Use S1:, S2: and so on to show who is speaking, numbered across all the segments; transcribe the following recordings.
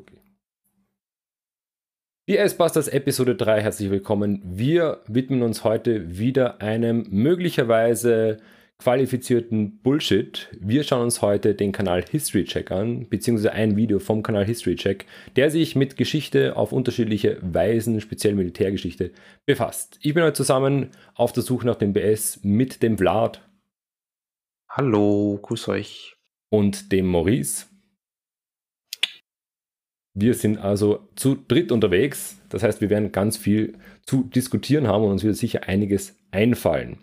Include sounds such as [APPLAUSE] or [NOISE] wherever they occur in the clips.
S1: Loki. Die S-Busters Episode 3, herzlich willkommen. Wir widmen uns heute wieder einem möglicherweise qualifizierten Bullshit. Wir schauen uns heute den Kanal History Check an, beziehungsweise ein Video vom Kanal History Check, der sich mit Geschichte auf unterschiedliche Weisen, speziell Militärgeschichte, befasst. Ich bin heute zusammen auf der Suche nach dem BS mit dem Vlad.
S2: Hallo, grüß euch.
S1: Und dem Maurice. Wir sind also zu dritt unterwegs. Das heißt, wir werden ganz viel zu diskutieren haben und uns wird sicher einiges einfallen.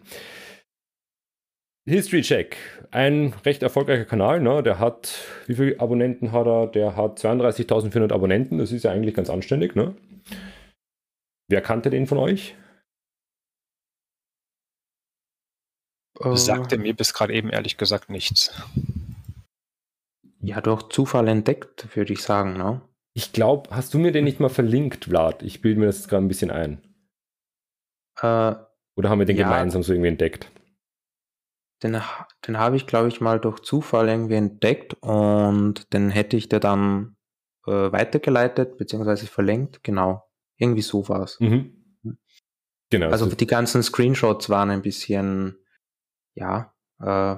S1: History Check, ein recht erfolgreicher Kanal, ne? der hat, wie viele Abonnenten hat er? Der hat 32.400 Abonnenten, das ist ja eigentlich ganz anständig. Ne? Wer kannte den von euch?
S3: Äh. sagte mir bis gerade eben ehrlich gesagt nichts.
S2: Ja, durch Zufall entdeckt, würde ich sagen, ne?
S1: Ich glaube, hast du mir den nicht mal verlinkt, Vlad? Ich bilde mir das gerade ein bisschen ein. Äh, Oder haben wir den ja, gemeinsam so irgendwie entdeckt?
S2: Den, den habe ich, glaube ich, mal durch Zufall irgendwie entdeckt und den hätte ich dir dann äh, weitergeleitet bzw. verlinkt. Genau. Irgendwie so war es. Mhm. Hm. Genau. Also die ganzen Screenshots waren ein bisschen, ja, äh,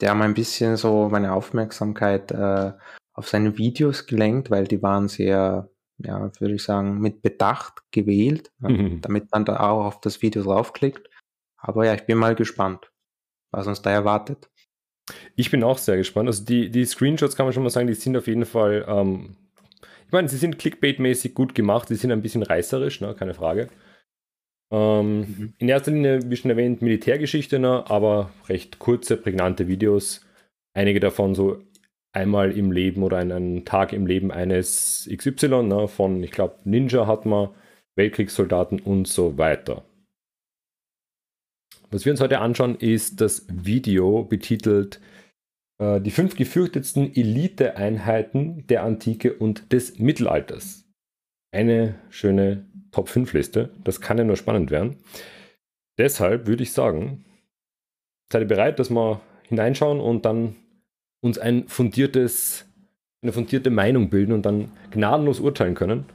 S2: der haben ein bisschen so meine Aufmerksamkeit äh, auf seine Videos gelenkt, weil die waren sehr, ja, würde ich sagen, mit Bedacht gewählt, mhm. damit man da auch auf das Video draufklickt. Aber ja, ich bin mal gespannt was uns da erwartet.
S1: Ich bin auch sehr gespannt. Also die, die Screenshots kann man schon mal sagen, die sind auf jeden Fall, ähm, ich meine, sie sind Clickbait-mäßig gut gemacht, sie sind ein bisschen reißerisch, ne, keine Frage. Ähm, mhm. In erster Linie, wie schon erwähnt, Militärgeschichte, ne, aber recht kurze, prägnante Videos. Einige davon so einmal im Leben oder einen Tag im Leben eines XY, ne, von, ich glaube, Ninja hat man, Weltkriegssoldaten und so weiter. Was wir uns heute anschauen, ist das Video betitelt äh, Die fünf gefürchtetsten Elite-Einheiten der Antike und des Mittelalters. Eine schöne Top-5-Liste. Das kann ja nur spannend werden. Deshalb würde ich sagen, seid ihr bereit, dass wir hineinschauen und dann uns ein fundiertes, eine fundierte Meinung bilden und dann gnadenlos urteilen können?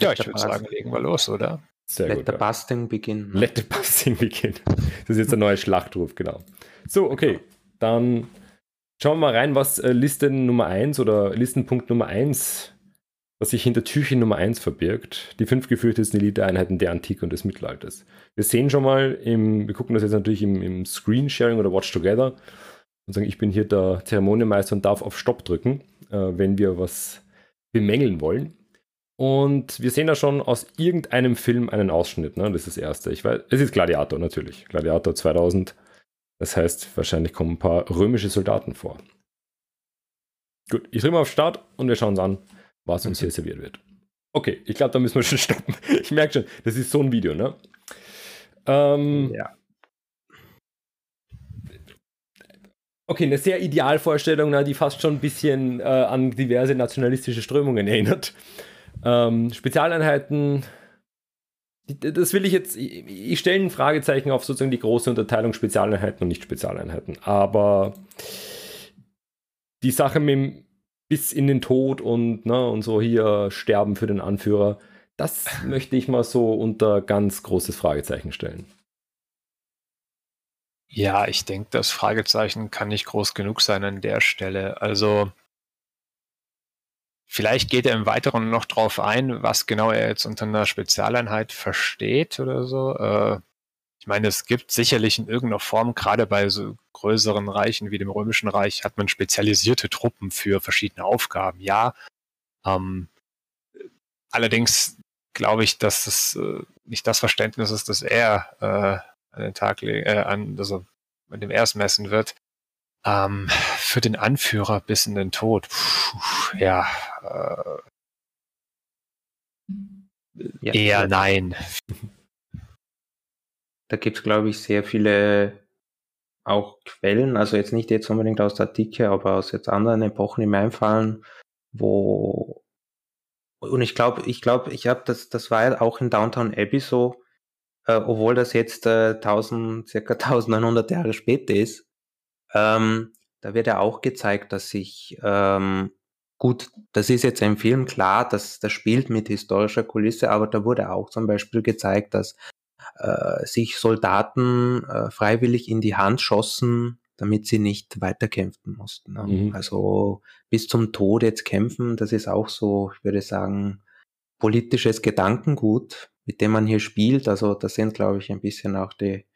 S3: Ja, ich würde sagen, legen wir los, oder?
S2: Sehr Let gut, the ja. busting begin.
S1: Let the busting begin. Das ist jetzt der neue Schlachtruf, genau. So, okay. Dann schauen wir mal rein, was äh, Liste Nummer 1 oder Listenpunkt Nummer 1, was sich hinter Türchen Nummer 1 verbirgt. Die fünf gefürchtetsten Elite-Einheiten der Antike und des Mittelalters. Wir sehen schon mal, im, wir gucken das jetzt natürlich im, im Screen-Sharing oder Watch Together und sagen, ich bin hier der Zeremonienmeister und darf auf Stopp drücken, äh, wenn wir was bemängeln wollen. Und wir sehen da schon aus irgendeinem Film einen Ausschnitt. Ne? Das ist das erste. Ich weiß, es ist Gladiator natürlich. Gladiator 2000. Das heißt, wahrscheinlich kommen ein paar römische Soldaten vor. Gut, ich drücke mal auf Start und wir schauen uns an, was uns hier serviert wird. Okay, ich glaube, da müssen wir schon [LAUGHS] stoppen. Ich merke schon, das ist so ein Video, ne? Ähm, ja. Okay, eine sehr Idealvorstellung, die fast schon ein bisschen äh, an diverse nationalistische Strömungen erinnert. Ähm, Spezialeinheiten, das will ich jetzt, ich, ich stelle ein Fragezeichen auf sozusagen die große Unterteilung Spezialeinheiten und nicht Spezialeinheiten. Aber die Sache mit bis in den Tod und, ne, und so hier sterben für den Anführer, das möchte ich mal so unter ganz großes Fragezeichen stellen.
S3: Ja, ich denke, das Fragezeichen kann nicht groß genug sein an der Stelle. Also Vielleicht geht er im Weiteren noch drauf ein, was genau er jetzt unter einer Spezialeinheit versteht oder so. Äh, ich meine, es gibt sicherlich in irgendeiner Form, gerade bei so größeren Reichen wie dem Römischen Reich, hat man spezialisierte Truppen für verschiedene Aufgaben. Ja. Ähm, allerdings glaube ich, dass das äh, nicht das Verständnis ist, dass er äh, an den Tag legen, äh, an, also mit dem er es messen wird. Ähm, für den Anführer bis in den Tod. Puh, ja. Äh, ja. Eher nein.
S2: Da gibt es, glaube ich, sehr viele auch Quellen, also jetzt nicht jetzt unbedingt aus der Antike, aber aus jetzt anderen Epochen, die mir einfallen, wo und ich glaube, ich glaube, ich habe das, das war ja auch in Downtown Abbey so, äh, obwohl das jetzt äh, 1000, circa [LAUGHS] 1900 Jahre später ist, ähm, da wird ja auch gezeigt, dass sich ähm, gut, das ist jetzt ein Film, klar, das, das spielt mit historischer Kulisse, aber da wurde auch zum Beispiel gezeigt, dass äh, sich Soldaten äh, freiwillig in die Hand schossen, damit sie nicht weiterkämpfen mussten. Ne? Mhm. Also bis zum Tod jetzt kämpfen, das ist auch so, ich würde sagen, politisches Gedankengut, mit dem man hier spielt. Also das sind, glaube ich, ein bisschen auch die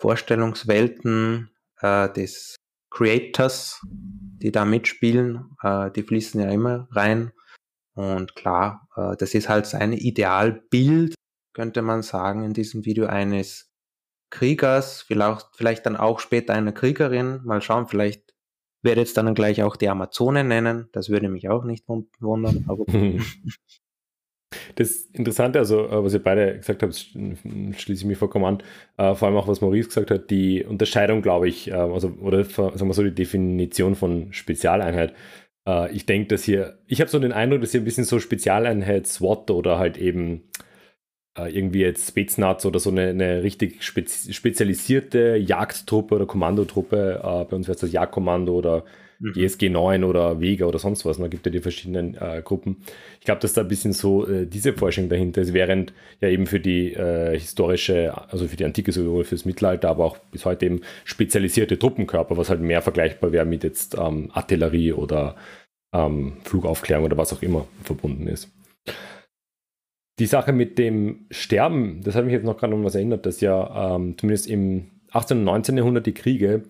S2: Vorstellungswelten äh, des Creators, die da mitspielen, äh, die fließen ja immer rein. Und klar, äh, das ist halt sein Idealbild, könnte man sagen, in diesem Video eines Kriegers, vielleicht, vielleicht dann auch später einer Kriegerin. Mal schauen, vielleicht werde jetzt dann gleich auch die Amazone nennen. Das würde mich auch nicht wundern. Aber [LAUGHS] [LAUGHS]
S1: Das Interessante, also äh, was ihr beide gesagt habt, schließe ich mich vollkommen an. Äh, vor allem auch, was Maurice gesagt hat, die Unterscheidung, glaube ich, äh, also, oder sagen wir so, die Definition von Spezialeinheit. Ich denke, dass hier, ich habe so den Eindruck, dass hier ein bisschen so Spezialeinheit SWAT oder halt eben irgendwie jetzt Spetsnaz oder so eine, eine richtig spezi spezialisierte Jagdtruppe oder Kommandotruppe, bei uns wäre es das Jagdkommando oder mhm. GSG 9 oder Vega oder sonst was. Da gibt ja die verschiedenen äh, Gruppen. Ich glaube, dass da ein bisschen so äh, diese Forschung dahinter ist, während ja eben für die äh, historische, also für die Antike sowohl fürs Mittelalter, aber auch bis heute eben spezialisierte Truppenkörper, was halt mehr vergleichbar wäre mit jetzt ähm, Artillerie oder ähm, Flugaufklärung oder was auch immer verbunden ist. Die Sache mit dem Sterben, das hat mich jetzt noch gerade noch was erinnert, dass ja ähm, zumindest im 18. und 19. Jahrhundert die Kriege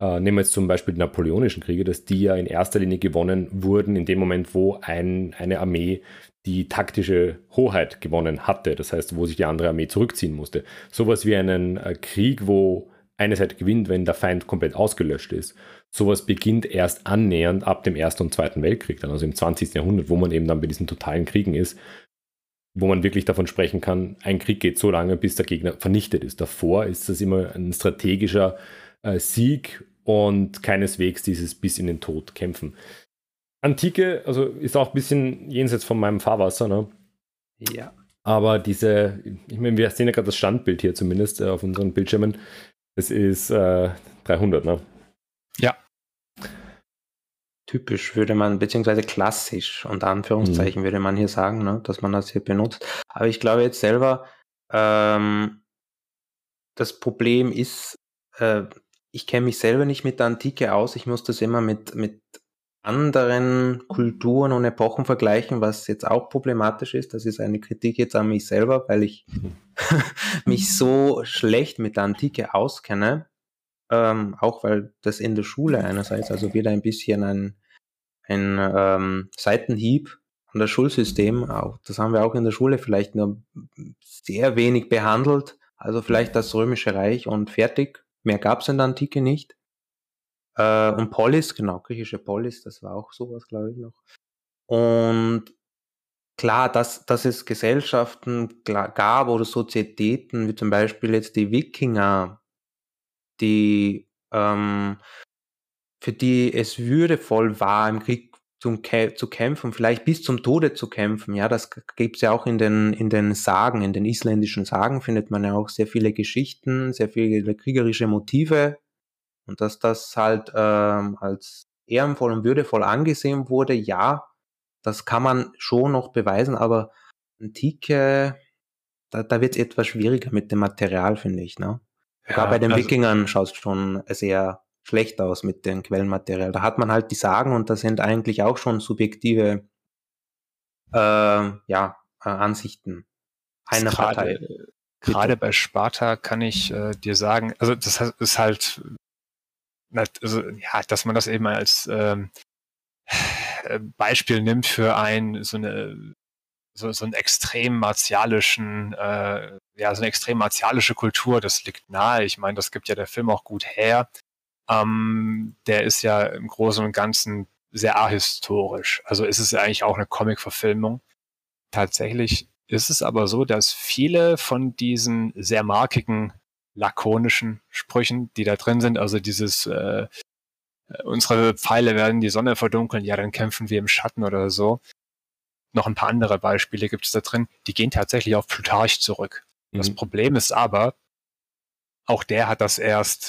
S1: nehmen wir jetzt zum Beispiel die napoleonischen Kriege, dass die ja in erster Linie gewonnen wurden in dem Moment, wo ein, eine Armee die taktische Hoheit gewonnen hatte. Das heißt, wo sich die andere Armee zurückziehen musste. Sowas wie einen äh, Krieg, wo eine Seite gewinnt, wenn der Feind komplett ausgelöscht ist. Sowas beginnt erst annähernd ab dem Ersten und Zweiten Weltkrieg, dann also im 20. Jahrhundert, wo man eben dann bei diesen totalen Kriegen ist, wo man wirklich davon sprechen kann, ein Krieg geht so lange, bis der Gegner vernichtet ist. Davor ist das immer ein strategischer äh, Sieg und keineswegs dieses bis in den Tod kämpfen. Antike, also ist auch ein bisschen jenseits von meinem Fahrwasser, ne?
S2: Ja.
S1: Aber diese, ich meine, wir sehen ja gerade das Standbild hier zumindest äh, auf unseren Bildschirmen. Es ist äh, 300, ne?
S3: Ja.
S2: Typisch würde man, beziehungsweise klassisch, unter Anführungszeichen mhm. würde man hier sagen, ne, dass man das hier benutzt. Aber ich glaube jetzt selber, ähm, das Problem ist, äh, ich kenne mich selber nicht mit der Antike aus. Ich muss das immer mit, mit anderen Kulturen und Epochen vergleichen, was jetzt auch problematisch ist. Das ist eine Kritik jetzt an mich selber, weil ich [LAUGHS] mich so schlecht mit der Antike auskenne. Ähm, auch weil das in der Schule einerseits, also wieder ein bisschen ein, ein ähm, Seitenhieb an das Schulsystem, auch, das haben wir auch in der Schule vielleicht nur sehr wenig behandelt. Also vielleicht das Römische Reich und fertig. Mehr gab es in der Antike nicht. Äh, und Polis, genau, griechische Polis, das war auch sowas, glaube ich, noch. Und klar, dass, dass es Gesellschaften gab oder Sozietäten, wie zum Beispiel jetzt die Wikinger, die ähm, für die es würdevoll war, im Krieg zum, zu kämpfen, vielleicht bis zum Tode zu kämpfen. Ja, das gibt es ja auch in den, in den Sagen, in den isländischen Sagen findet man ja auch sehr viele Geschichten, sehr viele kriegerische Motive. Und dass das halt ähm, als ehrenvoll und würdevoll angesehen wurde, ja, das kann man schon noch beweisen, aber Antike, da, da wird es etwas schwieriger mit dem Material, finde ich. Ne? Ja, bei den also, Wikingern schaut es schon sehr schlecht aus mit dem Quellenmaterial. Da hat man halt die Sagen und das sind eigentlich auch schon subjektive äh, ja, äh, Ansichten
S3: einer grade, Partei. Gerade bei Sparta kann ich äh, dir sagen, also das ist halt, also, ja, dass man das eben als ähm, Beispiel nimmt für ein so eine so, so einen extrem martialischen, äh, ja, so eine extrem martialische Kultur, das liegt nahe. Ich meine, das gibt ja der Film auch gut her. Ähm, der ist ja im Großen und Ganzen sehr ahistorisch. Also ist es ja eigentlich auch eine Comic-Verfilmung. Tatsächlich ist es aber so, dass viele von diesen sehr markigen, lakonischen Sprüchen, die da drin sind, also dieses äh, unsere Pfeile werden die Sonne verdunkeln, ja, dann kämpfen wir im Schatten oder so. Noch ein paar andere Beispiele gibt es da drin, die gehen tatsächlich auf Plutarch zurück. Mhm. Das Problem ist aber, auch der hat das erst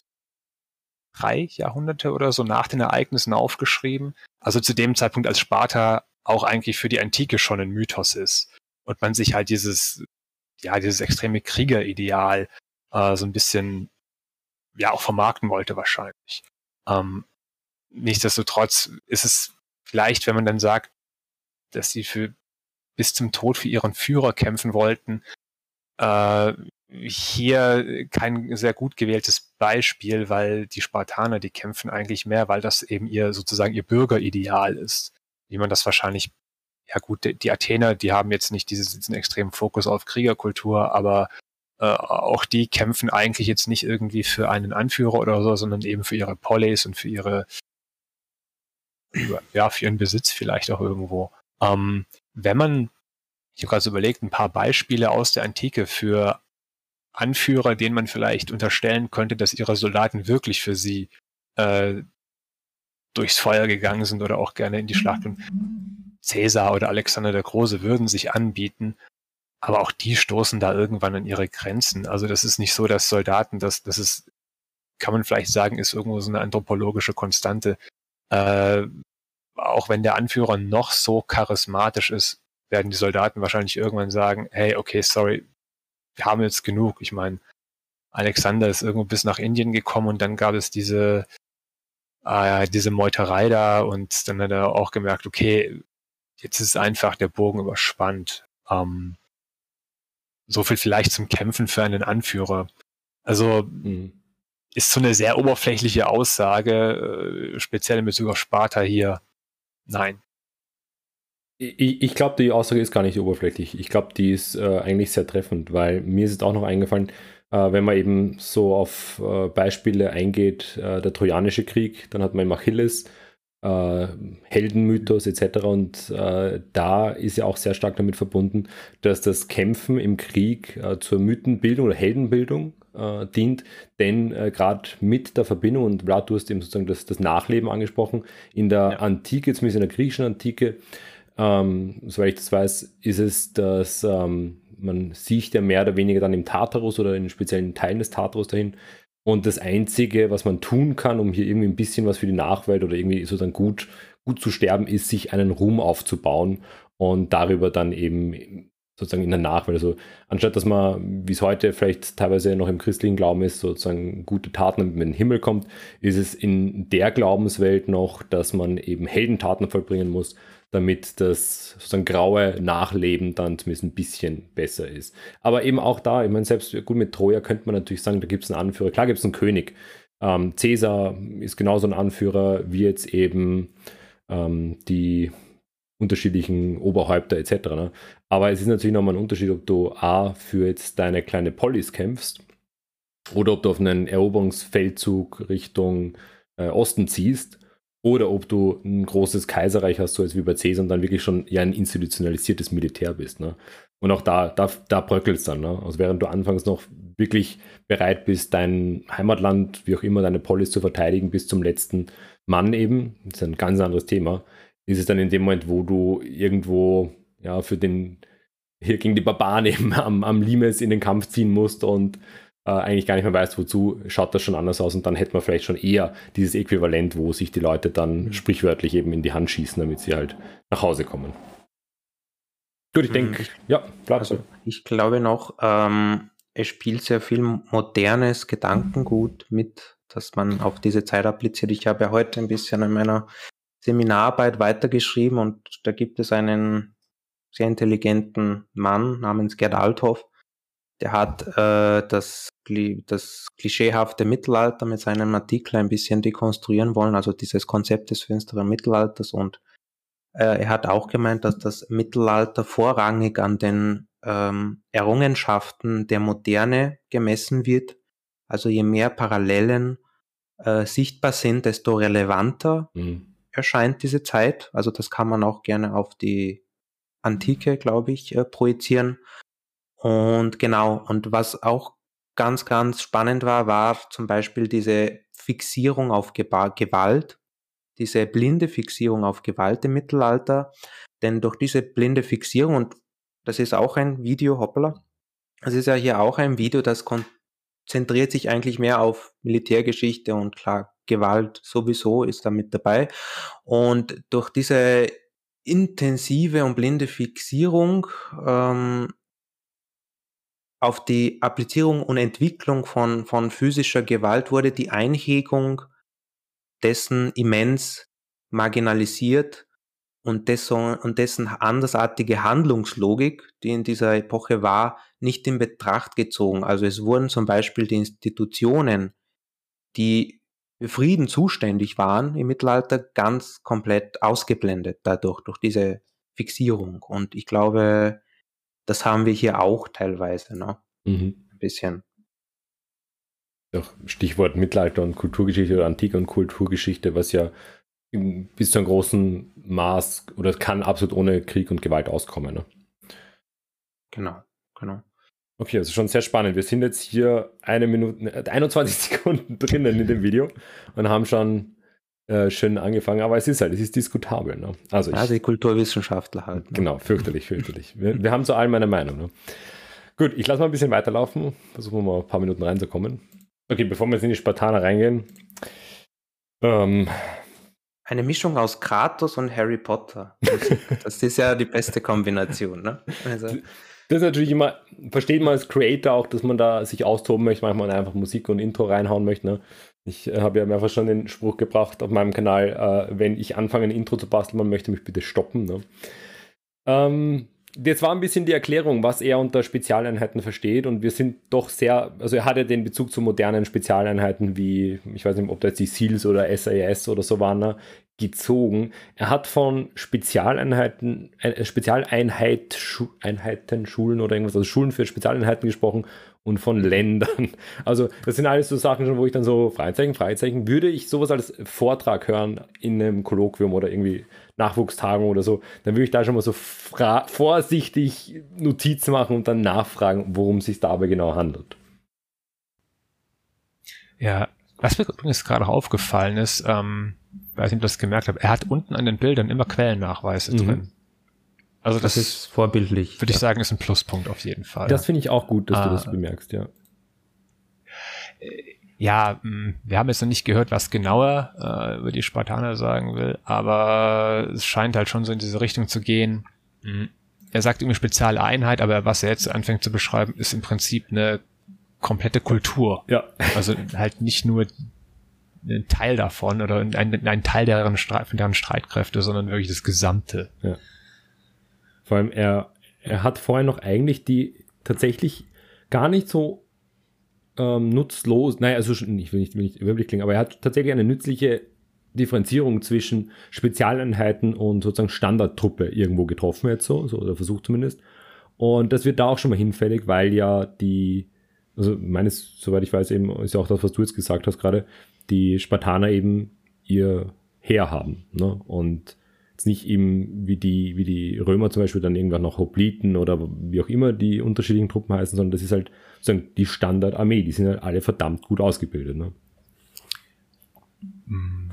S3: drei Jahrhunderte oder so nach den Ereignissen aufgeschrieben. Also zu dem Zeitpunkt, als Sparta auch eigentlich für die Antike schon ein Mythos ist. Und man sich halt dieses, ja, dieses extreme Kriegerideal äh, so ein bisschen, ja, auch vermarkten wollte wahrscheinlich. Ähm, nichtsdestotrotz ist es vielleicht, wenn man dann sagt, dass sie für bis zum Tod für ihren Führer kämpfen wollten, äh, hier kein sehr gut gewähltes Beispiel, weil die Spartaner, die kämpfen eigentlich mehr, weil das eben ihr sozusagen ihr Bürgerideal ist, wie man das wahrscheinlich, ja gut, die, Athener, die haben jetzt nicht dieses, diesen extremen Fokus auf Kriegerkultur, aber äh, auch die kämpfen eigentlich jetzt nicht irgendwie für einen Anführer oder so, sondern eben für ihre Polis und für ihre, ja, für ihren Besitz vielleicht auch irgendwo. Ähm, wenn man, ich habe gerade so überlegt, ein paar Beispiele aus der Antike für Anführer, denen man vielleicht unterstellen könnte, dass ihre Soldaten wirklich für sie äh, durchs Feuer gegangen sind oder auch gerne in die Schlacht. Und Cäsar oder Alexander der Große würden sich anbieten, aber auch die stoßen da irgendwann an ihre Grenzen. Also das ist nicht so, dass Soldaten, das, das ist, kann man vielleicht sagen, ist irgendwo so eine anthropologische Konstante. Äh, auch wenn der Anführer noch so charismatisch ist, werden die Soldaten wahrscheinlich irgendwann sagen, hey, okay, sorry, wir haben jetzt genug. Ich meine, Alexander ist irgendwo bis nach Indien gekommen und dann gab es diese, äh, diese Meuterei da und dann hat er auch gemerkt, okay, jetzt ist einfach der Bogen überspannt. Ähm, so viel vielleicht zum Kämpfen für einen Anführer. Also mhm. ist so eine sehr oberflächliche Aussage, äh, speziell in Bezug auf Sparta hier. Nein,
S1: ich, ich glaube, die Aussage ist gar nicht oberflächlich. Ich glaube, die ist äh, eigentlich sehr treffend, weil mir ist es auch noch eingefallen, äh, wenn man eben so auf äh, Beispiele eingeht, äh, der Trojanische Krieg, dann hat man im Achilles, äh, Heldenmythos etc. Und äh, da ist ja auch sehr stark damit verbunden, dass das Kämpfen im Krieg zur Mythenbildung oder Heldenbildung dient, denn gerade mit der Verbindung, und Vlad, du hast eben sozusagen das, das Nachleben angesprochen, in der ja. Antike, zumindest in der griechischen Antike, ähm, soweit ich das weiß, ist es, dass ähm, man sieht ja mehr oder weniger dann im Tartarus oder in speziellen Teilen des Tartarus dahin. Und das Einzige, was man tun kann, um hier irgendwie ein bisschen was für die Nachwelt oder irgendwie sozusagen gut, gut zu sterben, ist, sich einen Ruhm aufzubauen und darüber dann eben sozusagen in der Nachwelt. Also anstatt dass man, wie es heute vielleicht teilweise noch im christlichen Glauben ist, sozusagen gute Taten in den Himmel kommt, ist es in der Glaubenswelt noch, dass man eben Heldentaten vollbringen muss, damit das sozusagen graue Nachleben dann zumindest ein bisschen besser ist. Aber eben auch da, ich meine, selbst gut mit Troja könnte man natürlich sagen, da gibt es einen Anführer. Klar gibt es einen König. Ähm, Caesar ist genauso ein Anführer wie jetzt eben ähm, die unterschiedlichen Oberhäupter etc. Ne? Aber es ist natürlich nochmal ein Unterschied, ob du A für jetzt deine kleine Polis kämpfst oder ob du auf einen Eroberungsfeldzug Richtung äh, Osten ziehst oder ob du ein großes Kaiserreich hast, so als wie bei Caesar, und dann wirklich schon ja ein institutionalisiertes Militär bist. Ne? Und auch da, da, da bröckelt es dann. Ne? Also während du anfangs noch wirklich bereit bist, dein Heimatland, wie auch immer, deine Polis zu verteidigen, bis zum letzten Mann eben, ist ein ganz anderes Thema, ist es dann in dem Moment, wo du irgendwo ja für den hier gegen die Barbaren [LAUGHS] eben am, am Limes in den Kampf ziehen musst und äh, eigentlich gar nicht mehr weiß, wozu, schaut das schon anders aus und dann hätte man vielleicht schon eher dieses Äquivalent, wo sich die Leute dann mhm. sprichwörtlich eben in die Hand schießen, damit sie halt nach Hause kommen.
S2: Gut, ich denke, mhm. ja, klar. Also, ich glaube noch, ähm, es spielt sehr viel modernes Gedankengut mit, dass man auf diese Zeit appliziert. Ich habe ja heute ein bisschen in meiner Seminararbeit weitergeschrieben und da gibt es einen sehr intelligenten Mann namens Gerd Althoff, der hat äh, das, das klischeehafte Mittelalter mit seinem Artikel ein bisschen dekonstruieren wollen, also dieses Konzept des finsteren Mittelalters. Und äh, er hat auch gemeint, dass das Mittelalter vorrangig an den ähm, Errungenschaften der Moderne gemessen wird. Also je mehr Parallelen äh, sichtbar sind, desto relevanter mhm. erscheint diese Zeit. Also das kann man auch gerne auf die Antike, glaube ich, äh, projizieren. Und genau, und was auch ganz, ganz spannend war, war zum Beispiel diese Fixierung auf Gewalt, diese blinde Fixierung auf Gewalt im Mittelalter. Denn durch diese blinde Fixierung, und das ist auch ein Video, hoppala, das ist ja hier auch ein Video, das konzentriert sich eigentlich mehr auf Militärgeschichte und klar Gewalt sowieso ist da mit dabei. Und durch diese intensive und blinde Fixierung ähm, auf die Applizierung und Entwicklung von, von physischer Gewalt wurde die Einhegung dessen immens marginalisiert und dessen, und dessen andersartige Handlungslogik, die in dieser Epoche war, nicht in Betracht gezogen. Also es wurden zum Beispiel die Institutionen, die für Frieden zuständig waren im Mittelalter, ganz komplett ausgeblendet dadurch, durch diese Fixierung. Und ich glaube, das haben wir hier auch teilweise, ne? Mhm. Ein bisschen.
S1: Doch, Stichwort Mittelalter und Kulturgeschichte oder Antike und Kulturgeschichte, was ja bis zu einem großen Maß oder kann absolut ohne Krieg und Gewalt auskommen. Ne?
S2: Genau, genau.
S1: Okay, also schon sehr spannend. Wir sind jetzt hier eine Minute, 21 [LAUGHS] Sekunden drinnen in dem Video und haben schon äh, schön angefangen, aber es ist halt, es ist diskutabel. Ne?
S2: Also, ich, also die Kulturwissenschaftler halt.
S1: Ne? Genau, fürchterlich, fürchterlich. wir, wir haben zu allem eine Meinung. Ne? Gut, ich lasse mal ein bisschen weiterlaufen. Versuchen wir mal ein paar Minuten reinzukommen. Okay, bevor wir jetzt in die Spartaner reingehen.
S2: Ähm, eine Mischung aus Kratos und Harry Potter. Das, ist ja die beste Kombination. Ne? Also.
S1: Das ist natürlich immer, versteht man als Creator auch, dass man da sich austoben möchte, manchmal einfach Musik und Intro reinhauen möchte. Ne? Ich äh, habe ja mehrfach schon den Spruch gebracht auf meinem Kanal, äh, wenn ich anfange, ein Intro zu basteln, man möchte mich bitte stoppen. Ne? Ähm, das war ein bisschen die Erklärung, was er unter Spezialeinheiten versteht. Und wir sind doch sehr, also er hatte den Bezug zu modernen Spezialeinheiten wie, ich weiß nicht, ob das die SEALs oder SAS oder so waren, ne, gezogen. Er hat von Spezialeinheiten, äh, Spezialeinheit, Schulen oder irgendwas, also Schulen für Spezialeinheiten gesprochen und von Ländern. Also das sind alles so Sachen schon, wo ich dann so Freizeichen, Freizeichen, würde ich sowas als Vortrag hören in einem Kolloquium oder irgendwie Nachwuchstagung oder so, dann würde ich da schon mal so vorsichtig Notizen machen und dann nachfragen, worum es sich dabei genau handelt.
S3: Ja, was mir übrigens gerade aufgefallen ist, ähm, weiß nicht, ob ich das gemerkt habe, er hat unten an den Bildern immer Quellennachweise mhm. drin.
S2: Also das, das ist vorbildlich.
S3: Würde ich sagen, ist ein Pluspunkt auf jeden Fall.
S1: Das finde ich auch gut, dass ah. du das bemerkst, ja.
S3: Äh, ja, hm, wir haben jetzt noch nicht gehört, was genauer äh, über die Spartaner sagen will, aber es scheint halt schon so in diese Richtung zu gehen. Mhm. Er sagt irgendwie spezielle Einheit, aber was er jetzt anfängt zu beschreiben, ist im Prinzip eine komplette Kultur.
S1: Ja.
S3: Also halt nicht nur ein Teil davon oder ein, ein Teil deren, Streit, deren Streitkräfte, sondern wirklich das Gesamte.
S1: Ja. Vor allem, er, er hat vorher noch eigentlich die tatsächlich gar nicht so ähm, nutzlos, naja, also ich will nicht, will nicht überblick klingen, aber er hat tatsächlich eine nützliche Differenzierung zwischen Spezialeinheiten und sozusagen Standardtruppe irgendwo getroffen jetzt so, so oder versucht zumindest. Und das wird da auch schon mal hinfällig, weil ja die, also meines, soweit ich weiß, eben ist ja auch das, was du jetzt gesagt hast gerade, die Spartaner eben ihr Heer haben. Ne? Und jetzt nicht eben wie die, wie die Römer zum Beispiel dann irgendwann noch Hopliten oder wie auch immer die unterschiedlichen Truppen heißen, sondern das ist halt sozusagen die Standardarmee. Die sind halt alle verdammt gut ausgebildet. Ne?
S3: Mm.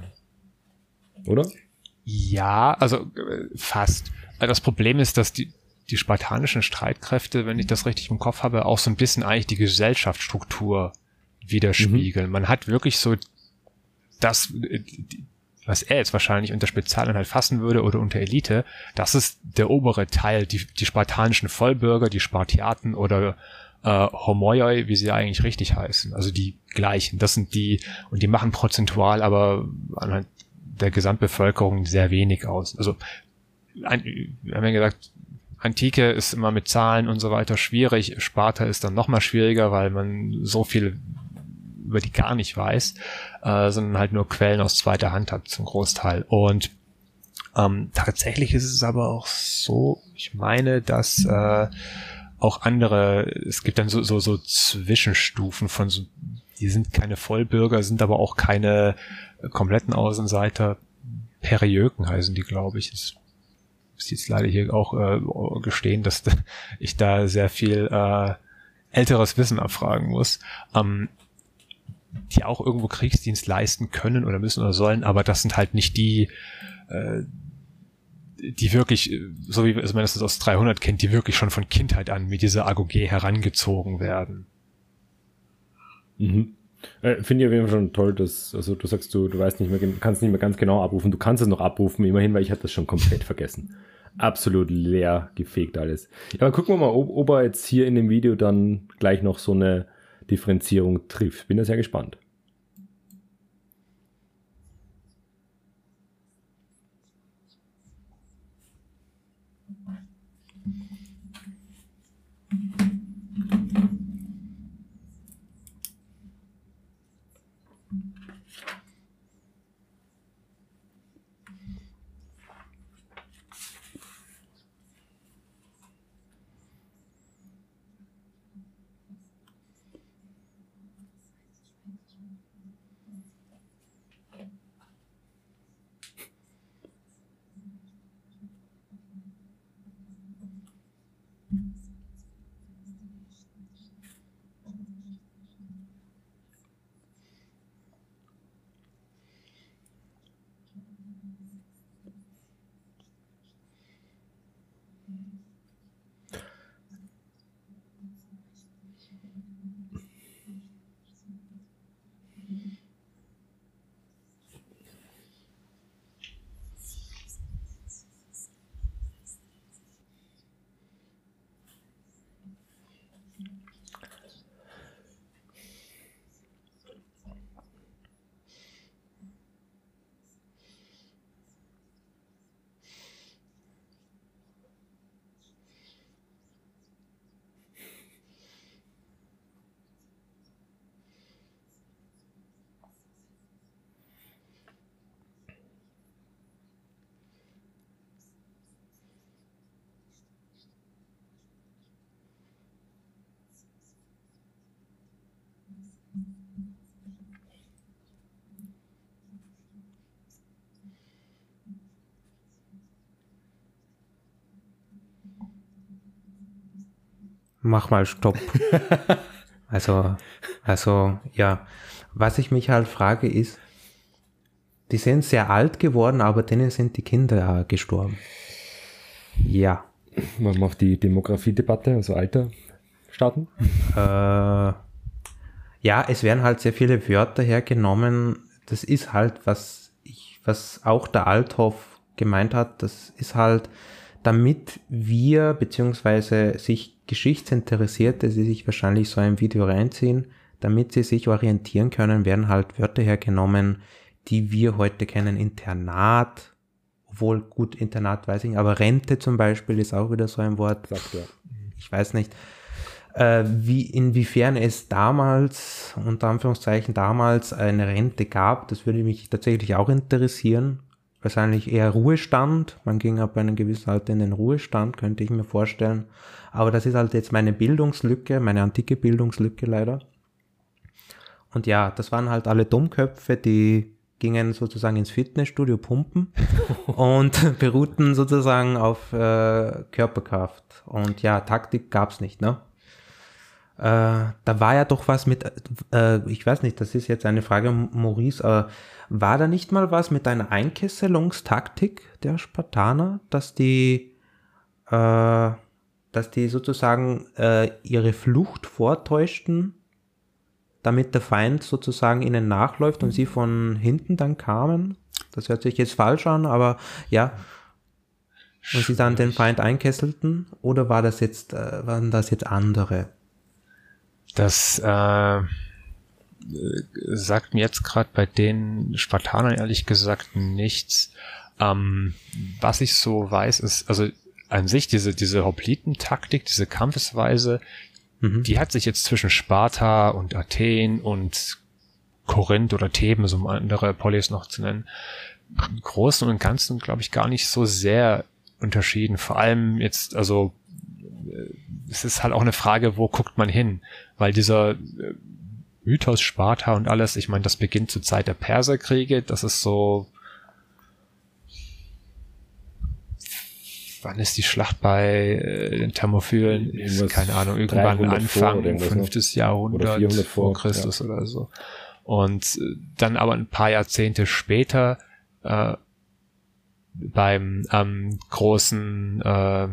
S3: Oder? Ja, also äh, fast. Das Problem ist, dass die, die spartanischen Streitkräfte, wenn ich das richtig im Kopf habe, auch so ein bisschen eigentlich die Gesellschaftsstruktur widerspiegeln. Mhm. Man hat wirklich so das, was er jetzt wahrscheinlich unter Spezialeinheit fassen würde oder unter Elite, das ist der obere Teil, die, die spartanischen Vollbürger, die Spartiaten oder äh, Homoioi, wie sie eigentlich richtig heißen, also die gleichen. Das sind die, und die machen prozentual aber anhand der Gesamtbevölkerung sehr wenig aus. Also ein, wir haben ja gesagt, Antike ist immer mit Zahlen und so weiter schwierig. Sparta ist dann noch mal schwieriger, weil man so viel über die gar nicht weiß, äh, sondern halt nur Quellen aus zweiter Hand hat zum Großteil. Und ähm, tatsächlich ist es aber auch so, ich meine, dass äh, auch andere, es gibt dann so, so, so Zwischenstufen von so, die sind keine Vollbürger, sind aber auch keine kompletten Außenseiter. Periöken heißen die, glaube ich. Das muss jetzt leider hier auch äh, gestehen, dass [LAUGHS] ich da sehr viel äh, älteres Wissen abfragen muss. Ähm, die auch irgendwo Kriegsdienst leisten können oder müssen oder sollen, aber das sind halt nicht die, äh, die wirklich, so wie man das aus 300 kennt, die wirklich schon von Kindheit an mit dieser AGOG herangezogen werden.
S1: Mhm. Äh, Finde ich auf jeden Fall schon toll, dass, also du sagst, du, du weißt nicht mehr, kannst nicht mehr ganz genau abrufen. Du kannst es noch abrufen, immerhin, weil ich hatte das schon komplett vergessen. Absolut leer gefegt alles. Ja, aber gucken wir mal, ob, ob er jetzt hier in dem Video dann gleich noch so eine Differenzierung trifft. Bin da sehr gespannt.
S2: Mach mal Stopp. [LAUGHS] also, also, ja. Was ich mich halt frage ist, die sind sehr alt geworden, aber denen sind die Kinder gestorben. Ja.
S1: Wollen wir auf die Demografie-Debatte, also Alter, starten?
S2: Äh, ja, es werden halt sehr viele Wörter hergenommen. Das ist halt, was ich, was auch der Althoff gemeint hat, das ist halt, damit wir, beziehungsweise sich Geschichtsinteressierte, die sich wahrscheinlich so ein Video reinziehen, damit sie sich orientieren können, werden halt Wörter hergenommen, die wir heute kennen. Internat, obwohl gut, Internat weiß ich nicht, aber Rente zum Beispiel ist auch wieder so ein Wort. Sagt, ja. Ich weiß nicht. Äh, wie, inwiefern es damals, unter Anführungszeichen damals, eine Rente gab, das würde mich tatsächlich auch interessieren. Wahrscheinlich eher Ruhestand. Man ging ab einem gewissen Alter in den Ruhestand, könnte ich mir vorstellen. Aber das ist halt jetzt meine Bildungslücke, meine antike Bildungslücke leider. Und ja, das waren halt alle Dummköpfe, die gingen sozusagen ins Fitnessstudio pumpen [LAUGHS] und beruhten sozusagen auf äh, Körperkraft. Und ja, Taktik gab's nicht, ne? Äh, da war ja doch was mit, äh, ich weiß nicht, das ist jetzt eine Frage, Maurice, äh, war da nicht mal was mit einer Einkesselungstaktik der Spartaner, dass die äh, dass die sozusagen äh, ihre Flucht vortäuschten, damit der Feind sozusagen ihnen nachläuft und sie von hinten dann kamen. Das hört sich jetzt falsch an, aber ja. Und sie dann den Feind einkesselten? Oder war das jetzt, äh, waren das jetzt andere?
S3: Das äh, sagt mir jetzt gerade bei den Spartanern ehrlich gesagt nichts. Ähm, was ich so weiß, ist, also an sich diese, diese Hopliten-Taktik, diese Kampfesweise, mhm. die hat sich jetzt zwischen Sparta und Athen und Korinth oder Theben, so um andere Polis noch zu nennen, im Großen und Ganzen, glaube ich, gar nicht so sehr unterschieden. Vor allem jetzt, also es ist halt auch eine Frage, wo guckt man hin? Weil dieser äh, Mythos Sparta und alles, ich meine, das beginnt zur Zeit der Perserkriege, das ist so wann ist die Schlacht bei äh, den Thermophylen? Ist, keine Ahnung, irgendwann Anfang, vor, fünftes Jahrhundert oder vor, Christus ja. oder so. Und äh, dann aber ein paar Jahrzehnte später äh, beim ähm, großen, äh,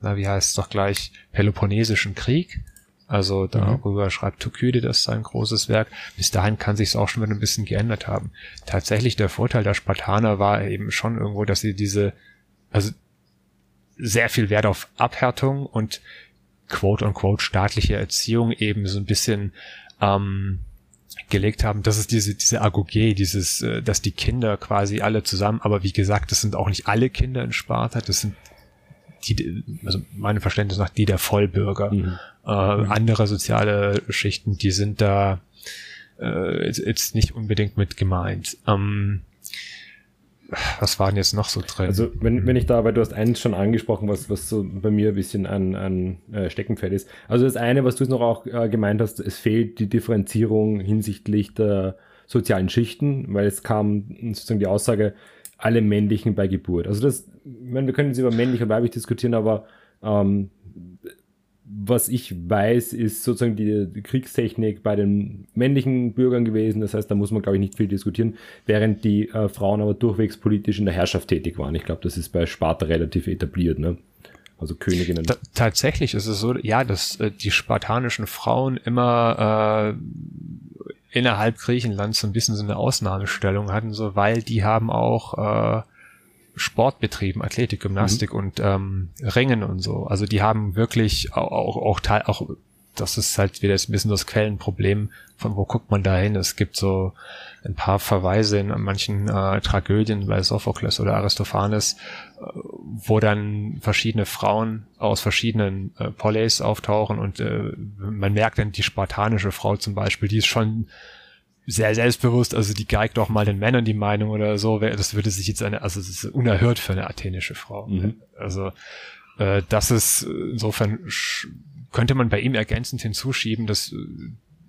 S3: na wie heißt es doch gleich, Peloponnesischen Krieg, Also darüber mhm. schreibt Thukydides sein großes Werk. Bis dahin kann sich es auch schon wieder ein bisschen geändert haben. Tatsächlich der Vorteil der Spartaner war eben schon irgendwo, dass sie diese, also sehr viel Wert auf Abhärtung und quote unquote staatliche Erziehung eben so ein bisschen ähm, gelegt haben, das ist diese, diese Agoge, dieses, äh, dass die Kinder quasi alle zusammen, aber wie gesagt, das sind auch nicht alle Kinder in Sparta, das sind die, also meinem Verständnis nach die der Vollbürger. Mhm. Äh, mhm. Andere soziale Schichten, die sind da äh, jetzt nicht unbedingt mit gemeint. Ähm, was waren jetzt noch so drin?
S1: Also wenn, wenn ich da, weil du hast eins schon angesprochen, was, was so bei mir ein bisschen an, an äh, Steckenpferd ist. Also das eine, was du jetzt noch auch äh, gemeint hast, es fehlt die Differenzierung hinsichtlich der sozialen Schichten, weil es kam sozusagen die Aussage, alle männlichen bei Geburt. Also das, ich meine, wir können jetzt über männlich und weiblich diskutieren, aber ähm, was ich weiß, ist sozusagen die, Kriegstechnik bei den männlichen Bürgern gewesen. Das heißt, da muss man, glaube ich, nicht viel diskutieren, während die äh, Frauen aber durchwegs politisch in der Herrschaft tätig waren. Ich glaube, das ist bei Sparta relativ etabliert, ne? Also Königinnen.
S3: Ta tatsächlich ist es so, ja, dass äh, die spartanischen Frauen immer äh, innerhalb Griechenlands so ein bisschen so eine Ausnahmestellung hatten, so weil die haben auch äh, Sport betrieben, Athletik, Gymnastik mhm. und ähm, Ringen und so. Also die haben wirklich auch, auch, auch Teil, auch das ist halt wieder ein bisschen das Quellenproblem, von wo guckt man da hin. Es gibt so ein paar Verweise in manchen äh, Tragödien bei Sophokles oder Aristophanes, wo dann verschiedene Frauen aus verschiedenen äh, Poleis auftauchen und äh, man merkt dann die spartanische Frau zum Beispiel, die ist schon sehr selbstbewusst, also die geigt auch mal den Männern die Meinung oder so, das würde sich jetzt eine, also das ist unerhört für eine athenische Frau. Mhm. Also äh, das ist insofern könnte man bei ihm ergänzend hinzuschieben, dass äh,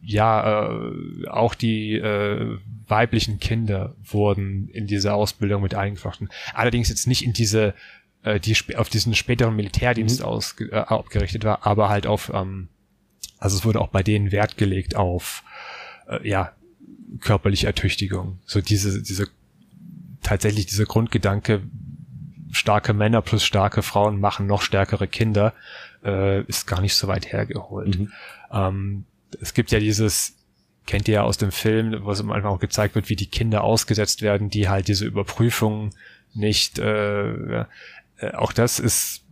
S3: ja äh, auch die äh, weiblichen Kinder wurden in diese Ausbildung mit eingeflochten. Allerdings jetzt nicht in diese, äh, die auf diesen späteren Militärdienst mhm. aus, äh, abgerichtet war, aber halt auf, ähm, also es wurde auch bei denen Wert gelegt auf äh, ja körperliche Ertüchtigung. So diese, diese, tatsächlich dieser Grundgedanke, starke Männer plus starke Frauen machen noch stärkere Kinder, äh, ist gar nicht so weit hergeholt. Mhm. Ähm, es gibt ja dieses, kennt ihr ja aus dem Film, wo es einfach auch gezeigt wird, wie die Kinder ausgesetzt werden, die halt diese Überprüfung nicht, äh, äh, auch das ist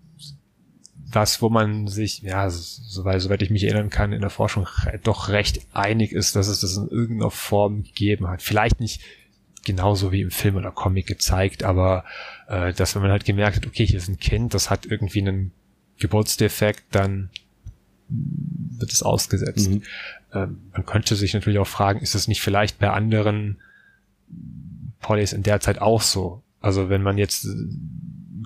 S3: was, wo man sich, ja, soweit, soweit ich mich erinnern kann, in der Forschung doch recht einig ist, dass es das in irgendeiner Form gegeben hat. Vielleicht nicht genauso wie im Film oder Comic gezeigt, aber äh, dass wenn man halt gemerkt hat, okay, hier ist ein Kind, das hat irgendwie einen Geburtsdefekt, dann wird es ausgesetzt. Mhm. Ähm, man könnte sich natürlich auch fragen, ist es nicht vielleicht bei anderen Polys in der Zeit auch so? Also wenn man jetzt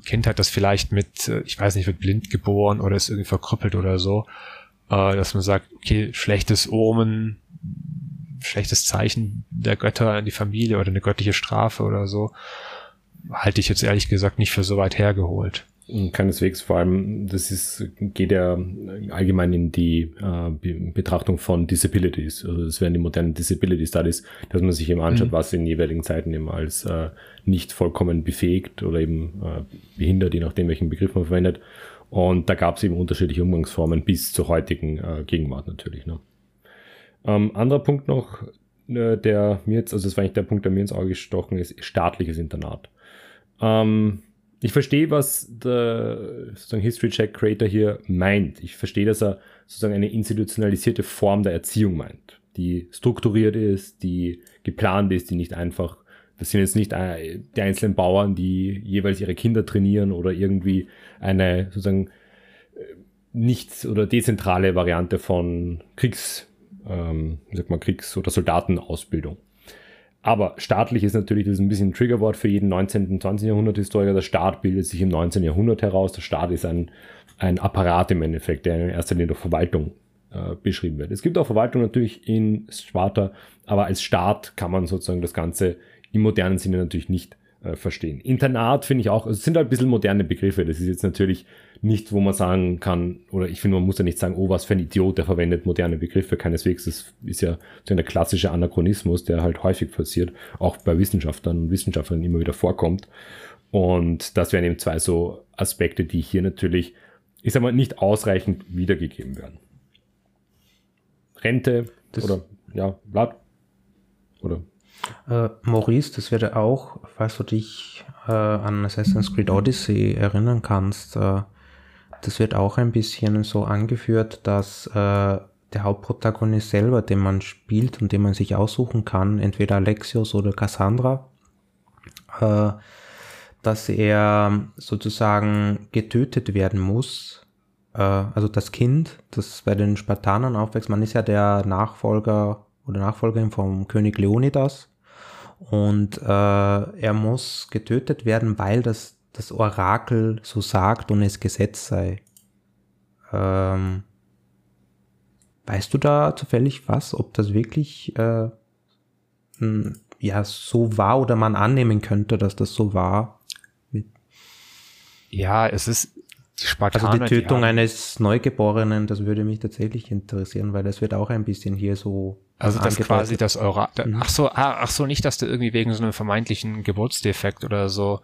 S3: Kind hat das vielleicht mit, äh, ich weiß nicht, wird blind geboren oder ist irgendwie verkrüppelt oder so, äh, dass man sagt, okay, schlechtes Omen, schlechtes Zeichen der Götter an die Familie oder eine göttliche Strafe oder so, halte ich jetzt ehrlich gesagt nicht für so weit hergeholt.
S1: Keineswegs, vor allem, das ist, geht ja allgemein in die äh, Betrachtung von Disabilities. Also das wären die modernen Disability Studies, dass man sich eben anschaut, mhm. was in jeweiligen Zeiten eben als äh, nicht vollkommen befähigt oder eben äh, behindert, je nachdem, welchen Begriff man verwendet. Und da gab es eben unterschiedliche Umgangsformen bis zur heutigen äh, Gegenwart natürlich. Ne? Ähm, anderer Punkt noch, äh, der mir jetzt, also das war eigentlich der Punkt, der mir ins Auge gestochen ist, staatliches Internat. Ähm, ich verstehe, was der sozusagen History Check Creator hier meint. Ich verstehe, dass er sozusagen eine institutionalisierte Form der Erziehung meint, die strukturiert ist, die geplant ist, die nicht einfach, das sind jetzt nicht äh, die einzelnen Bauern, die jeweils ihre Kinder trainieren oder irgendwie eine sozusagen äh, nicht oder dezentrale Variante von Kriegs, ähm, wie sagt man, Kriegs- oder Soldatenausbildung. Aber staatlich ist natürlich das ein bisschen ein Triggerwort für jeden 19. und 20. Jahrhundert Historiker. Der Staat bildet sich im 19. Jahrhundert heraus. Der Staat ist ein, ein Apparat im Endeffekt, der in erster Linie durch Verwaltung äh, beschrieben wird. Es gibt auch Verwaltung natürlich in Sparta, aber als Staat kann man sozusagen das Ganze im modernen Sinne natürlich nicht äh, verstehen. Internat finde ich auch, also es sind halt ein bisschen moderne Begriffe. Das ist jetzt natürlich nicht, wo man sagen kann, oder ich finde, man muss ja nicht sagen, oh, was für ein Idiot, der verwendet moderne Begriffe. Keineswegs, das ist ja so ein klassischer Anachronismus, der halt häufig passiert, auch bei Wissenschaftlern und Wissenschaftlern immer wieder vorkommt. Und das wären eben zwei so Aspekte, die hier natürlich, ich sag mal, nicht ausreichend wiedergegeben werden. Rente das oder ja, Blatt. Oder?
S2: Äh, Maurice, das wäre auch, falls du dich äh, an Assassin's Creed Odyssey erinnern kannst, äh, das wird auch ein bisschen so angeführt, dass äh, der Hauptprotagonist selber, den man spielt und den man sich aussuchen kann, entweder Alexios oder Cassandra, äh, dass er sozusagen getötet werden muss. Äh, also das Kind, das bei den Spartanern aufwächst, man ist ja der Nachfolger oder Nachfolgerin vom König Leonidas und äh, er muss getötet werden, weil das das Orakel so sagt und es Gesetz sei. Ähm, weißt du da zufällig was, ob das wirklich äh, ja so war oder man annehmen könnte, dass das so war?
S3: Ja, es ist
S2: die Spartaner, Also die Tötung die eines Neugeborenen, das würde mich tatsächlich interessieren, weil das wird auch ein bisschen hier so.
S3: Also das quasi das Orakel. Mhm. Ach so, ah, ach so, nicht, dass du irgendwie wegen so einem vermeintlichen Geburtsdefekt oder so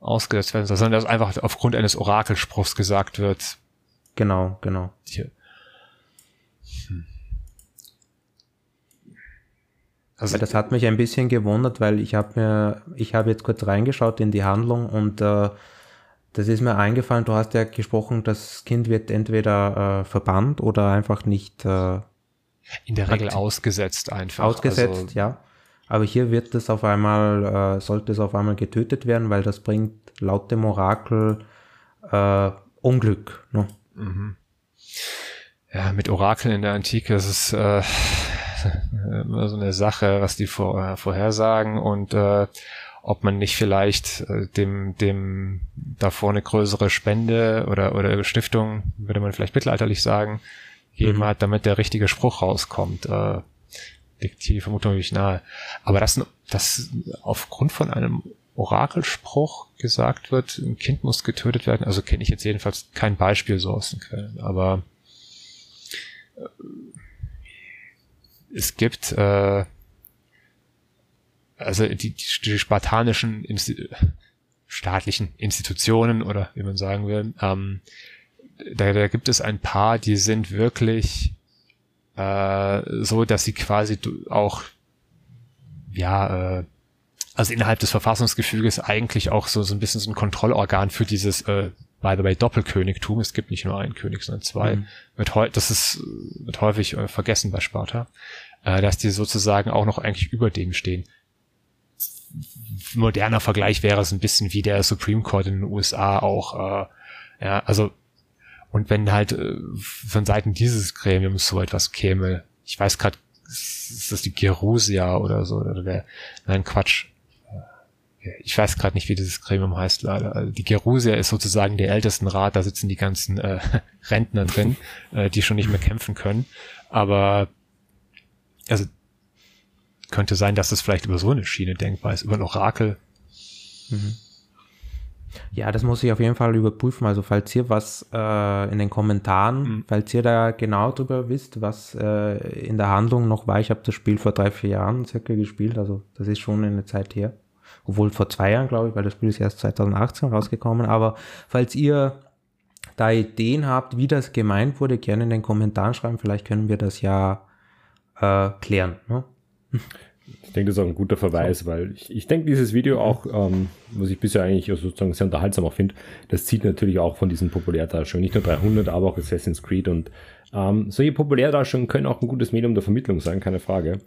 S3: ausgesetzt werden, sondern dass einfach aufgrund eines Orakelspruchs gesagt wird.
S2: Genau, genau. Hier. Hm. Also das hat mich ein bisschen gewundert, weil ich habe mir, ich habe jetzt kurz reingeschaut in die Handlung und äh, das ist mir eingefallen. Du hast ja gesprochen, das Kind wird entweder äh, verbannt oder einfach nicht. Äh,
S3: in der Regel ausgesetzt einfach.
S2: Ausgesetzt, also, ja. Aber hier wird es auf einmal, äh, sollte es auf einmal getötet werden, weil das bringt laut dem Orakel äh, Unglück. Ne? Mhm.
S3: Ja, mit Orakeln in der Antike ist es äh, [LAUGHS] immer so eine Sache, was die vor, äh, vorhersagen und äh, ob man nicht vielleicht äh, dem, dem davor eine größere Spende oder, oder Stiftung, würde man vielleicht mittelalterlich sagen, geben mhm. hat, damit der richtige Spruch rauskommt. Äh, liegt die Vermutung wirklich nahe. Aber dass das aufgrund von einem Orakelspruch gesagt wird, ein Kind muss getötet werden, also kenne ich jetzt jedenfalls kein Beispiel so aus den Quellen, aber äh, es gibt äh, also die, die spartanischen Insti staatlichen Institutionen oder wie man sagen will, ähm, da, da gibt es ein paar, die sind wirklich äh, so, dass sie quasi auch, ja, äh, also innerhalb des Verfassungsgefüges eigentlich auch so, so ein bisschen so ein Kontrollorgan für dieses, äh, by the way, Doppelkönigtum. Es gibt nicht nur einen König, sondern zwei. Mhm. Heu das ist, wird häufig äh, vergessen bei Sparta, äh, dass die sozusagen auch noch eigentlich über dem stehen. Moderner Vergleich wäre es ein bisschen wie der Supreme Court in den USA auch, äh, ja, also und wenn halt äh, von Seiten dieses Gremiums so etwas käme, ich weiß gerade, ist das die Gerusia oder so, oder der, nein, Quatsch. Äh, ich weiß gerade nicht, wie dieses Gremium heißt, leider. Also die Gerusia ist sozusagen der Ältestenrat, da sitzen die ganzen äh, [LAUGHS] Rentner drin, äh, die schon nicht mehr kämpfen können. Aber also könnte sein, dass das vielleicht über so eine Schiene denkbar ist, über ein Orakel. Mhm.
S2: Ja, das muss ich auf jeden Fall überprüfen. Also falls ihr was äh, in den Kommentaren, mhm. falls ihr da genau drüber wisst, was äh, in der Handlung noch war. Ich habe das Spiel vor drei, vier Jahren circa gespielt. Also das ist schon eine Zeit her. Obwohl vor zwei Jahren, glaube ich, weil das Spiel ist erst 2018 rausgekommen. Aber falls ihr da Ideen habt, wie das gemeint wurde, gerne in den Kommentaren schreiben. Vielleicht können wir das ja äh, klären. Ne?
S1: Ich denke, das ist auch ein guter Verweis, weil ich, ich denke, dieses Video auch, ähm, was ich bisher eigentlich sozusagen sehr unterhaltsam auch finde, das zieht natürlich auch von diesen Populärdarstellungen, nicht nur 300, aber auch Assassin's Creed und ähm, solche Populärdarstellungen können auch ein gutes Medium der Vermittlung sein, keine Frage.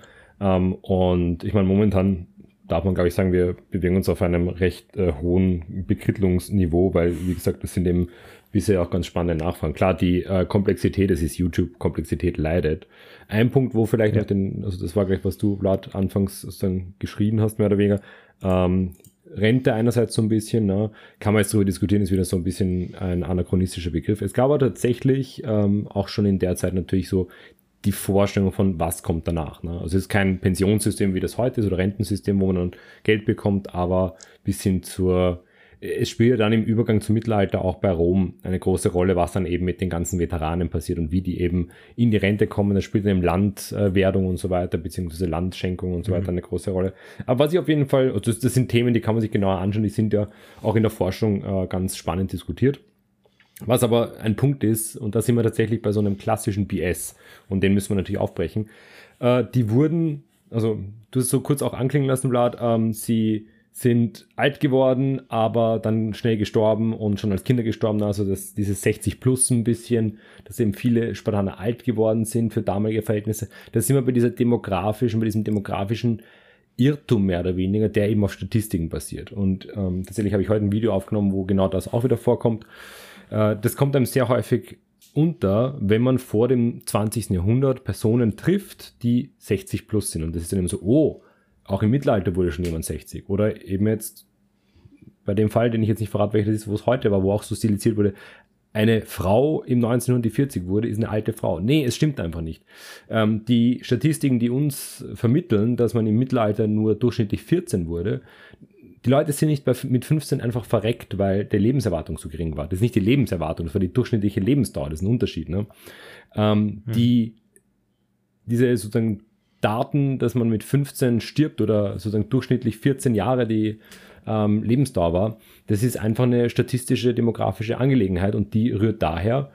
S1: Ähm, und ich meine, momentan darf man, glaube ich, sagen, wir bewegen uns auf einem recht äh, hohen Bekrittlungsniveau, weil, wie gesagt, das sind eben bisher auch ganz spannende Nachfragen. Klar, die äh, Komplexität, das ist YouTube, Komplexität leidet. Ein Punkt, wo vielleicht ja. noch den, also das war gleich, was du, Vlad, anfangs dann geschrieben hast, mehr oder weniger, ähm, Rente einerseits so ein bisschen, ne? kann man jetzt darüber diskutieren, ist wieder so ein bisschen ein anachronistischer Begriff. Es gab aber tatsächlich ähm, auch schon in der Zeit natürlich so die Vorstellung von, was kommt danach. Ne? Also es ist kein Pensionssystem, wie das heute ist, oder Rentensystem, wo man dann Geld bekommt, aber bis hin zur es spielt ja dann im Übergang zum Mittelalter auch bei Rom eine große Rolle, was dann eben mit den ganzen Veteranen passiert und wie die eben in die Rente kommen. Das spielt dann im Landwerdung und so weiter, beziehungsweise Landschenkung und so weiter mhm. eine große Rolle. Aber was ich auf jeden Fall, also das, das, sind Themen, die kann man sich genauer anschauen, die sind ja auch in der Forschung äh, ganz spannend diskutiert. Was aber ein Punkt ist, und da sind wir tatsächlich bei so einem klassischen BS, und den müssen wir natürlich aufbrechen, äh, die wurden, also du hast so kurz auch anklingen lassen, Vlad, ähm, sie sind alt geworden, aber dann schnell gestorben und schon als Kinder gestorben. Also das, dieses 60 plus ein bisschen, dass eben viele Spartaner alt geworden sind für damalige Verhältnisse. Das sind wir bei dieser demografischen, bei diesem demografischen Irrtum mehr oder weniger, der eben auf Statistiken basiert. Und ähm, tatsächlich habe ich heute ein Video aufgenommen, wo genau das auch wieder vorkommt. Äh, das kommt einem sehr häufig unter, wenn man vor dem 20. Jahrhundert Personen trifft, die 60 plus sind. Und das ist dann eben so, oh, auch im Mittelalter wurde schon jemand 60. Oder eben jetzt bei dem Fall, den ich jetzt nicht verrate, welcher das ist, wo es heute war, wo auch so stilisiert wurde, eine Frau im 1940 wurde, ist eine alte Frau. Nee, es stimmt einfach nicht. Ähm, die Statistiken, die uns vermitteln, dass man im Mittelalter nur durchschnittlich 14 wurde, die Leute sind nicht bei, mit 15 einfach verreckt, weil der Lebenserwartung so gering war. Das ist nicht die Lebenserwartung, das war die durchschnittliche Lebensdauer, das ist ein Unterschied. Ne? Ähm, hm. Die, diese sozusagen Daten, dass man mit 15 stirbt oder sozusagen durchschnittlich 14 Jahre die ähm, Lebensdauer war, das ist einfach eine statistische, demografische Angelegenheit und die rührt daher,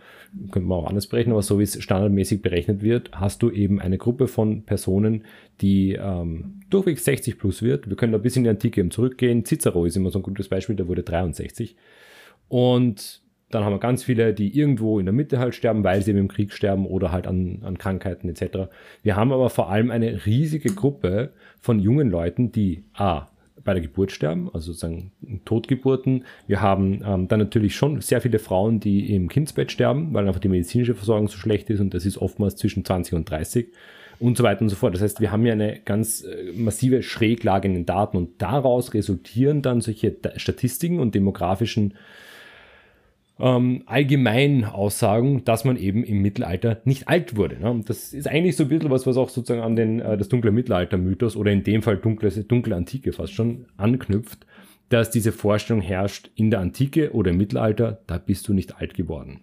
S1: könnte man auch anders berechnen, aber so wie es standardmäßig berechnet wird, hast du eben eine Gruppe von Personen, die ähm, durchwegs 60 plus wird. Wir können da ein bisschen in die Antike eben zurückgehen. Cicero ist immer so ein gutes Beispiel, der wurde 63. Und dann haben wir ganz viele, die irgendwo in der Mitte halt sterben, weil sie eben im Krieg sterben oder halt an, an Krankheiten etc. Wir haben aber vor allem eine riesige Gruppe von jungen Leuten, die A, bei der Geburt sterben, also sozusagen Totgeburten. Wir haben ähm, dann natürlich schon sehr viele Frauen, die im Kindsbett sterben, weil einfach die medizinische Versorgung so schlecht ist und das ist oftmals zwischen 20 und 30 und so weiter und so fort. Das heißt, wir haben ja eine ganz äh, massive Schräglage in den Daten und daraus resultieren dann solche Statistiken und demografischen ähm, allgemein Aussagen, dass man eben im Mittelalter nicht alt wurde. Ne? Und das ist eigentlich so ein bisschen was, was auch sozusagen an den, äh, das dunkle Mittelalter-Mythos oder in dem Fall dunkle, dunkle Antike fast schon anknüpft, dass diese Vorstellung herrscht, in der Antike oder im Mittelalter, da bist du nicht alt geworden.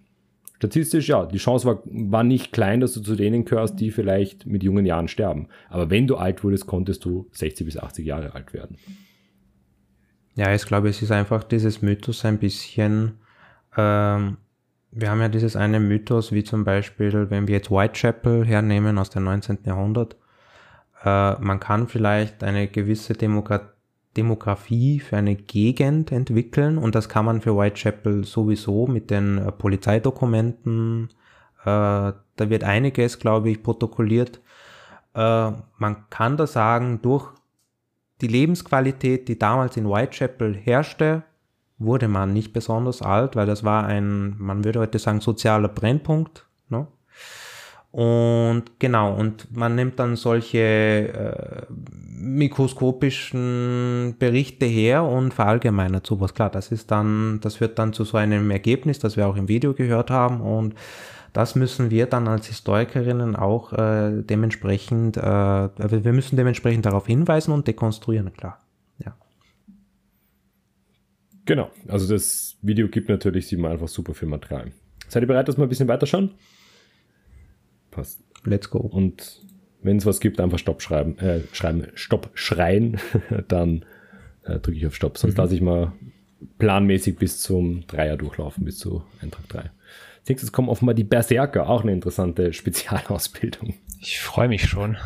S1: Statistisch, ja, die Chance war, war nicht klein, dass du zu denen gehörst, die vielleicht mit jungen Jahren sterben. Aber wenn du alt wurdest, konntest du 60 bis 80 Jahre alt werden.
S2: Ja, ich glaube, es ist einfach dieses Mythos ein bisschen ähm, wir haben ja dieses eine Mythos, wie zum Beispiel, wenn wir jetzt Whitechapel hernehmen aus dem 19. Jahrhundert, äh, man kann vielleicht eine gewisse Demokratie Demografie für eine Gegend entwickeln und das kann man für Whitechapel sowieso mit den äh, Polizeidokumenten. Äh, da wird einiges, glaube ich, protokolliert. Äh, man kann da sagen, durch die Lebensqualität, die damals in Whitechapel herrschte, wurde man nicht besonders alt, weil das war ein, man würde heute sagen, sozialer Brennpunkt. Ne? Und genau, und man nimmt dann solche äh, mikroskopischen Berichte her und verallgemeinert sowas. Klar, das ist dann, das wird dann zu so einem Ergebnis, das wir auch im Video gehört haben und das müssen wir dann als Historikerinnen auch äh, dementsprechend, äh, wir müssen dementsprechend darauf hinweisen und dekonstruieren, klar.
S1: Genau, also das Video gibt natürlich, sieht man einfach super viel Material. Seid ihr bereit, dass wir ein bisschen weiterschauen? Passt.
S2: Let's go.
S1: Und wenn es was gibt, einfach Stopp schreiben, äh, schreiben, Stopp schreien, [LAUGHS] dann äh, drücke ich auf Stopp. Sonst mhm. lasse ich mal planmäßig bis zum Dreier durchlaufen, bis zu Eintrag 3. Als nächstes kommen offenbar die Berserker, auch eine interessante Spezialausbildung.
S3: Ich freue mich schon.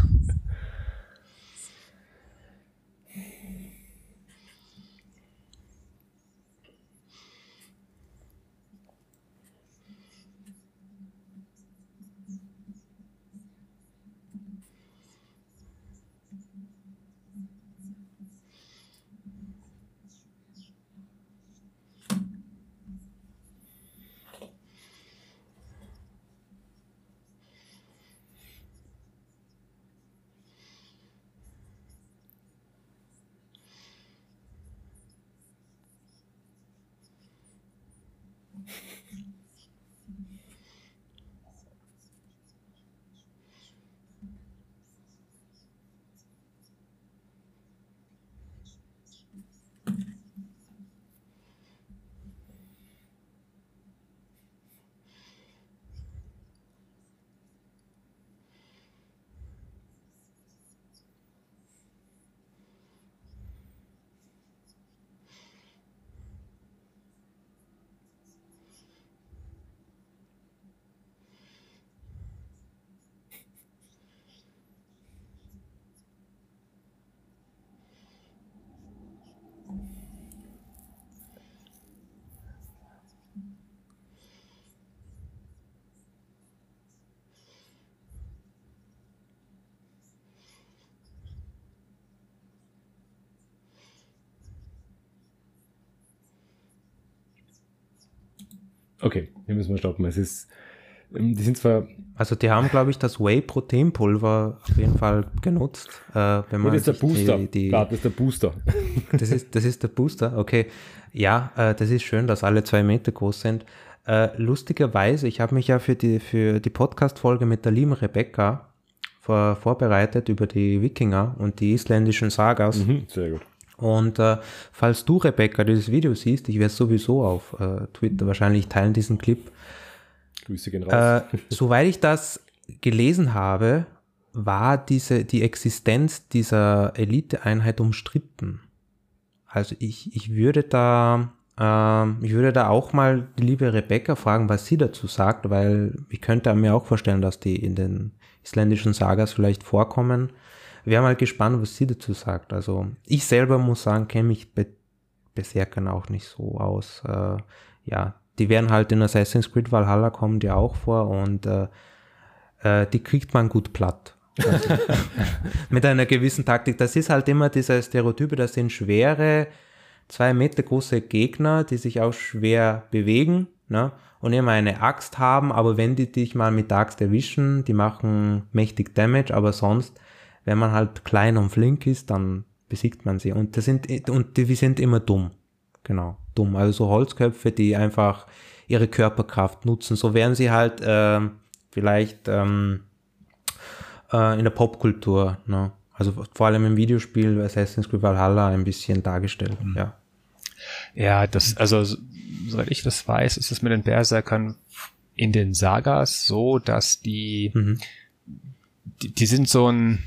S1: Okay, hier müssen wir stoppen. Es ist, ähm, die sind zwar.
S2: Also die haben, glaube ich, das Whey-Protein-Pulver auf jeden Fall genutzt.
S1: Äh, wenn man das ist der Booster. Die, die, Klar, das [LAUGHS] ist der Booster.
S2: das, ist, das ist der Booster, okay. Ja, äh, das ist schön, dass alle zwei Meter groß sind. Äh, lustigerweise, ich habe mich ja für die, für die Podcast-Folge mit der lieben Rebecca vor, vorbereitet über die Wikinger und die isländischen Sagas. Mhm, sehr gut. Und äh, falls du, Rebecca, dieses Video siehst, ich werde sowieso auf äh, Twitter wahrscheinlich teilen, diesen Clip. Grüße gehen raus. Äh, soweit ich das gelesen habe, war diese, die Existenz dieser Eliteeinheit umstritten. Also ich, ich würde da, äh, ich würde da auch mal die liebe Rebecca fragen, was sie dazu sagt, weil ich könnte mir auch vorstellen, dass die in den isländischen Sagas vielleicht vorkommen wäre mal gespannt, was sie dazu sagt. Also ich selber muss sagen, kenne mich bei Berserkern auch nicht so aus. Äh, ja, die werden halt in Assassin's Creed Valhalla kommen die auch vor und äh, äh, die kriegt man gut platt. Also, [LAUGHS] mit einer gewissen Taktik. Das ist halt immer dieser Stereotype, das sind schwere, zwei Meter große Gegner, die sich auch schwer bewegen ne? und immer eine Axt haben, aber wenn die dich mal mit der Axt erwischen, die machen mächtig Damage, aber sonst wenn man halt klein und flink ist, dann besiegt man sie. Und, das sind, und die, die sind immer dumm. Genau, dumm. Also so Holzköpfe, die einfach ihre Körperkraft nutzen. So werden sie halt äh, vielleicht ähm, äh, in der Popkultur, ne? also vor allem im Videospiel Assassin's Creed Valhalla ein bisschen dargestellt. Mhm. Ja.
S3: Ja, das, also soweit ich das weiß, ist es mit den Berserkern in den Sagas so, dass die, mhm. die, die sind so ein,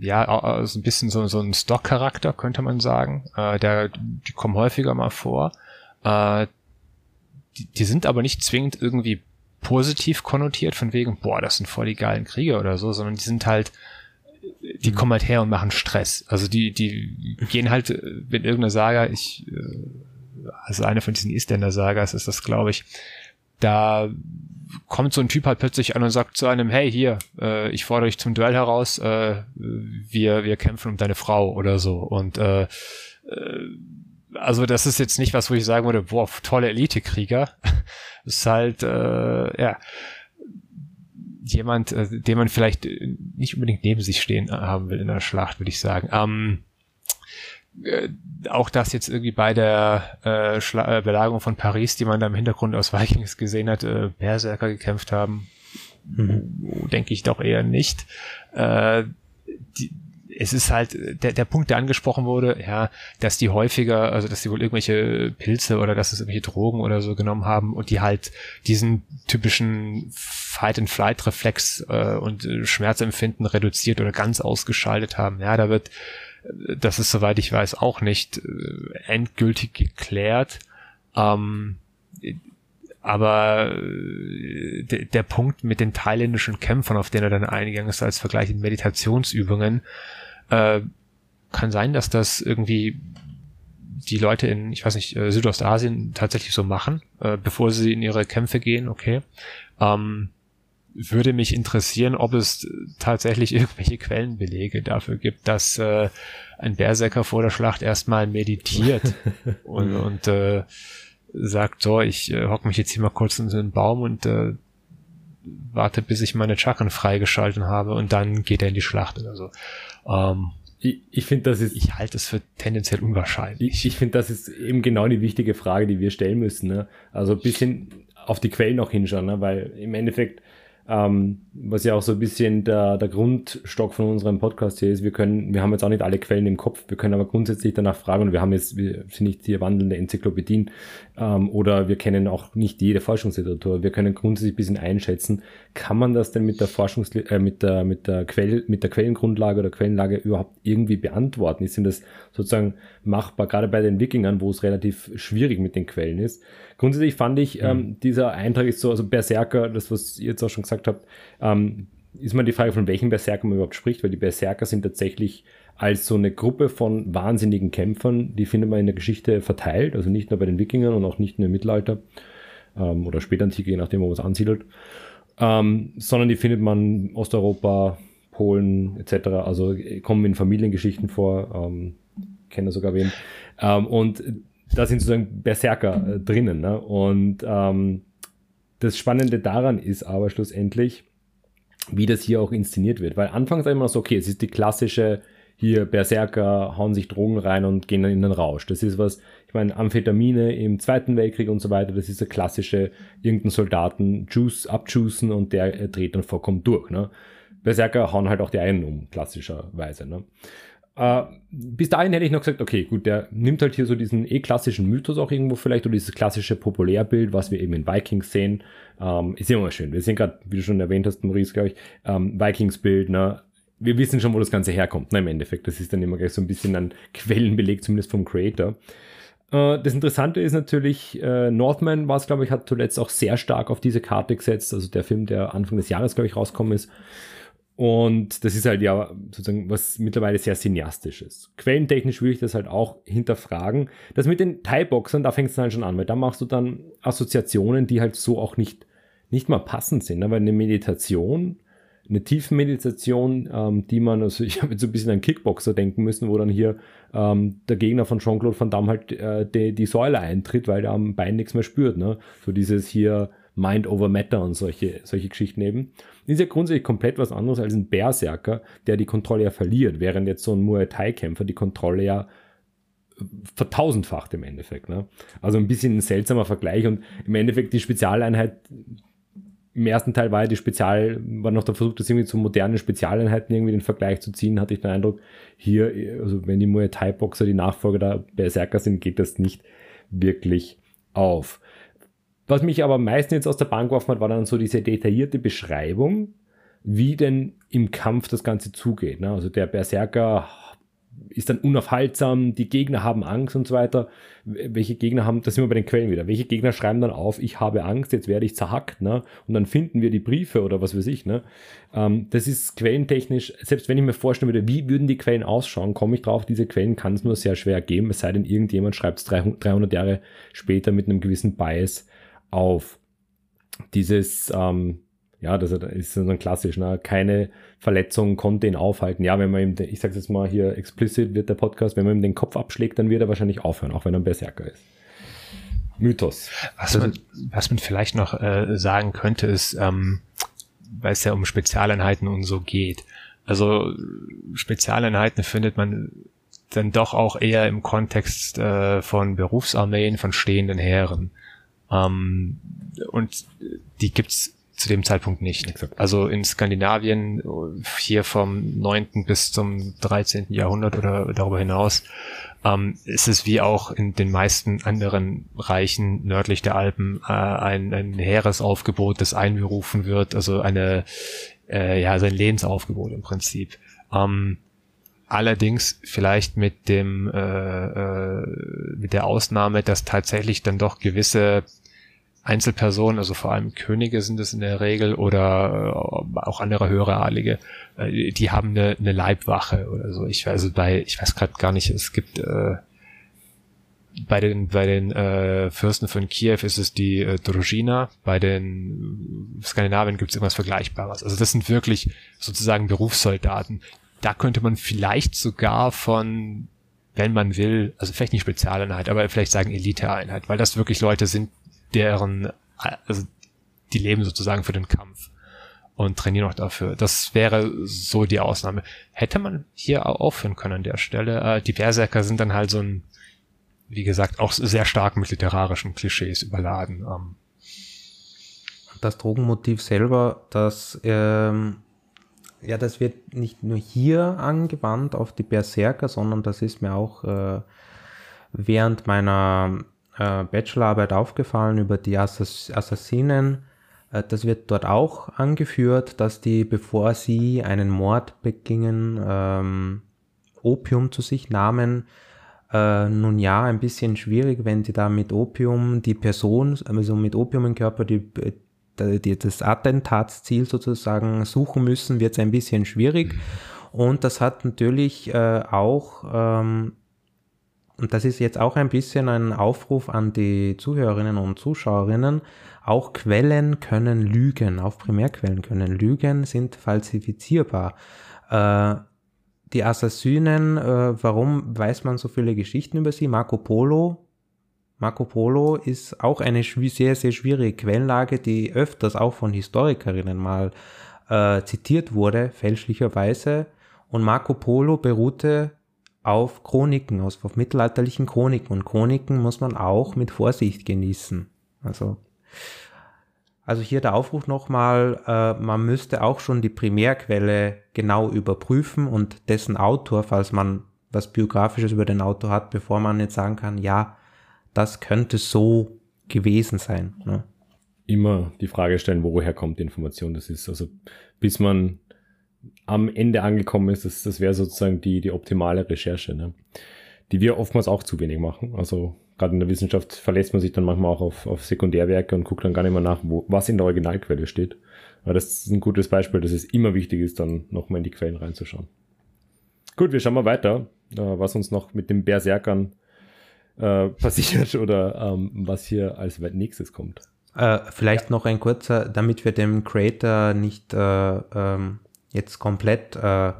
S3: ja, so ein bisschen so, so ein Stock-Charakter, könnte man sagen. Äh, der, die kommen häufiger mal vor. Äh, die, die sind aber nicht zwingend irgendwie positiv konnotiert, von wegen, boah, das sind voll die geilen Krieger oder so, sondern die sind halt, die mhm. kommen halt her und machen Stress. Also die, die gehen halt, wenn irgendeine Saga, ich, äh, also eine von diesen Isländer-Sagas ist das, glaube ich, da kommt so ein Typ halt plötzlich an und sagt zu einem, hey, hier, äh, ich fordere dich zum Duell heraus, äh, wir, wir kämpfen um deine Frau oder so. Und äh, äh, also das ist jetzt nicht was, wo ich sagen würde, boah, tolle Elite-Krieger. [LAUGHS] ist halt, äh, ja, jemand, äh, den man vielleicht nicht unbedingt neben sich stehen haben will in der Schlacht, würde ich sagen. Ähm, äh, auch das jetzt irgendwie bei der äh, Schla äh, Belagerung von Paris, die man da im Hintergrund aus Vikings gesehen hat, äh, Berserker gekämpft haben, mhm. denke ich doch eher nicht. Äh, die, es ist halt der, der Punkt, der angesprochen wurde, ja, dass die häufiger, also dass die wohl irgendwelche Pilze oder dass es irgendwelche Drogen oder so genommen haben und die halt diesen typischen Fight-and-Flight-Reflex äh, und Schmerzempfinden reduziert oder ganz ausgeschaltet haben. Ja, da wird das ist, soweit ich weiß, auch nicht äh, endgültig geklärt. Ähm, aber äh, der Punkt mit den thailändischen Kämpfern, auf den er dann eingegangen ist, als Vergleich in Meditationsübungen, äh, kann sein, dass das irgendwie die Leute in, ich weiß nicht, äh, Südostasien tatsächlich so machen, äh, bevor sie in ihre Kämpfe gehen, okay. Ähm, würde mich interessieren, ob es tatsächlich irgendwelche Quellenbelege dafür gibt, dass äh, ein Berserker vor der Schlacht erstmal meditiert [LAUGHS] und, und äh, sagt, so, ich äh, hock mich jetzt hier mal kurz in so einen Baum und äh, warte, bis ich meine Chakren freigeschalten habe und dann geht er in die Schlacht oder so. Ähm,
S1: ich, ich finde, das ist.
S3: Ich halte es für tendenziell unwahrscheinlich.
S1: Ich, ich finde, das ist eben genau die wichtige Frage, die wir stellen müssen. Ne? Also ein bisschen auf die Quellen auch hinschauen, ne? weil im Endeffekt ähm, was ja auch so ein bisschen der, der Grundstock von unserem Podcast hier ist, wir können, wir haben jetzt auch nicht alle Quellen im Kopf, wir können aber grundsätzlich danach fragen und wir haben jetzt, wir sind nicht hier wandelnde Enzyklopädien ähm, oder wir kennen auch nicht jede Forschungsliteratur. Wir können grundsätzlich ein bisschen einschätzen, kann man das denn mit der Forschungs äh, mit der mit der Quell mit der Quellengrundlage oder Quellenlage überhaupt irgendwie beantworten? Ist denn das sozusagen machbar, gerade bei den Wikingern, wo es relativ schwierig mit den Quellen ist? Grundsätzlich fand ich, ähm, mhm. ähm, dieser Eintrag ist so, also Berserker, das, was ihr jetzt auch schon gesagt habt, ähm, ist mal die Frage, von welchen Berserker man überhaupt spricht, weil die Berserker sind tatsächlich als so eine Gruppe von wahnsinnigen Kämpfern, die findet man in der Geschichte verteilt, also nicht nur bei den Wikingern und auch nicht nur im Mittelalter ähm, oder Spätantike, je nachdem, wo man es ansiedelt, ähm, sondern die findet man in Osteuropa, Polen etc., also kommen in Familiengeschichten vor, ähm, kenne sogar wen. Ähm, und da sind sozusagen Berserker äh, drinnen. Ne? Und ähm, das Spannende daran ist aber schlussendlich, wie das hier auch inszeniert wird. Weil anfangs immer so, okay, es ist die klassische hier Berserker hauen sich Drogen rein und gehen dann in den Rausch. Das ist was, ich meine, Amphetamine im Zweiten Weltkrieg und so weiter, das ist der klassische, irgendeinen Soldaten Juice abjuicen und der äh, dreht dann vollkommen durch. Ne? Berserker hauen halt auch die einen um, klassischerweise. Ne? Äh, bis dahin hätte ich noch gesagt, okay, gut, der nimmt halt hier so diesen eh klassischen Mythos auch irgendwo vielleicht oder dieses klassische Populärbild, was wir eben in Vikings sehen. Ähm, ist immer schön. Wir sehen gerade, wie du schon erwähnt hast, Maurice, glaube ich, ähm, Vikings-Bild, ne? wir wissen schon, wo das Ganze herkommt, ne, im Endeffekt. Das ist dann immer gleich so ein bisschen ein [LAUGHS] Quellenbeleg, zumindest vom Creator. Äh, das Interessante ist natürlich, äh, Northman war es, glaube ich, hat zuletzt auch sehr stark auf diese Karte gesetzt. Also der Film, der Anfang des Jahres, glaube ich, rausgekommen ist. Und das ist halt ja sozusagen was mittlerweile sehr cineastisch ist. Quellentechnisch würde ich das halt auch hinterfragen. Das mit den Thai-Boxern, da fängt es dann schon an, weil da machst du dann Assoziationen, die halt so auch nicht, nicht mal passend sind. Aber eine Meditation eine Tiefenmeditation, ähm, die man, also [LAUGHS] ich habe jetzt so ein bisschen an Kickboxer denken müssen, wo dann hier ähm, der Gegner von Jean-Claude Van Damme halt äh, die, die Säule eintritt, weil der am Bein nichts mehr spürt. Ne? So dieses hier Mind over Matter und solche, solche Geschichten eben. Ist ja grundsätzlich komplett was anderes als ein Berserker, der die Kontrolle ja verliert, während jetzt so ein Muay Thai-Kämpfer die Kontrolle ja vertausendfacht im Endeffekt. Ne? Also ein bisschen ein seltsamer Vergleich und im Endeffekt die Spezialeinheit im ersten Teil war ja die Spezial, war noch der Versuch, das irgendwie zu modernen Spezialeinheiten irgendwie den Vergleich zu ziehen, hatte ich den Eindruck, hier, also wenn die Muay Thai Boxer die Nachfolger der Berserker sind, geht das nicht wirklich auf. Was mich aber am meisten jetzt aus der Bank geworfen hat, war dann so diese detaillierte Beschreibung, wie denn im Kampf das Ganze zugeht. Ne? Also der Berserker ist dann unaufhaltsam, die Gegner haben Angst und so weiter. Welche Gegner haben, da sind wir bei den Quellen wieder, welche Gegner schreiben dann auf, ich habe Angst, jetzt werde ich zerhackt, ne? Und dann finden wir die Briefe oder was weiß ich, ne? Ähm, das ist quellentechnisch, selbst wenn ich mir vorstellen würde, wie würden die Quellen ausschauen, komme ich drauf, diese Quellen kann es nur sehr schwer geben, es sei denn, irgendjemand schreibt es 300 Jahre später mit einem gewissen Bias auf. Dieses, ähm, ja, das ist dann klassisch, ne? keine Verletzung konnte ihn aufhalten. Ja, wenn man ihm, ich sag's jetzt mal hier explicit wird der Podcast, wenn man ihm den Kopf abschlägt, dann wird er wahrscheinlich aufhören, auch wenn er ein Berserker ist. Mythos.
S3: Was man, was man vielleicht noch äh, sagen könnte, ist, ähm, weil es ja um Spezialeinheiten und so geht. Also Spezialeinheiten findet man dann doch auch eher im Kontext äh, von Berufsarmeen, von stehenden Heeren. Ähm, und die gibt's zu dem Zeitpunkt nicht. Exakt. Also in Skandinavien hier vom 9. bis zum 13. Jahrhundert oder darüber hinaus ähm, ist es wie auch in den meisten anderen Reichen nördlich der Alpen äh, ein, ein Heeresaufgebot, das einberufen wird, also eine äh, ja, sein Lehnsaufgebot im Prinzip. Ähm, allerdings vielleicht mit dem äh, äh, mit der Ausnahme, dass tatsächlich dann doch gewisse Einzelpersonen, also vor allem Könige sind es in der Regel oder äh, auch andere höhere Adlige, äh, die haben eine, eine Leibwache oder so. Ich weiß, also bei, ich weiß gerade gar nicht, es gibt äh, bei den bei den äh, Fürsten von Kiew ist es die äh, Druzhina, bei den Skandinavien gibt es irgendwas Vergleichbares. Also das sind wirklich sozusagen Berufssoldaten. Da könnte man vielleicht sogar von wenn man will, also vielleicht nicht Spezialeinheit, aber vielleicht sagen Eliteeinheit, weil das wirklich Leute sind, deren, also die leben sozusagen für den Kampf und trainieren auch dafür. Das wäre so die Ausnahme. Hätte man hier auch aufhören können an der Stelle. Äh, die Berserker sind dann halt so ein, wie gesagt, auch sehr stark mit literarischen Klischees überladen. Ähm.
S2: Das Drogenmotiv selber, das, ähm, ja, das wird nicht nur hier angewandt auf die Berserker, sondern das ist mir auch äh, während meiner äh, Bachelorarbeit aufgefallen über die Assass Assassinen. Äh, das wird dort auch angeführt, dass die, bevor sie einen Mord begingen, ähm, Opium zu sich nahmen. Äh, nun ja, ein bisschen schwierig, wenn die da mit Opium die Person, also mit Opium im Körper die, die das Attentatsziel sozusagen suchen müssen, wird es ein bisschen schwierig. Mhm. Und das hat natürlich äh, auch ähm, und das ist jetzt auch ein bisschen ein Aufruf an die Zuhörerinnen und Zuschauerinnen, auch Quellen können lügen, auch Primärquellen können lügen, sind falsifizierbar. Äh, die Assassinen, äh, warum weiß man so viele Geschichten über sie? Marco Polo Marco Polo ist auch eine sehr, sehr schwierige Quellenlage, die öfters auch von Historikerinnen mal äh, zitiert wurde, fälschlicherweise. Und Marco Polo beruhte auf Chroniken, auf, auf mittelalterlichen Chroniken. Und Chroniken muss man auch mit Vorsicht genießen. Also, also hier der Aufruf nochmal, äh, man müsste auch schon die Primärquelle genau überprüfen und dessen Autor, falls man was Biografisches über den Autor hat, bevor man jetzt sagen kann, ja, das könnte so gewesen sein. Ne?
S1: Immer die Frage stellen, woher kommt die Information. Das ist also, bis man am Ende angekommen ist, das, das wäre sozusagen die, die optimale Recherche, ne? die wir oftmals auch zu wenig machen. Also gerade in der Wissenschaft verlässt man sich dann manchmal auch auf, auf Sekundärwerke und guckt dann gar nicht mehr nach, wo, was in der Originalquelle steht. Aber das ist ein gutes Beispiel, dass es immer wichtig ist, dann nochmal in die Quellen reinzuschauen. Gut, wir schauen mal weiter, äh, was uns noch mit den Berserkern äh, [LAUGHS] passiert oder ähm, was hier als nächstes kommt.
S2: Äh, vielleicht noch ein kurzer, damit wir dem Creator nicht äh, ähm, jetzt komplett äh, äh,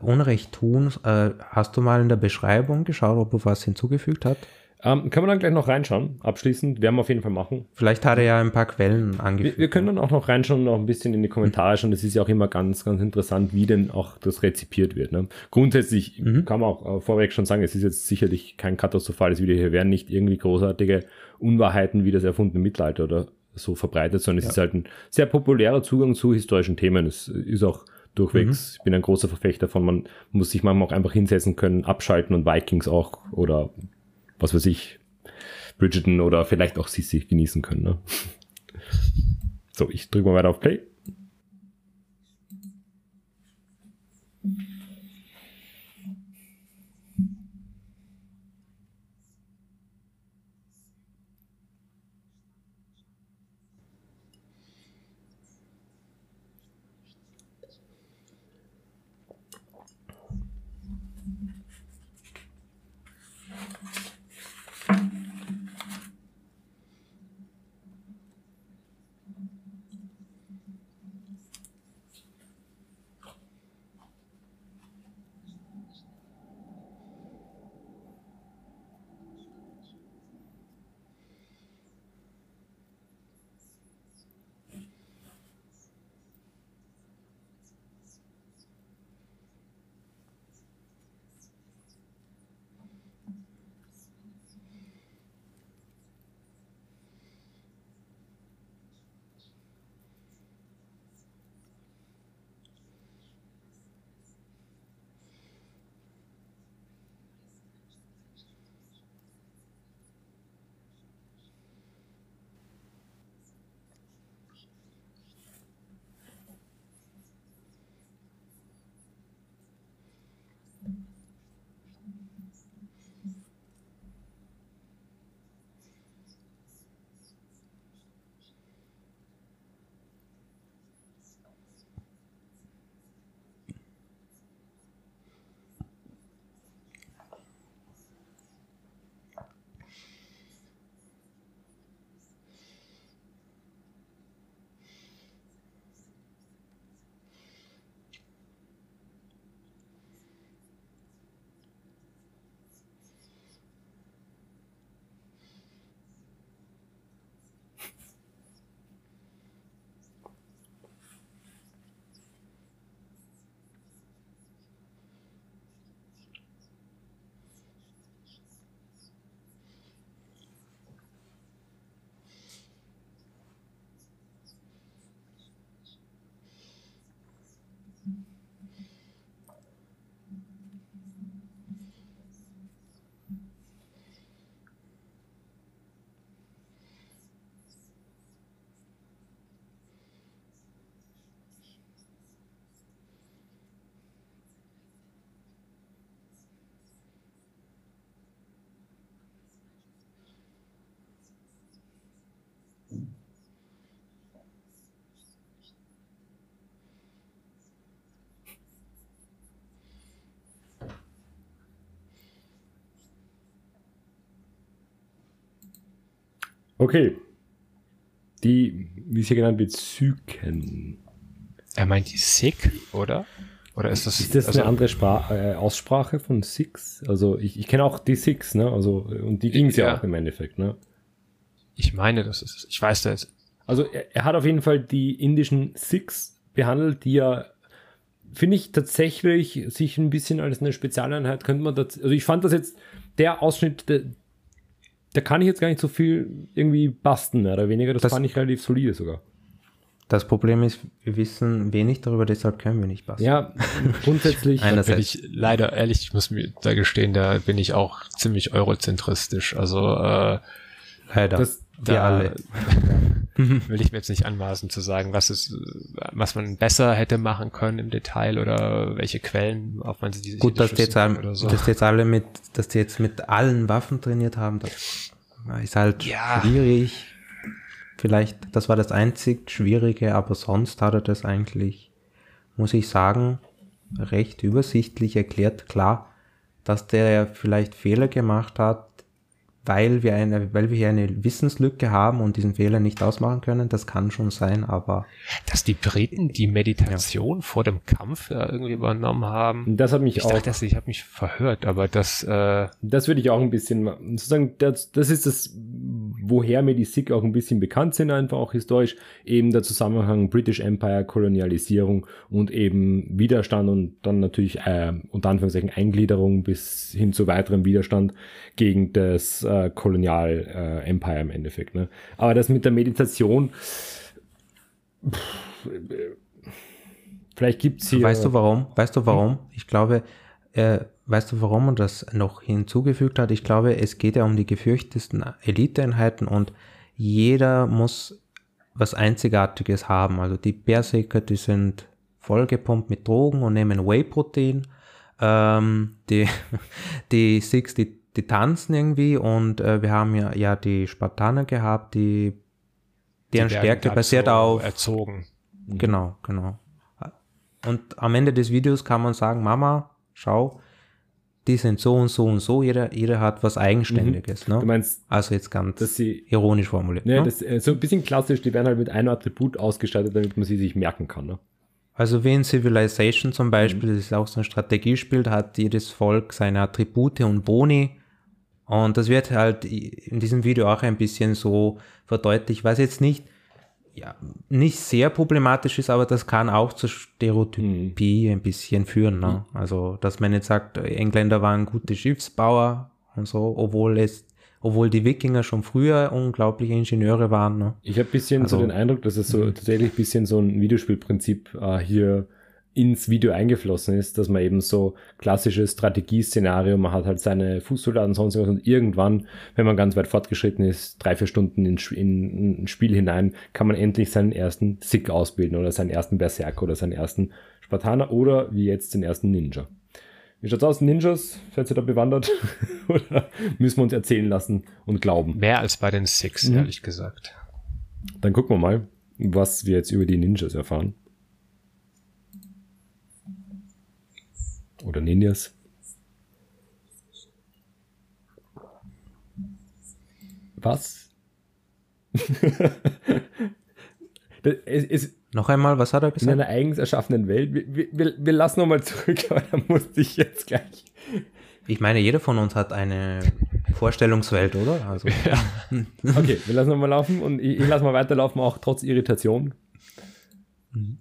S2: Unrecht tun. Äh, hast du mal in der Beschreibung geschaut, ob er was hinzugefügt hat?
S1: Ähm, können wir dann gleich noch reinschauen, abschließend. Werden wir auf jeden Fall machen.
S2: Vielleicht hat er ja ein paar Quellen
S1: angefügt. Wir, wir können dann auch noch reinschauen, noch ein bisschen in die Kommentare schauen. Das ist ja auch immer ganz, ganz interessant, wie denn auch das rezipiert wird. Ne? Grundsätzlich mhm. kann man auch äh, vorweg schon sagen, es ist jetzt sicherlich kein katastrophales Video. Hier werden nicht irgendwie großartige Unwahrheiten wie das erfundene Mittelalter oder so verbreitet, sondern ja. es ist halt ein sehr populärer Zugang zu historischen Themen. Es ist auch durchwegs, mhm. ich bin ein großer Verfechter davon, man muss sich manchmal auch einfach hinsetzen können, abschalten und Vikings auch oder was weiß ich, Bridgerton oder vielleicht auch Sissi genießen können. Ne? So, ich drücke mal weiter auf Play. Okay. Die, wie es hier genannt wird, Zyken.
S3: Er meint die Sick, oder? Oder ist das,
S1: ist das also, eine andere Spra äh, Aussprache von Six? Also ich, ich kenne auch die Six, ne? Also und die ging es ja. ja. auch im Endeffekt, ne?
S3: Ich meine, das ist, ich weiß das.
S1: Also er, er hat auf jeden Fall die indischen Six behandelt, die ja finde ich tatsächlich sich ein bisschen als eine Spezialeinheit könnte man das, also ich fand das jetzt der Ausschnitt, der, da kann ich jetzt gar nicht so viel irgendwie basten, mehr oder weniger. Das, das fand ich relativ solide sogar.
S2: Das Problem ist, wir wissen wenig darüber, deshalb können wir nicht basteln.
S1: Ja, grundsätzlich. [LAUGHS]
S3: Einerseits. bin ich leider ehrlich, ich muss mir da gestehen, da bin ich auch ziemlich eurozentristisch. Also äh,
S2: leider. Das,
S3: da, wir [LAUGHS] alle. will ich mir jetzt nicht anmaßen zu sagen, was es, was man besser hätte machen können im Detail oder welche Quellen, auf man
S2: sie Gut, dass die, jetzt alle, so. dass die jetzt alle mit, dass die jetzt mit allen Waffen trainiert haben, das ist halt ja. schwierig Vielleicht, das war das einzig Schwierige, aber sonst hat er das eigentlich, muss ich sagen, recht übersichtlich erklärt. Klar, dass der vielleicht Fehler gemacht hat, weil wir eine, weil wir hier eine Wissenslücke haben und diesen Fehler nicht ausmachen können. Das kann schon sein, aber.
S3: Dass die Briten die Meditation ja. vor dem Kampf ja irgendwie übernommen haben.
S1: Das hat mich
S3: ich
S1: auch.
S3: Dachte, ich habe mich verhört, aber das. Äh
S1: das würde ich auch ein bisschen sozusagen. Das, das ist das, woher mir die Sikh auch ein bisschen bekannt sind, einfach auch historisch. Eben der Zusammenhang British Empire, Kolonialisierung und eben Widerstand und dann natürlich äh, unter Anführungszeichen Eingliederung bis hin zu weiterem Widerstand gegen das äh, äh, Kolonial äh, Empire im Endeffekt. Ne? Aber das mit der Meditation, pff, vielleicht gibt es hier.
S2: Weißt du warum? Weißt du warum? Ich glaube, äh, weißt du warum man das noch hinzugefügt hat? Ich glaube, es geht ja um die gefürchtesten Eliteeinheiten und jeder muss was Einzigartiges haben. Also die Berserker, die sind vollgepumpt mit Drogen und nehmen Whey-Protein. Ähm, die, [LAUGHS] die Six, die die tanzen irgendwie und äh, wir haben ja, ja die Spartaner gehabt, die deren die Stärke basiert so auf
S3: erzogen.
S2: Genau, genau. Und am Ende des Videos kann man sagen, Mama, schau, die sind so und so und so, jeder, jeder hat was Eigenständiges. Mhm. Ne?
S1: Du meinst,
S2: also jetzt ganz
S1: dass sie,
S2: ironisch formuliert.
S1: Ne, ne? Das, äh, so ein bisschen klassisch, die werden halt mit einem Attribut ausgestattet, damit man sie sich merken kann. Ne?
S2: Also wie in Civilization zum Beispiel, mhm. das ist auch so ein Strategiespiel, da hat jedes Volk seine Attribute und Boni und das wird halt in diesem Video auch ein bisschen so verdeutlicht, was jetzt nicht, ja, nicht sehr problematisch ist, aber das kann auch zur Stereotypie mhm. ein bisschen führen. Ne? Mhm. Also, dass man jetzt sagt, Engländer waren gute Schiffsbauer und so, obwohl es obwohl die Wikinger schon früher unglaubliche Ingenieure waren. Ne?
S1: Ich habe ein bisschen also, so den Eindruck, dass es so mhm. tatsächlich ein bisschen so ein Videospielprinzip äh, hier ins Video eingeflossen ist, dass man eben so klassisches Strategieszenario, man hat halt seine Fußsoldaten sonst was und irgendwann, wenn man ganz weit fortgeschritten ist, drei, vier Stunden in, in, ein Spiel hinein, kann man endlich seinen ersten Sick ausbilden oder seinen ersten Berserker oder seinen ersten Spartaner oder wie jetzt den ersten Ninja. Wie schaut's aus, Ninjas? Seid ihr da bewandert? [LAUGHS] oder müssen wir uns erzählen lassen und glauben?
S3: Mehr als bei den Six, mhm. ehrlich gesagt.
S1: Dann gucken wir mal, was wir jetzt über die Ninjas erfahren. Oder Ninjas. Was? [LAUGHS]
S2: es, es, noch einmal, was hat er gesagt?
S1: In einer eigens erschaffenen Welt. Wir, wir, wir lassen nochmal zurück, [LAUGHS] aber da musste ich jetzt gleich.
S2: Ich meine, jeder von uns hat eine Vorstellungswelt, oder?
S1: Also. [LAUGHS] Ja. Okay, wir lassen nochmal laufen und ich, ich lasse mal weiterlaufen, auch trotz Irritation. Mhm.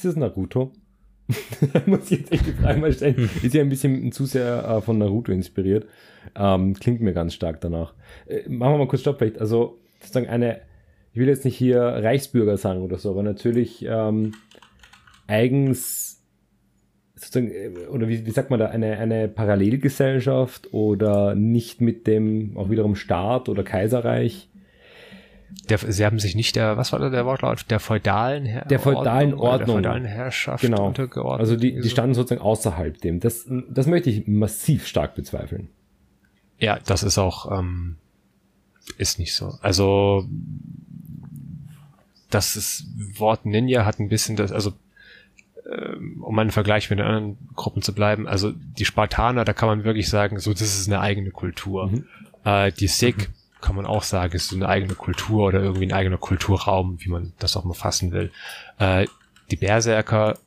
S1: Ist es Naruto? [LAUGHS] muss ich jetzt echt die Frage mal stellen. Hm. Ist ja ein bisschen zu sehr äh, von Naruto inspiriert. Ähm, klingt mir ganz stark danach. Äh, machen wir mal kurz Stopp vielleicht. Also, sozusagen eine, ich will jetzt nicht hier Reichsbürger sagen oder so, aber natürlich ähm, eigens, sozusagen, äh, oder wie, wie sagt man da, eine, eine Parallelgesellschaft oder nicht mit dem auch wiederum Staat oder Kaiserreich
S3: der, sie haben sich nicht der, was war da der Wortlaut, der feudalen,
S1: Her der feudalen Ordnung, Ordnung.
S3: der feudalen Herrschaft
S1: genau. untergeordnet. Also die, die standen sozusagen außerhalb dem. Das, das möchte ich massiv stark bezweifeln.
S3: Ja, das ist auch, ähm, ist nicht so. Also das ist, Wort Ninja hat ein bisschen das, also ähm, um einen Vergleich mit den anderen Gruppen zu bleiben, also die Spartaner, da kann man wirklich sagen, so das ist eine eigene Kultur. Mhm. Äh, die Sikh mhm. Kann man auch sagen, ist so eine eigene Kultur oder irgendwie ein eigener Kulturraum, wie man das auch mal fassen will. Äh, die Berserker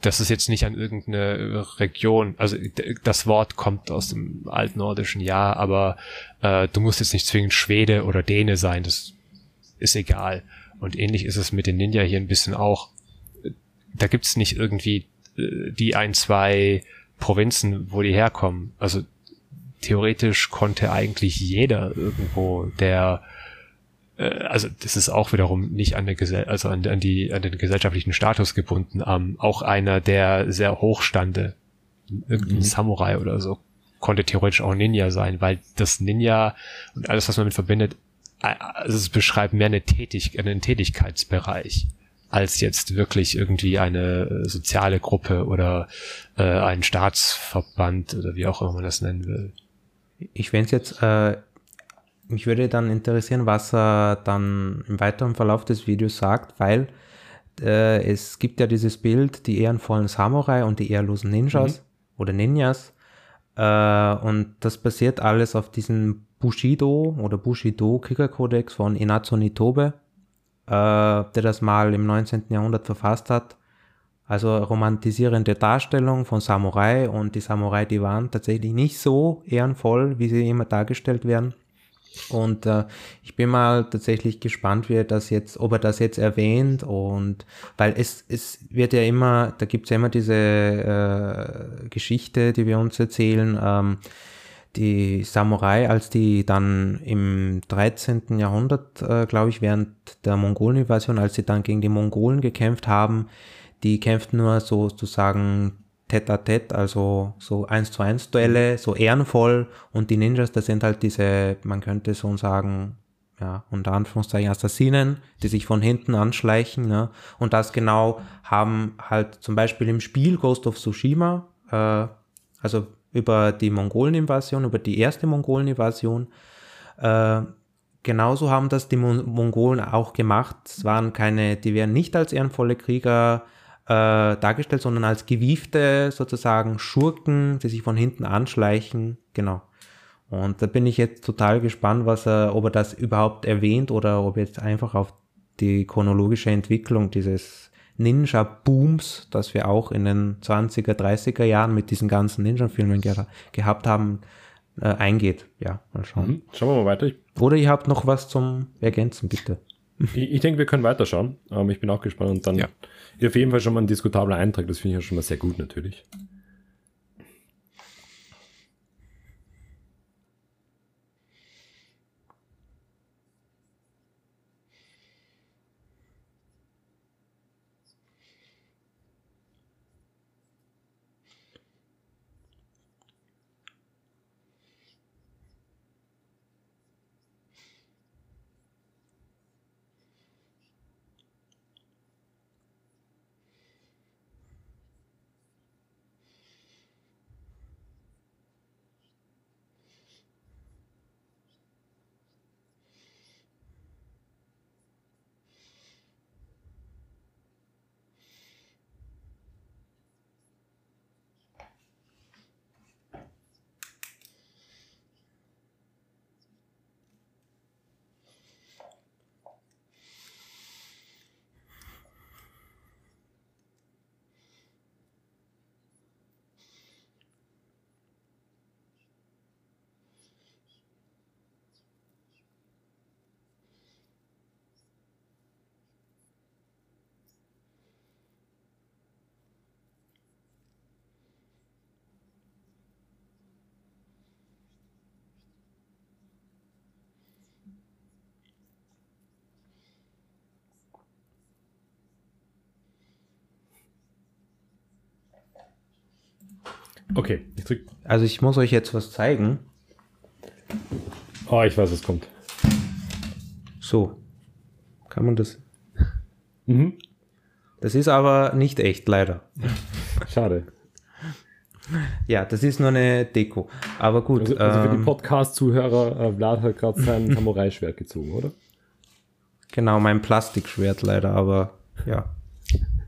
S3: das ist jetzt nicht an irgendeine Region, also das Wort kommt aus dem altnordischen Jahr, aber äh, du musst jetzt nicht zwingend Schwede oder Däne sein, das ist egal. Und ähnlich ist es mit den Ninja hier ein bisschen auch. Da gibt's nicht irgendwie äh, die ein, zwei Provinzen, wo die herkommen. Also theoretisch konnte eigentlich jeder irgendwo, der äh, also das ist auch wiederum nicht an, der Gesell also an, an, die, an den gesellschaftlichen Status gebunden. Ähm, auch einer, der sehr hoch stande, irgendein mhm. Samurai oder so, konnte theoretisch auch Ninja sein, weil das Ninja und alles, was man mit verbindet, äh, also es beschreibt mehr eine Tätig einen Tätigkeitsbereich als jetzt wirklich irgendwie eine soziale Gruppe oder äh, ein Staatsverband oder wie auch immer man das nennen will.
S2: Ich es jetzt äh, mich würde dann interessieren, was er dann im weiteren Verlauf des Videos sagt, weil äh, es gibt ja dieses Bild, die ehrenvollen Samurai und die ehrlosen Ninjas mhm. oder Ninjas. Äh, und das basiert alles auf diesem Bushido oder Bushido Kriegerkodex von Inazo Nitobe, äh, der das mal im 19. Jahrhundert verfasst hat. Also romantisierende Darstellung von Samurai und die Samurai, die waren tatsächlich nicht so ehrenvoll, wie sie immer dargestellt werden. Und äh, ich bin mal tatsächlich gespannt, wie er das jetzt, ob er das jetzt erwähnt und weil es, es wird ja immer, da gibt es ja immer diese äh, Geschichte, die wir uns erzählen, ähm, die Samurai, als die dann im 13. Jahrhundert, äh, glaube ich, während der Mongolen-Invasion, als sie dann gegen die Mongolen gekämpft haben, die kämpften nur sozusagen Tête-à-Tête, also so 1 zu 1 Duelle, so ehrenvoll und die Ninjas, das sind halt diese, man könnte so sagen, ja, unter Anführungszeichen Assassinen, die sich von hinten anschleichen, ne? Und das genau haben halt zum Beispiel im Spiel Ghost of Tsushima, äh, also über die Mongolen-Invasion, über die erste Mongolen-Invasion, äh, genauso haben das die Mon Mongolen auch gemacht. Es waren keine, die werden nicht als ehrenvolle Krieger äh, dargestellt, sondern als gewiefte sozusagen Schurken, die sich von hinten anschleichen. Genau. Und da bin ich jetzt total gespannt, was er, ob er das überhaupt erwähnt oder ob er jetzt einfach auf die chronologische Entwicklung dieses Ninja-Booms, das wir auch in den 20er, 30er Jahren mit diesen ganzen Ninja-Filmen ge gehabt haben, äh, eingeht. Ja, mal schauen. Mhm.
S1: Schauen wir mal weiter.
S2: Oder ihr habt noch was zum Ergänzen, bitte.
S1: Ich, ich denke, wir können weiterschauen. Ähm, ich bin auch gespannt und dann ja. Auf jeden Fall schon mal ein diskutabler Eintrag. Das finde ich ja schon mal sehr gut natürlich. Okay,
S2: ich drück. Also ich muss euch jetzt was zeigen.
S1: Oh, ich weiß, was kommt.
S2: So. Kann man das? Mhm. Das ist aber nicht echt, leider.
S1: Schade.
S2: Ja, das ist nur eine Deko. Aber gut.
S1: Also, also für die
S2: ähm,
S1: Podcast-Zuhörer, äh, Vlad hat gerade sein [LAUGHS] Samurai-Schwert gezogen, oder?
S2: Genau, mein Plastikschwert leider, aber ja.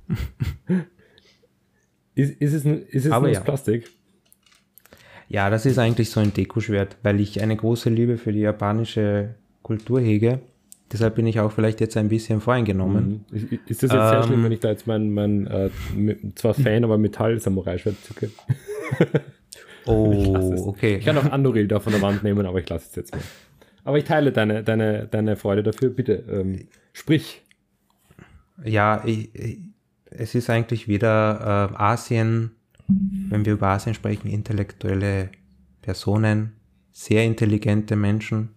S2: [LAUGHS]
S1: Ist, ist es, ein- ist es nur
S2: ja.
S1: aus Plastik?
S2: Ja, das ist eigentlich so ein Dekoschwert, weil ich eine große Liebe für die japanische Kultur hege. Deshalb bin ich auch vielleicht jetzt ein bisschen voreingenommen.
S1: Mhm. Ist, ist das jetzt sehr
S2: Ähm,
S1: schlimm, wenn ich da jetzt mein, mein äh, zwar Fan, aber Metall-Samurai-Schwert zücke? [LAUGHS]
S2: Oh, okay.
S1: Ich kann auch Andoril da von der Wand nehmen, aber ich lasse es jetzt mal. Aber ich teile deine, deine, deine Freude dafür. Bitte, ähm, sprich.
S2: Ja, ich, es ist eigentlich wieder äh, Asien, wenn wir über Asien sprechen, intellektuelle Personen, sehr intelligente Menschen,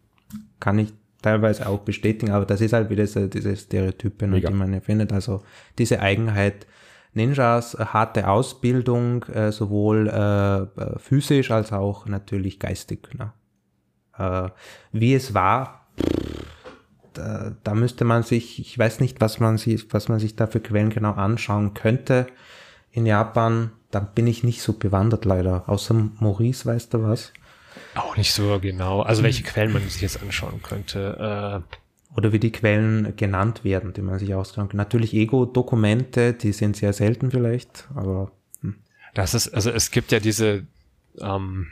S2: kann ich teilweise auch bestätigen, aber das ist halt wieder so diese Stereotypen,
S1: Mega.
S2: die man ja findet. Also diese Eigenheit. Ninjas, äh, harte Ausbildung, äh, sowohl äh, äh, physisch als auch natürlich geistig. Ne? Äh, wie es war, da, da müsste man sich, ich weiß nicht, was man sich, was man sich da für Quellen genau anschauen könnte. In Japan, da bin ich nicht so bewandert leider. Außer Maurice, weißt du was?
S3: Auch nicht so genau. Also welche Quellen man sich jetzt anschauen könnte. Äh,
S2: Oder wie die Quellen genannt werden, die man sich ausdenkt. Natürlich Ego-Dokumente, die sind sehr selten vielleicht, aber
S3: Das ist, also es gibt ja diese, ähm,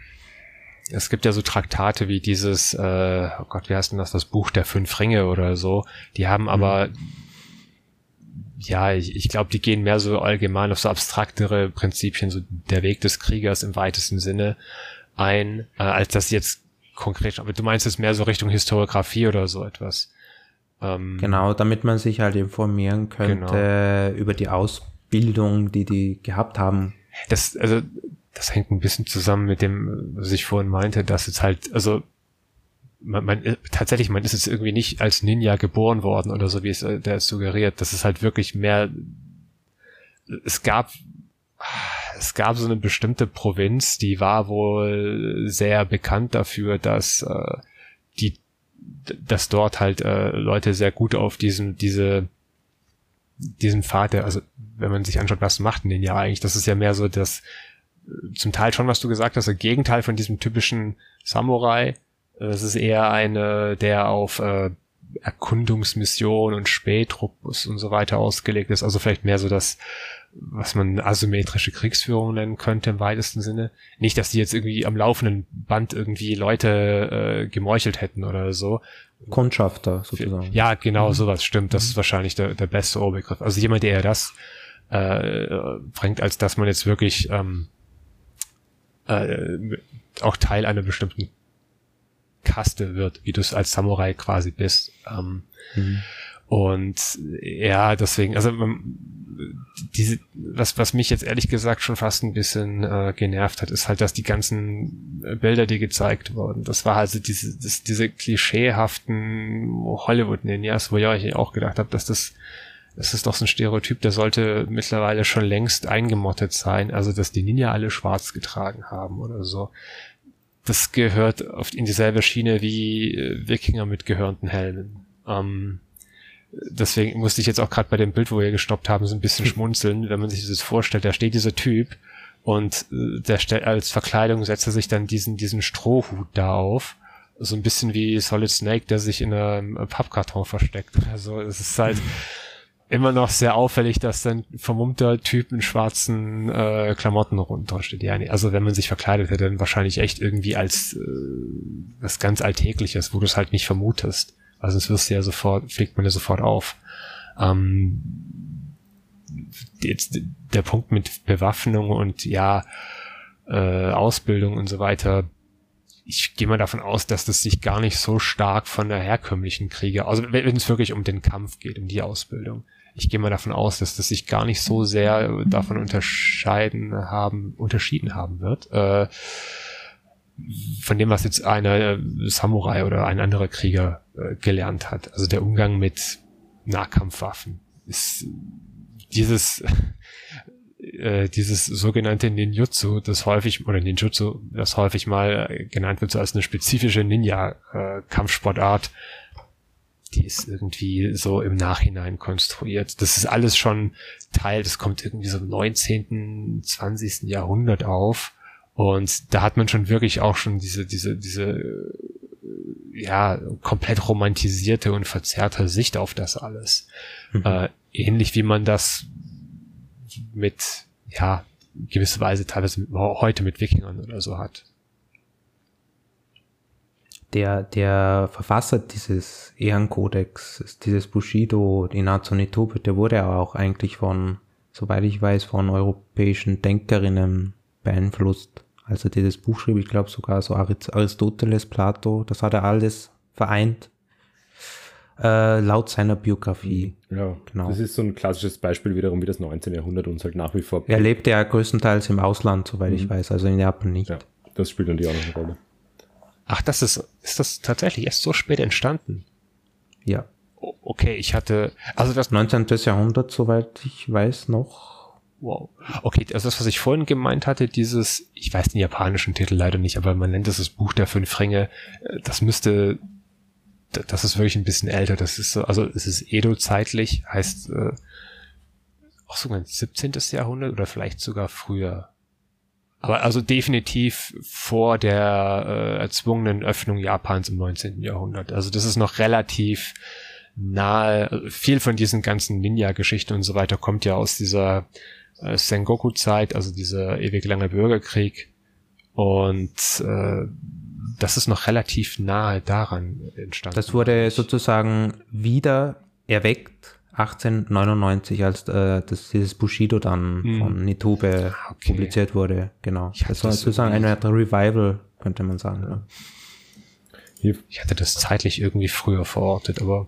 S3: es gibt ja so Traktate wie dieses, äh, oh Gott, wie heißt denn das, das Buch der fünf Ringe oder so. Die haben aber, ja, ich, ich glaube, die gehen mehr so allgemein auf so abstraktere Prinzipien, so der Weg des Kriegers im weitesten Sinne ein, äh, als das jetzt konkret, aber du meinst jetzt mehr so Richtung Historiografie oder so etwas. Ähm,
S2: genau, damit man sich halt informieren könnte über die Ausbildung, die die gehabt haben.
S3: das, also, das hängt ein bisschen zusammen mit dem, was ich vorhin meinte, dass jetzt halt, also, man, man tatsächlich, man ist jetzt irgendwie nicht als Ninja geboren worden oder so, wie es äh, der es suggeriert. Das ist halt wirklich mehr, es gab, es gab so eine bestimmte Provinz, die war wohl sehr bekannt dafür, dass äh, die, dass dort halt äh, Leute sehr gut auf diesen, diese, diesen Pfad, der, also wenn man sich anschaut, was macht ein Ninja eigentlich, das ist ja mehr so das, zum Teil schon, was du gesagt hast, das Gegenteil von diesem typischen Samurai. Äh, Es ist eher eine, der auf äh, Erkundungsmission und Spähtruppus und so weiter ausgelegt ist. Also vielleicht mehr so das, was man asymmetrische Kriegsführung nennen könnte im weitesten Sinne. Nicht, dass die jetzt irgendwie am laufenden Band irgendwie Leute äh, gemeuchelt hätten oder so.
S2: Kundschafter sozusagen.
S3: Ja, genau, sowas stimmt. Das ist wahrscheinlich der, der beste Oberbegriff. Also jemand, der eher das äh, bringt, als dass man jetzt wirklich ähm, äh, auch Teil einer bestimmten Kaste wird, wie du es als Samurai quasi bist. Ähm,
S2: Mhm.
S3: und ja, deswegen, also man, diese, was, was mich jetzt ehrlich gesagt schon fast ein bisschen äh, genervt hat, ist halt, dass die ganzen äh, Bilder, die gezeigt wurden, das war also diese, das, diese klischeehaften Hollywood-Ninjas, wo ich auch gedacht habe, dass das, das ist doch so ein Stereotyp, der sollte mittlerweile schon längst eingemottet sein, also dass die Ninja alle schwarz getragen haben oder so. Das gehört oft in dieselbe Schiene wie äh, Wikinger mit gehörnten Helmen. Ähm, deswegen musste ich jetzt auch gerade bei dem Bild, wo wir gestoppt haben, so ein bisschen [LAUGHS] schmunzeln, wenn man sich das vorstellt. Da steht dieser Typ und äh, der stellt als Verkleidung setzt er sich dann diesen diesen Strohhut da auf, so ein bisschen wie Solid Snake, der sich in einem Pappkarton versteckt. Also es ist halt [LAUGHS] immer noch sehr auffällig, dass dann vermummter Typ in schwarzen äh, Klamotten runtersteht. Ja, also wenn man sich verkleidet hätte, dann wahrscheinlich echt irgendwie als äh, was ganz Alltägliches, wo du es halt nicht vermutest. Also sonst wirst du ja sofort, fliegt man ja sofort auf. Ähm, jetzt der Punkt mit Bewaffnung und ja, äh, Ausbildung und so weiter. Ich gehe mal davon aus, dass das sich gar nicht so stark von der herkömmlichen Kriege, also wenn es wirklich um den Kampf geht, um die Ausbildung. Ich gehe mal davon aus, dass das sich gar nicht so sehr davon unterscheiden haben, unterschieden haben wird. Äh, von dem, was jetzt einer Samurai oder ein anderer Krieger äh, gelernt hat. Also der Umgang mit Nahkampfwaffen ist dieses [LAUGHS] äh, dieses sogenannte Ninjutsu, das häufig oder Ninjutsu, das häufig mal äh, genannt wird so als eine spezifische Ninja-Kampfsportart, die ist irgendwie so im Nachhinein konstruiert. Das ist alles schon Teil, das kommt irgendwie so im 19., 20. Jahrhundert auf Und da hat man schon wirklich auch schon diese, diese, diese, ja, komplett romantisierte und verzerrte Sicht auf das alles. Mhm. Äh, ähnlich wie man das mit, ja, gewisse Weise teilweise heute mit Wikingern oder so hat.
S2: Der, der Verfasser dieses Ehrenkodex, dieses Bushido, Inazo Nitobe, der wurde auch eigentlich von, soweit ich weiß, von europäischen Denkerinnen beeinflusst. Also dieses Buch schrieb, ich glaube sogar so Aristoteles, Plato, das hat er alles vereint. Äh, laut seiner Biografie.
S1: Ja, genau. Das ist so ein klassisches Beispiel wiederum, wie das 19. Jahrhundert uns halt nach wie vor.
S2: Er lebte ja größtenteils im Ausland, soweit mhm. ich weiß, also in Japan nicht. Ja,
S1: das spielt natürlich auch noch eine Rolle.
S3: Ach, das ist, ist das tatsächlich erst so spät entstanden?
S2: Ja.
S3: okay, ich hatte,
S2: also das 19. Jahrhundert, soweit ich weiß, noch.
S3: Wow. Okay, also das, was ich vorhin gemeint hatte, dieses, ich weiß den japanischen Titel leider nicht, aber man nennt es das Buch der fünf Ringe, äh, das müsste das ist wirklich ein bisschen älter. Das ist so, also es ist Edo-zeitlich, heißt äh, auch sogar ein 17. Jahrhundert oder vielleicht sogar früher. Aber also definitiv vor der äh, erzwungenen Öffnung Japans im 19. Jahrhundert. Also das ist noch relativ nahe. Viel von diesen ganzen Ninja-Geschichten und so weiter kommt ja aus dieser äh, Sengoku-Zeit, also dieser ewig lange Bürgerkrieg. Und äh, das ist noch relativ nahe daran entstanden.
S2: Das wurde sozusagen wieder erweckt 1899, als äh, das, dieses Bushido dann hm. von Nitobe ah, okay. publiziert wurde. Genau. Ich das war sozusagen eine Art Revival, könnte man sagen.
S3: Ja. Ich hatte das zeitlich irgendwie früher verortet, aber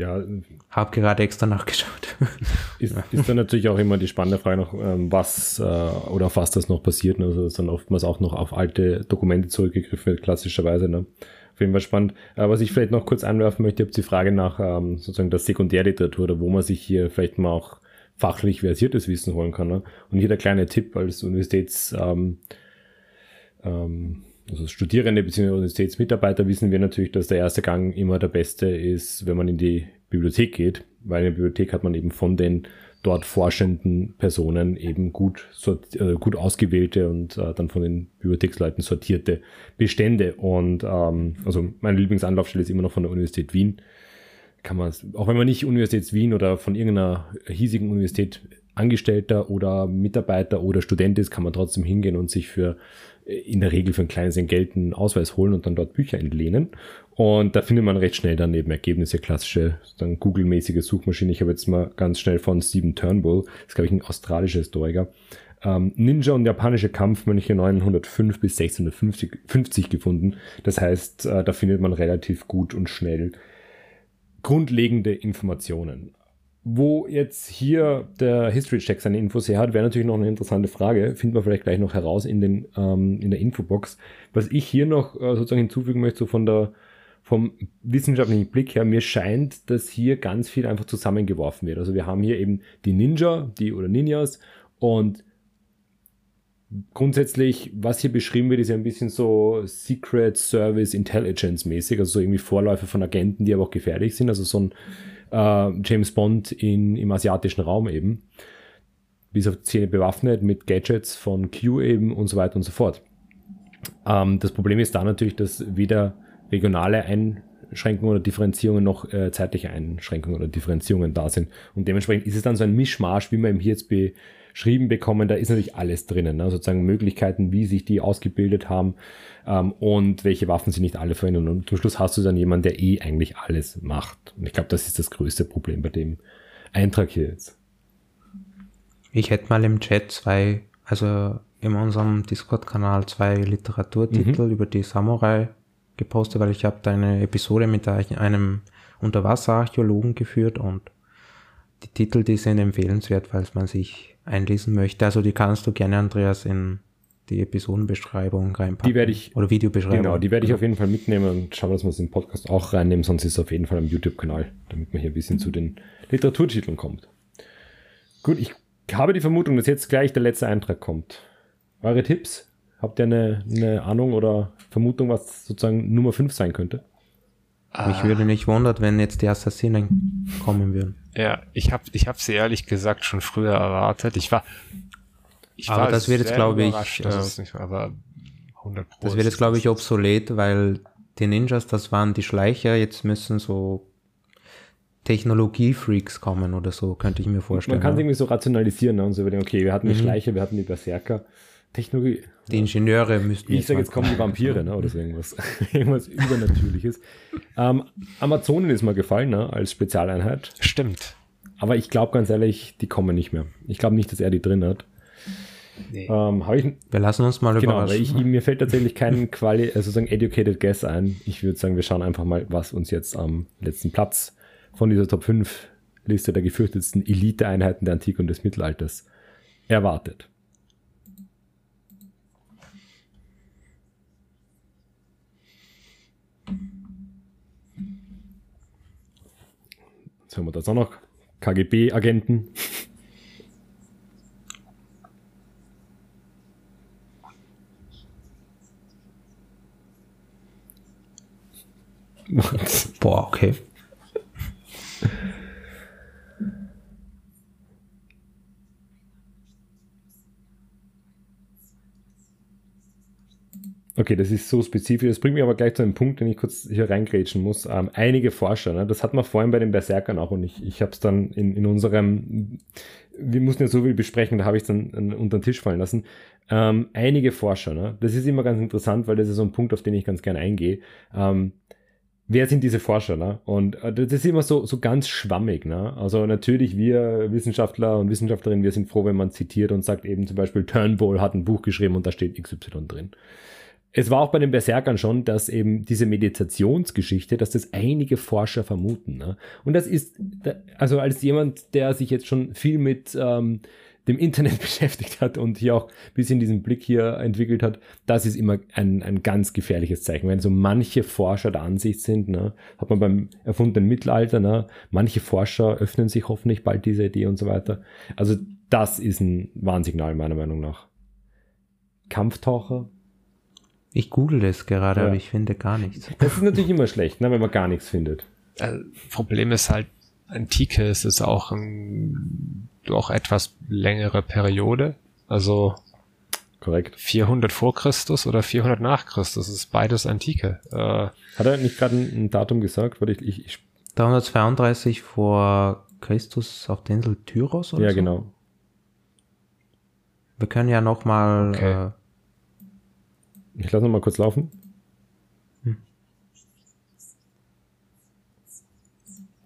S1: ja.
S2: Hab gerade extra nachgeschaut. [LAUGHS]
S1: Ist, ist dann natürlich auch immer die spannende Frage noch, ähm, was äh, oder auf was das noch passiert. Ne? Also dass dann oftmals auch noch auf alte Dokumente zurückgegriffen wird, klassischerweise. Ne? Auf jeden Fall spannend. Äh, was ich vielleicht noch kurz anwerfen möchte, ob die Frage nach ähm, sozusagen der Sekundärliteratur oder wo man sich hier vielleicht mal auch fachlich versiertes Wissen holen kann. Ne? Und hier der kleine Tipp als Universitäts ähm, ähm, also Studierende bzw. Universitätsmitarbeiter wissen wir natürlich, dass der erste Gang immer der beste ist, wenn man in die Bibliothek geht, weil in der Bibliothek hat man eben von den dort forschenden Personen eben gut, äh, gut ausgewählte und äh, dann von den Bibliotheksleuten sortierte Bestände. Und ähm, also meine Lieblingsanlaufstelle ist immer noch von der Universität Wien. Kann man, auch wenn man nicht Universität Wien oder von irgendeiner hiesigen Universität Angestellter oder Mitarbeiter oder Student ist, kann man trotzdem hingehen und sich für in der Regel für ein kleines Entgelt einen Ausweis holen und dann dort Bücher entlehnen. Und da findet man recht schnell dann eben Ergebnisse, klassische, dann Google-mäßige Suchmaschine. Ich habe jetzt mal ganz schnell von Stephen Turnbull, das ist glaube ich ein australischer Historiker, ähm, Ninja und japanische Kampfmönche 905 bis 1650 gefunden. Das heißt, äh, da findet man relativ gut und schnell grundlegende Informationen. Wo jetzt hier der History Check seine Infos her hat, wäre natürlich noch eine interessante Frage. Finden wir vielleicht gleich noch heraus in, den, ähm, in der Infobox. Was ich hier noch äh, sozusagen hinzufügen möchte, so von der, vom wissenschaftlichen Blick her, mir scheint, dass hier ganz viel einfach zusammengeworfen wird. Also wir haben hier eben die Ninja, die oder Ninjas und grundsätzlich, was hier beschrieben wird, ist ja ein bisschen so Secret Service Intelligence mäßig, also so irgendwie Vorläufe von Agenten, die aber auch gefährlich sind. Also so ein äh, James Bond in, im asiatischen Raum eben. Bis auf die Szene bewaffnet mit Gadgets von Q eben und so weiter und so fort. Ähm, das Problem ist da natürlich, dass weder regionale Einschränkungen oder Differenzierungen noch äh, zeitliche Einschränkungen oder Differenzierungen da sind. Und dementsprechend ist es dann so ein Mischmasch, wie man eben hier jetzt beschrieben bekommen. Da ist natürlich alles drinnen. Ne? Sozusagen Möglichkeiten, wie sich die ausgebildet haben, ähm, und welche Waffen sie nicht alle verwenden. Und zum Schluss hast du dann jemanden, der eh eigentlich alles macht. Und ich glaube, das ist das größte Problem bei dem Eintrag hier jetzt.
S2: Ich hätte mal im Chat zwei, also in unserem Discord-Kanal zwei Literaturtitel mhm. über die Samurai gepostet, weil ich habe da eine Episode mit einem Unterwasserarchäologen geführt und die Titel, die sind empfehlenswert, falls man sich einlesen möchte. Also die kannst du gerne, Andreas, in die Episodenbeschreibung reinpacken.
S1: Die werde ich.
S2: Oder Videobeschreibung.
S1: Genau, die werde ich auf jeden Fall mitnehmen und schauen, dass wir es im Podcast auch reinnehmen, sonst ist es auf jeden Fall am YouTube-Kanal, damit man hier ein bisschen zu den Literaturtiteln kommt. Gut, ich habe die Vermutung, dass jetzt gleich der letzte Eintrag kommt. Eure Tipps? Habt ihr eine, eine Ahnung oder Vermutung, was sozusagen Nummer 5 sein könnte?
S2: Mich würde nicht wundern, wenn jetzt die Assassinen kommen würden.
S3: Ja, ich habe ich hab sie ehrlich gesagt schon früher erwartet. Ich war
S2: Ich aber das wird jetzt, glaube ich, äh,
S3: nicht, aber
S2: 100 Pro das wird jetzt, glaube ich, obsolet, weil die Ninjas, das waren die Schleicher, jetzt müssen so Technologie-Freaks kommen oder so, könnte ich mir vorstellen.
S1: Man kann es irgendwie so rationalisieren ne? und so überlegen, okay, wir hatten die mhm. Schleicher, wir hatten die Berserker. Technologie.
S2: Die Ingenieure müssten.
S1: Ich sage, jetzt kommen die Vampire, ne? oder so irgendwas, [LAUGHS] irgendwas Übernatürliches. Ähm, Amazonen ist mal gefallen, ne? als Spezialeinheit.
S3: Stimmt.
S1: Aber ich glaube ganz ehrlich, die kommen nicht mehr. Ich glaube nicht, dass er die drin hat.
S2: Nee. Ähm, ich, wir lassen uns mal
S1: genau, überraschen. Ich, mir fällt tatsächlich kein [LAUGHS] Quali, also sozusagen educated guess ein. Ich würde sagen, wir schauen einfach mal, was uns jetzt am letzten Platz von dieser Top 5 Liste der gefürchtetsten Elite-Einheiten der Antike und des Mittelalters erwartet. Jetzt haben wir das auch noch. KGB-Agenten.
S2: Boah, okay.
S1: Okay, das ist so spezifisch. Das bringt mich aber gleich zu einem Punkt, den ich kurz hier reingrätschen muss. Ähm, einige Forscher, ne, das hat man vorhin bei den Berserkern auch und ich, ich habe es dann in, in unserem, wir mussten ja so viel besprechen, da habe ich es dann unter den Tisch fallen lassen. Ähm, einige Forscher, ne, das ist immer ganz interessant, weil das ist so ein Punkt, auf den ich ganz gerne eingehe. Ähm, wer sind diese Forscher? Ne? Und äh, das ist immer so, so ganz schwammig. Ne? Also natürlich, wir Wissenschaftler und Wissenschaftlerinnen, wir sind froh, wenn man zitiert und sagt eben zum Beispiel, Turnbull hat ein Buch geschrieben und da steht XY drin es war auch bei den Berserkern schon, dass eben diese Meditationsgeschichte, dass das einige Forscher vermuten. Ne? Und das ist, also als jemand, der sich jetzt schon viel mit ähm, dem Internet [LAUGHS] beschäftigt hat und hier auch ein bisschen diesen Blick hier entwickelt hat, das ist immer ein, ein ganz gefährliches Zeichen. Wenn so manche Forscher der Ansicht sind, ne, hat man beim erfundenen Mittelalter, ne, manche Forscher öffnen sich hoffentlich bald diese Idee und so weiter. Also das ist ein Warnsignal meiner Meinung nach. Kampftaucher,
S2: ich google das gerade, ja. aber ich finde gar nichts. [LAUGHS]
S1: Das ist natürlich immer schlecht, ne, wenn man gar nichts findet.
S3: Äh, Problem ist halt, Antike ist es auch ein, doch etwas längere Periode. Also
S1: korrekt.
S3: 400 vor Christus oder 400 nach Christus ist beides Antike.
S1: Äh, Hat er nicht gerade ein, ein, Datum gesagt? Weil ich, ich, ich
S2: 332 vor Christus auf der Insel Tyros
S1: oder Ja, so? genau.
S2: Wir können ja noch mal okay. äh,
S1: ich lasse noch mal kurz laufen. Hm.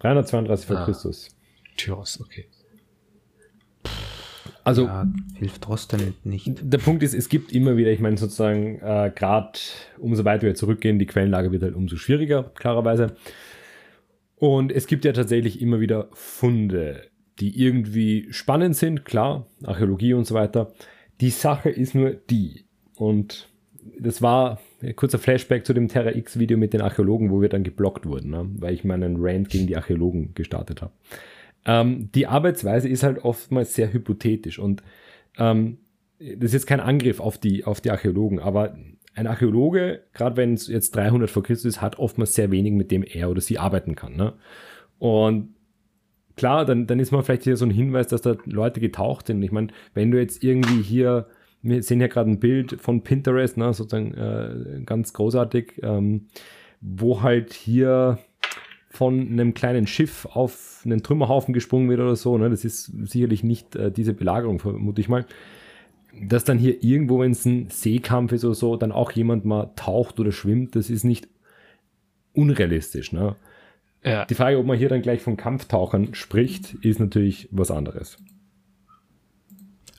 S1: 332 vor ah. Christus.
S3: Tyros, okay.
S2: Also ja, hilft trotzdem nicht.
S1: Der Punkt ist, es gibt immer wieder, ich meine sozusagen, äh, gerade umso weiter wir zurückgehen, die Quellenlage wird halt umso schwieriger, klarerweise. Und es gibt ja tatsächlich immer wieder Funde, die irgendwie spannend sind, klar, Archäologie und so weiter. Die Sache ist nur die. Und das war ein kurzer Flashback zu dem Terra X-Video mit den Archäologen, wo wir dann geblockt wurden, ne? weil ich meinen Rant gegen die Archäologen gestartet habe. Ähm, die Arbeitsweise ist halt oftmals sehr hypothetisch und ähm, das ist jetzt kein Angriff auf die, auf die Archäologen, aber ein Archäologe, gerade wenn es jetzt 300 vor Christus ist, hat oftmals sehr wenig, mit dem er oder sie arbeiten kann. Ne? Und klar, dann, dann ist man vielleicht hier so ein Hinweis, dass da Leute getaucht sind. Ich meine, wenn du jetzt irgendwie hier wir sehen hier gerade ein Bild von Pinterest, ne, sozusagen äh, ganz großartig, ähm, wo halt hier von einem kleinen Schiff auf einen Trümmerhaufen gesprungen wird oder so. Ne? Das ist sicherlich nicht äh, diese Belagerung, vermute ich mal. Dass dann hier irgendwo, wenn es ein Seekampf ist oder so, dann auch jemand mal taucht oder schwimmt, das ist nicht unrealistisch. Ne? Ja. Die Frage, ob man hier dann gleich von Kampftauchern spricht, ist natürlich was anderes.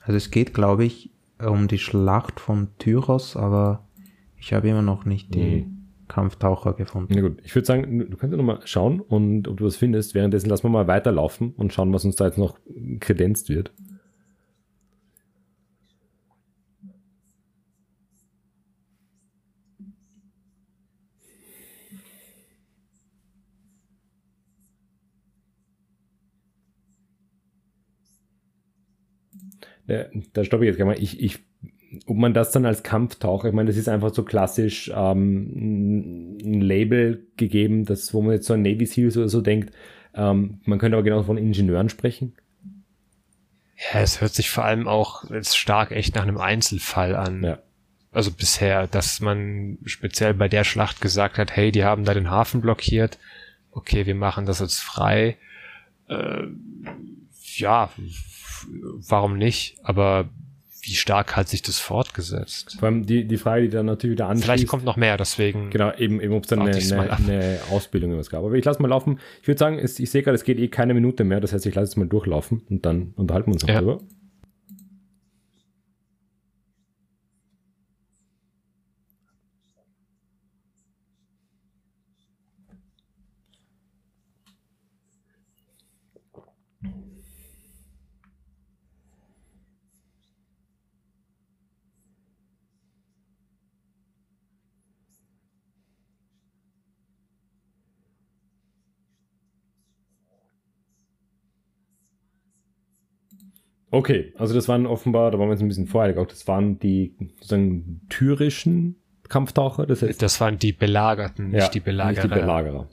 S2: Also es geht, glaube ich, um die Schlacht von Tyros, aber ich habe immer noch nicht die mhm. Kampftaucher gefunden.
S1: Na gut, ich würde sagen, du kannst ja nochmal schauen und ob du was findest. Währenddessen lassen wir mal weiterlaufen und schauen, was uns da jetzt noch kredenzt wird. Da stoppe ich jetzt gleich mal. Ich, ich, ob man das dann als Kampftaucher, ich meine, das ist einfach so klassisch ähm, ein Label gegeben, das, wo man jetzt so an Navy Seals oder so denkt. Ähm, man könnte aber genau von Ingenieuren sprechen.
S3: Ja, es hört sich vor allem auch jetzt stark echt nach einem Einzelfall an. Ja. Also bisher, dass man speziell bei der Schlacht gesagt hat, hey, die haben da den Hafen blockiert. Okay, wir machen das jetzt frei. Äh, ja, warum nicht? Aber wie stark hat sich das fortgesetzt?
S1: Vor allem die, die Frage, die dann natürlich wieder anschließt.
S3: Vielleicht kommt noch mehr, deswegen.
S1: Genau, eben, eben ob es dann eine, eine, eine, Ausbildung was gab. Aber ich lasse mal laufen. Ich würde sagen, ich sehe gerade, es geht eh keine Minute mehr. Das heißt, ich lasse es mal durchlaufen und dann unterhalten wir uns noch ja. drüber. Okay, also das waren offenbar, da waren wir jetzt ein bisschen voreilig auch, das waren die sozusagen tyrischen Kampftaucher.
S3: Das, heißt, das waren die Belagerten, nicht ja, die Belagerer. Nicht die Belagerer.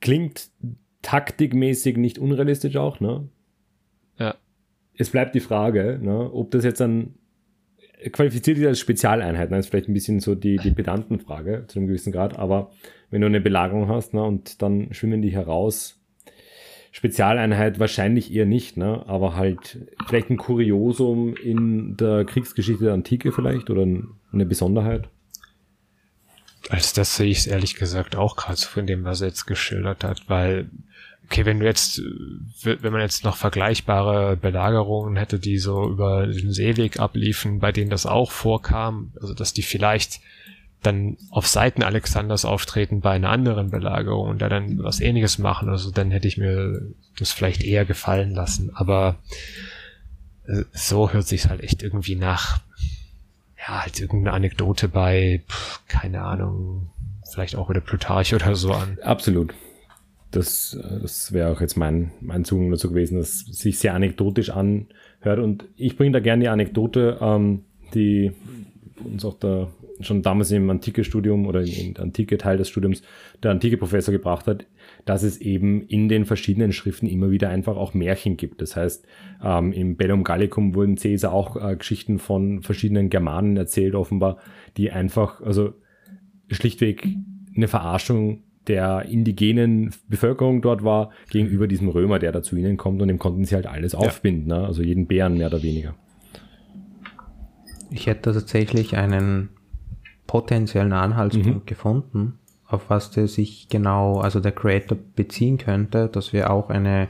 S1: Klingt taktikmäßig nicht unrealistisch auch, ne?
S3: Ja.
S1: Es bleibt die Frage, ne, ob das jetzt dann qualifiziert ist als Spezialeinheit, ne? Das ist vielleicht ein bisschen so die, die Pedantenfrage zu einem gewissen Grad, aber wenn du eine Belagerung hast, ne, und dann schwimmen die heraus Spezialeinheit wahrscheinlich eher nicht, ne? aber halt vielleicht ein Kuriosum in der Kriegsgeschichte der Antike vielleicht oder eine Besonderheit.
S3: Als das sehe ich es ehrlich gesagt auch gerade so von dem, was er jetzt geschildert hat, weil, okay, wenn du jetzt, wenn man jetzt noch vergleichbare Belagerungen hätte, die so über den Seeweg abliefen, bei denen das auch vorkam, also dass die vielleicht dann auf Seiten Alexanders auftreten bei einer anderen Belagerung und da dann was ähnliches machen, also dann hätte ich mir das vielleicht eher gefallen lassen. Aber äh, so hört sich halt echt irgendwie nach, ja, halt irgendeine Anekdote bei, pff, keine Ahnung, vielleicht auch wieder Plutarch oder so an.
S1: Absolut. Das, äh, das wäre auch jetzt mein, mein Zugang dazu gewesen, dass sich sehr anekdotisch anhört. Und ich bringe da gerne die Anekdote, ähm, die uns auch da schon damals im Antike-Studium oder im antike Teil des Studiums der antike Professor gebracht hat, dass es eben in den verschiedenen Schriften immer wieder einfach auch Märchen gibt. Das heißt, ähm, im Bellum Gallicum wurden Caesar auch äh, Geschichten von verschiedenen Germanen erzählt, offenbar, die einfach, also schlichtweg eine Verarschung der indigenen Bevölkerung dort war gegenüber diesem Römer, der da zu ihnen kommt und dem konnten sie halt alles aufbinden, ne? also jeden Bären mehr oder weniger.
S2: Ich hätte tatsächlich einen potenziellen Anhaltspunkt mhm. gefunden, auf was der sich genau, also der Creator beziehen könnte. Das wäre auch eine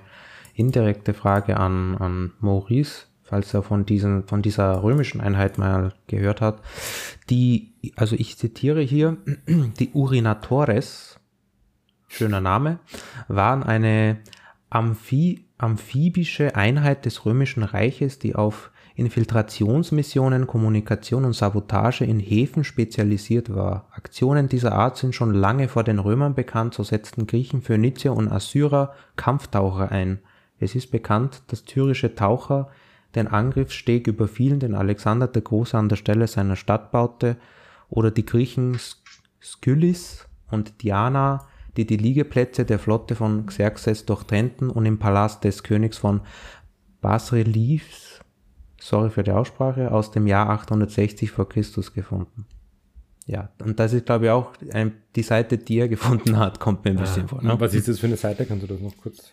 S2: indirekte Frage an, an Maurice, falls er von, diesen, von dieser römischen Einheit mal gehört hat. Die, also ich zitiere hier, [CLEARS THROAT] die Urinatores, schöner Name, waren eine Amphi, amphibische Einheit des römischen Reiches, die auf Infiltrationsmissionen, Kommunikation und Sabotage in Häfen spezialisiert war. Aktionen dieser Art sind schon lange vor den Römern bekannt, so setzten Griechen, Phönizier und Assyrer Kampftaucher ein. Es ist bekannt, dass tyrische Taucher den Angriffssteg überfielen, den Alexander der Große an der Stelle seiner Stadt baute, oder die Griechen Skylis und Diana, die die Liegeplätze der Flotte von Xerxes durchtrennten und im Palast des Königs von Basreliefs sorry für die Aussprache, aus dem Jahr 860 vor Christus gefunden. Ja, und das ist, glaube ich, auch ein, die Seite, die er gefunden hat, kommt mir ein bisschen ah, vor.
S1: Ne? Was ist das für eine Seite? Kannst du das noch kurz?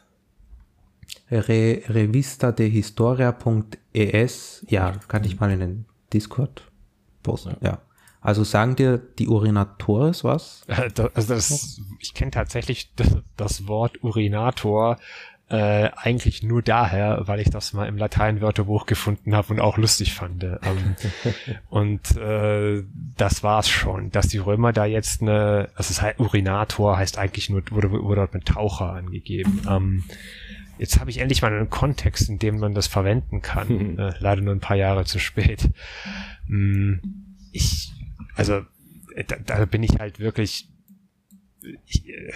S2: Re, Revista de Historia.es, ja, kann ich mal in den Discord posten, ja. ja. Also sagen dir die Urinatores was?
S3: also das, ich kenne tatsächlich das, das Wort Urinator äh, eigentlich nur daher, weil ich das mal im Lateinwörterbuch gefunden habe und auch lustig fand. Ähm, [LAUGHS] und äh, das war's schon, dass die Römer da jetzt eine, also es heißt Urinator heißt eigentlich nur, wurde, wurde dort mit Taucher angegeben. Ähm, jetzt habe ich endlich mal einen Kontext, in dem man das verwenden kann. [LAUGHS] äh, leider nur ein paar Jahre zu spät. Ähm, ich, also da, da bin ich halt wirklich ich, äh,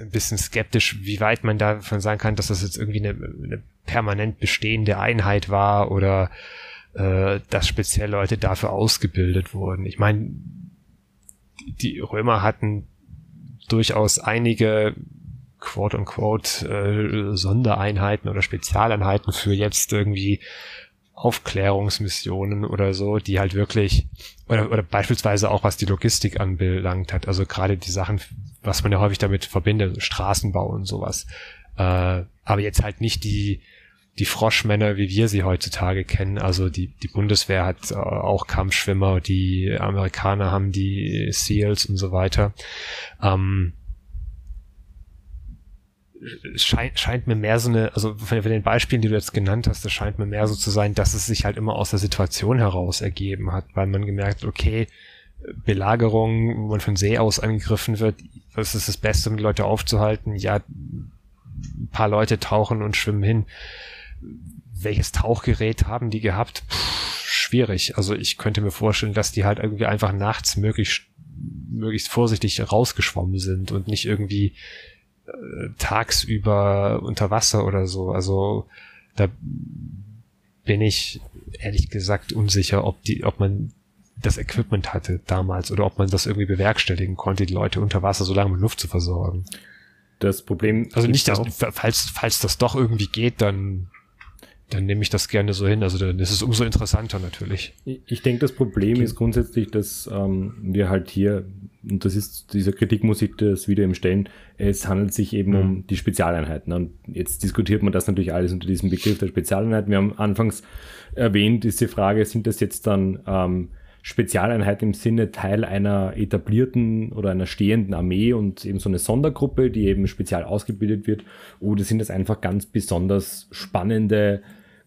S3: ein bisschen skeptisch, wie weit man davon sagen kann, dass das jetzt irgendwie eine, eine permanent bestehende Einheit war oder äh, dass speziell Leute dafür ausgebildet wurden. Ich meine, die Römer hatten durchaus einige quote-unquote äh, Sondereinheiten oder Spezialeinheiten für jetzt irgendwie Aufklärungsmissionen oder so, die halt wirklich, oder, oder beispielsweise auch was die Logistik anbelangt hat, also gerade die Sachen, was man ja häufig damit verbindet, Straßenbau und sowas. Äh, aber jetzt halt nicht die, die Froschmänner, wie wir sie heutzutage kennen. Also die, die Bundeswehr hat äh, auch Kampfschwimmer, die Amerikaner haben die SEALs und so weiter. Ähm, scheint, scheint mir mehr so eine, also von, den Beispielen, die du jetzt genannt hast, das scheint mir mehr so zu sein, dass es sich halt immer aus der Situation heraus ergeben hat, weil man gemerkt, okay, Belagerung, wo man von See aus angegriffen wird, das ist das Beste, um die Leute aufzuhalten. Ja, ein paar Leute tauchen und schwimmen hin. Welches Tauchgerät haben die gehabt? Puh, schwierig. Also ich könnte mir vorstellen, dass die halt irgendwie einfach nachts möglichst, möglichst vorsichtig rausgeschwommen sind und nicht irgendwie äh, tagsüber unter Wasser oder so. Also da bin ich ehrlich gesagt unsicher, ob die, ob man das Equipment hatte damals oder ob man das irgendwie bewerkstelligen konnte, die Leute unter Wasser so lange mit Luft zu versorgen.
S1: Das Problem.
S3: Also nicht, dass, falls, falls das doch irgendwie geht, dann dann nehme ich das gerne so hin. Also dann ist es umso interessanter natürlich.
S1: Ich denke, das Problem ist grundsätzlich, dass ähm, wir halt hier, und das ist, dieser Kritik muss ich das wieder im stellen, es handelt sich eben mhm. um die Spezialeinheiten. Und jetzt diskutiert man das natürlich alles unter diesem Begriff der Spezialeinheiten. Wir haben anfangs erwähnt, ist die Frage, sind das jetzt dann ähm, Spezialeinheit im Sinne Teil einer etablierten oder einer stehenden Armee und eben so eine Sondergruppe, die eben spezial ausgebildet wird, oder sind das einfach ganz besonders spannende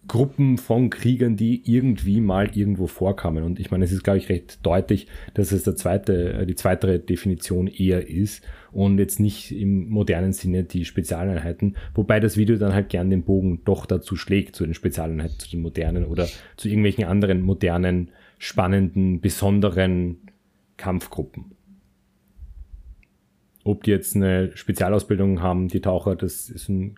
S1: Gruppen von Kriegern, die irgendwie mal irgendwo vorkamen. Und ich meine, es ist, glaube ich, recht deutlich, dass es der zweite, äh, die zweite Definition eher ist und jetzt nicht im modernen Sinne die Spezialeinheiten, wobei das Video dann halt gern den Bogen doch dazu schlägt, zu den Spezialeinheiten, zu den modernen oder zu irgendwelchen anderen modernen spannenden, besonderen Kampfgruppen. Ob die jetzt eine Spezialausbildung haben, die Taucher, das ist ein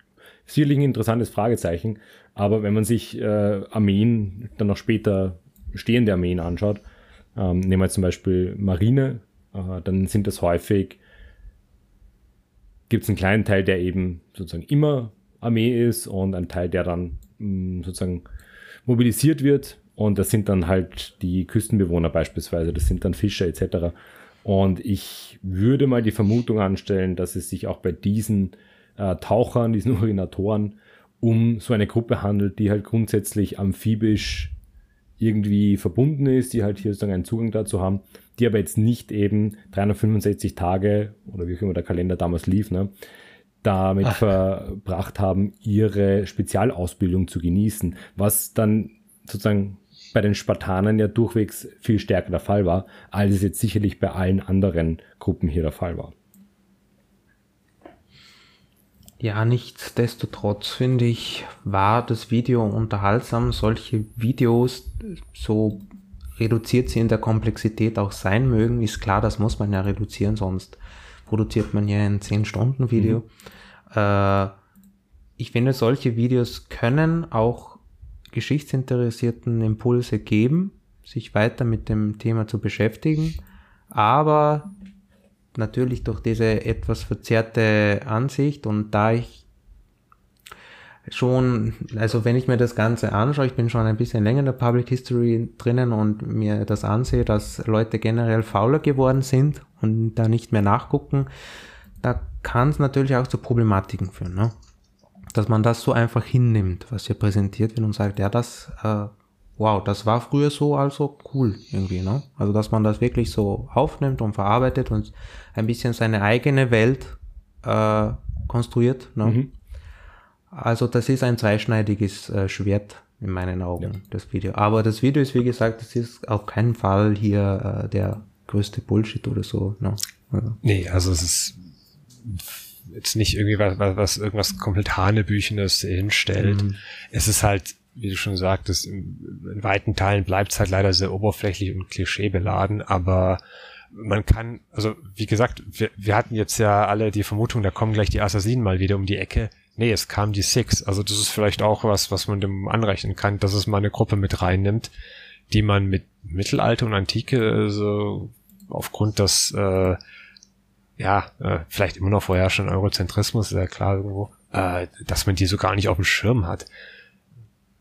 S1: sicherlich ein interessantes Fragezeichen. Aber wenn man sich äh, Armeen, dann noch später stehende Armeen anschaut, ähm, nehmen wir zum Beispiel Marine, äh, dann sind das häufig, gibt es einen kleinen Teil, der eben sozusagen immer Armee ist und ein Teil, der dann mh, mm, sozusagen mobilisiert wird und das sind dann halt die Küstenbewohner beispielsweise, das sind dann Fischer etc. Und ich würde mal die Vermutung anstellen, dass es sich auch bei diesen äh, Tauchern, diesen [LAUGHS] Urinatoren, um so eine Gruppe handelt, die halt grundsätzlich amphibisch irgendwie verbunden ist, die halt hier sozusagen einen Zugang dazu haben, die aber jetzt nicht eben 365 Tage oder wie auch immer der Kalender damals lief, ne, damit Ach. verbracht haben, ihre Spezialausbildung zu genießen, was dann sozusagen bei den Spartanern ja durchwegs viel stärker der Fall war, als es jetzt sicherlich bei allen anderen Gruppen hier der Fall war.
S2: Ja, nichtsdestotrotz finde ich, war das Video unterhaltsam. Solche Videos, so reduziert sie in der Komplexität auch sein mögen, ist klar, das muss man ja reduzieren, sonst produziert man ja ein 10-Stunden-Video. Mhm. Äh, ich finde, solche Videos können auch Geschichtsinteressierten Impulse geben, sich weiter mit dem Thema zu beschäftigen, aber natürlich durch diese etwas verzerrte Ansicht und da ich schon, also wenn ich mir das Ganze anschaue, ich bin schon ein bisschen länger in der Public History drinnen und mir das ansehe, dass Leute generell fauler geworden sind und da nicht mehr nachgucken, da kann es natürlich auch zu Problematiken führen. Ne? dass man das so einfach hinnimmt, was hier präsentiert wird und sagt, ja, das, äh, wow, das war früher so, also cool irgendwie, ne? Also, dass man das wirklich so aufnimmt und verarbeitet und ein bisschen seine eigene Welt äh, konstruiert, ne? Mhm. Also, das ist ein zweischneidiges äh, Schwert in meinen Augen, ja. das Video. Aber das Video ist, wie gesagt, das ist auf keinen Fall hier äh, der größte Bullshit oder so, ne?
S3: Also. Nee, also es ist jetzt nicht irgendwie was, was irgendwas komplett Hanebüchenes hinstellt. Mhm. Es ist halt, wie du schon sagtest, in, in weiten Teilen bleibt es halt leider sehr oberflächlich und klischeebeladen, aber man kann, also wie gesagt, wir, wir hatten jetzt ja alle die Vermutung, da kommen gleich die Assassinen mal wieder um die Ecke. Nee, es kam die Six. Also das ist vielleicht auch was, was man dem anrechnen kann, dass es mal eine Gruppe mit reinnimmt, die man mit Mittelalter und Antike, also aufgrund des äh, ja, äh, vielleicht immer noch vorher schon Eurozentrismus, ist ja klar irgendwo, äh, dass man die so gar nicht auf dem Schirm hat.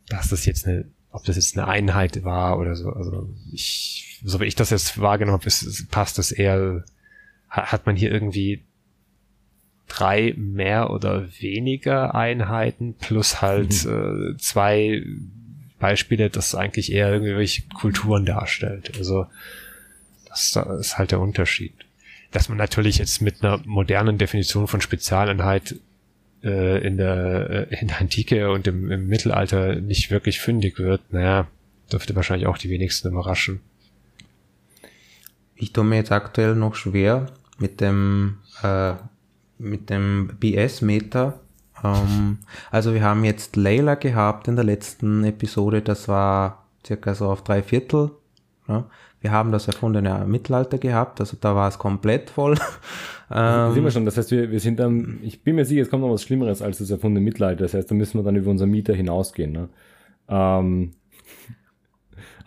S3: Dass das jetzt eine, ob das jetzt eine Einheit war oder so. Also ich, so wie ich das jetzt wahrgenommen habe, ist, passt das eher, hat man hier irgendwie drei mehr oder weniger Einheiten plus halt mhm. äh, zwei Beispiele, das eigentlich eher irgendwelche Kulturen darstellt. Also das, das ist halt der Unterschied. Dass man natürlich jetzt mit einer modernen Definition von Spezialeinheit äh, in, der, äh, in der Antike und im, im Mittelalter nicht wirklich fündig wird, naja, dürfte wahrscheinlich auch die wenigsten überraschen.
S2: Ich tue mir jetzt aktuell noch schwer mit dem äh, mit dem BS-Meter. Ähm, also wir haben jetzt Layla gehabt in der letzten Episode, das war circa so auf drei Viertel. Ja. Wir haben das erfundene Mittelalter gehabt, also da war es komplett voll.
S1: ähm, sind wir schon, das heißt, wir, wir sind dann, ich bin mir sicher, es kommt noch was Schlimmeres als das erfundene Mittelalter, das heißt, da müssen wir dann über unser Mieter hinausgehen. Ne? Ähm,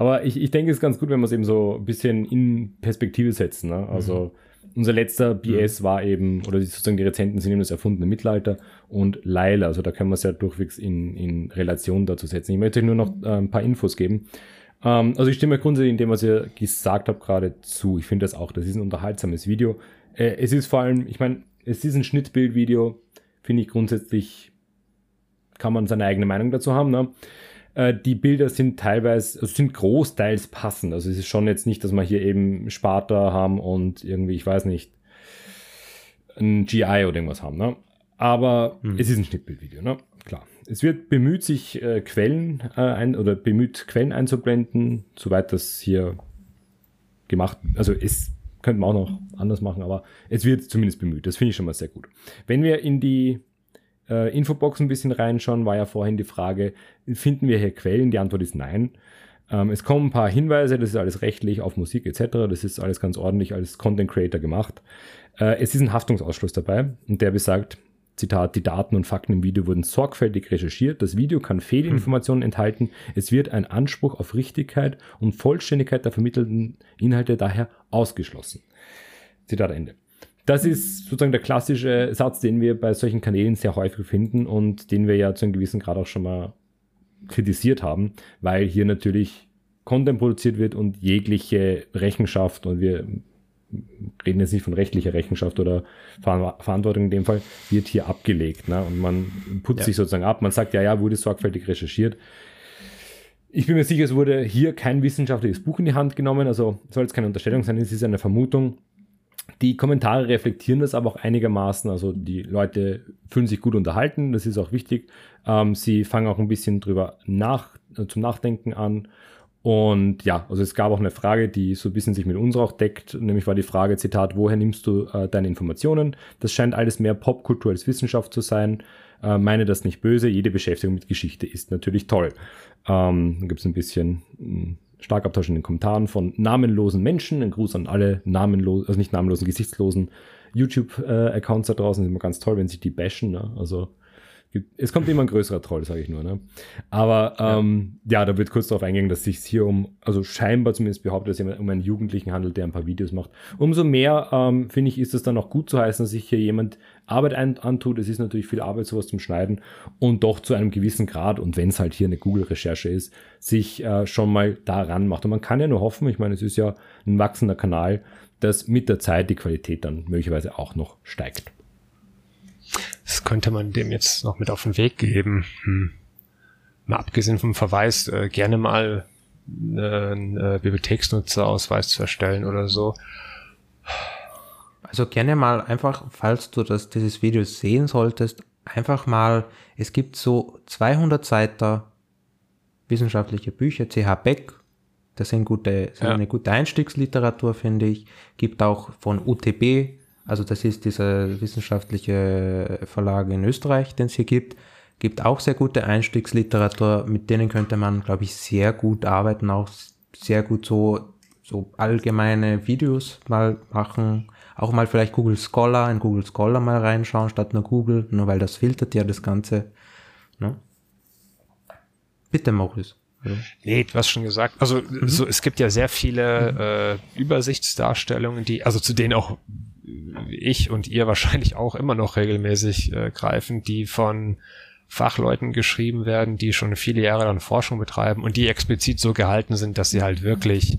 S1: aber ich, ich denke, es ist ganz gut, wenn wir es eben so ein bisschen in Perspektive setzen. Ne? Also mhm unser letzter BS mhm. war eben, oder sozusagen die Rezenten sind eben das erfundene Mittelalter und Leila, also da können wir es ja durchwegs in, in Relation dazu setzen. Ich möchte euch nur noch äh, ein paar Infos geben. Ähm, also ich stimme grundsätzlich in dem, was ihr gesagt habt, gerade zu. Ich finde das auch, das ist ein unterhaltsames Video. Äh, es ist vor allem, ich meine, es ist ein Schnittbildvideo, finde ich grundsätzlich, kann man seine eigene Meinung dazu haben. Ne? Äh, die Bilder sind teilweise, also sind großteils passend. Also es ist schon jetzt nicht, dass wir hier eben Sparta haben und irgendwie, ich weiß nicht, ein GI oder irgendwas haben. Ne? Aber hm. es ist ein Schnittbildvideo, ne? klar. Es wird bemüht, sich äh, Quellen äh, ein, oder bemüht, Quellen einzublenden, soweit das hier gemacht, also es könnte man auch noch anders machen, aber es wird zumindest bemüht. Das finde ich schon mal sehr gut. Wenn wir in die äh, Infobox ein bisschen reinschauen, war ja vorhin die Frage, finden wir hier Quellen? Die Antwort ist nein. Ähm, es kommen ein paar Hinweise, das ist alles rechtlich auf Musik etc. Das ist alles ganz ordentlich als Content Creator gemacht. Äh, es ist ein Haftungsausschluss dabei und der besagt, Zitat, die Daten und Fakten im Video wurden sorgfältig recherchiert. Das Video kann Fehlinformationen hm. enthalten. Es wird ein Anspruch auf Richtigkeit und Vollständigkeit der vermittelten Inhalte daher ausgeschlossen. Zitat Ende. Das ist sozusagen der klassische Satz, den wir bei solchen Kanälen sehr häufig finden und den wir ja zu einem gewissen Grad auch schon mal kritisiert haben, weil hier natürlich Content produziert wird und jegliche Rechenschaft und wir reden jetzt nicht von rechtlicher Rechenschaft oder Verantwortung in dem Fall, wird hier abgelegt. Ne? Und man putzt ja. sich sozusagen ab. Man sagt, ja, ja, wurde sorgfältig recherchiert. Ich bin mir sicher, es wurde hier kein wissenschaftliches Buch in die Hand genommen. Also soll es keine Unterstellung sein, es ist eine Vermutung. Die Kommentare reflektieren das aber auch einigermaßen. Also die Leute fühlen sich gut unterhalten, das ist auch wichtig. Ähm, sie fangen auch ein bisschen drüber nach, äh, zum Nachdenken an. Und ja, also es gab auch eine Frage, die so ein bisschen sich mit uns auch deckt, nämlich war die Frage, Zitat, woher nimmst du äh, deine Informationen? Das scheint alles mehr Popkultur als Wissenschaft zu sein. Äh, meine das nicht böse, jede Beschäftigung mit Geschichte ist natürlich toll. Ähm, dann gibt es ein bisschen hm, Schlagabtausch in den Kommentaren von namenlosen Menschen. Ein Gruß an alle namenlosen, also nicht namenlosen, gesichtslosen YouTube-Accounts da draußen. Das ist immer ganz toll, wenn sich die bashen. Ne? Also es kommt immer ein größerer Troll, sage ich nur. Ne? Aber ähm, ja. ja. da wird kurz darauf eingehen, dass es sich hier um, also scheinbar zumindest behauptet, dass es um einen Jugendlichen handelt, der ein paar Videos macht. Umso mehr, ähm, finde ich, ist es dann auch gut zu heißen, dass sich hier jemand Arbeit antut. Es ist natürlich viel Arbeit, sowas zum Schneiden und doch zu einem gewissen Grad, und wenn es halt hier eine Google-Recherche ist, sich äh, schon mal daran macht. Und man kann ja nur hoffen, ich meine, es ist ja ein wachsender Kanal, dass mit der Zeit die Qualität dann möglicherweise auch noch steigt.
S3: Das könnte man dem jetzt noch mit auf den Weg geben. Hm. Mal abgesehen vom Verweis, äh, gerne mal äh, einen äh, Bibliotheksnutzerausweis zu erstellen oder so.
S2: Also gerne mal einfach, falls du das, dieses Video sehen solltest, einfach mal, es gibt so 200 Seiten wissenschaftliche Bücher, CH Beck, das sind, gute, sind ja. eine gute Einstiegsliteratur, finde ich. Gibt auch von UTB also das ist dieser wissenschaftliche Verlag in Österreich, den es hier gibt. Gibt auch sehr gute Einstiegsliteratur, mit denen könnte man, glaube ich, sehr gut arbeiten, auch sehr gut so, so allgemeine Videos mal machen. Auch mal vielleicht Google Scholar, in Google Scholar mal reinschauen, statt nur Google, nur weil das filtert ja das Ganze. Ne? Bitte, Maurice.
S3: Also. Nee, du hast schon gesagt. Also mhm. so, es gibt ja sehr viele äh, Übersichtsdarstellungen, die, also zu denen auch ich und ihr [LAUGHS] wahrscheinlich auch immer noch regelmäßig äh, greifen, die von Fachleuten geschrieben werden, die schon viele Jahre dann Forschung betreiben und die explizit so gehalten sind, dass sie halt wirklich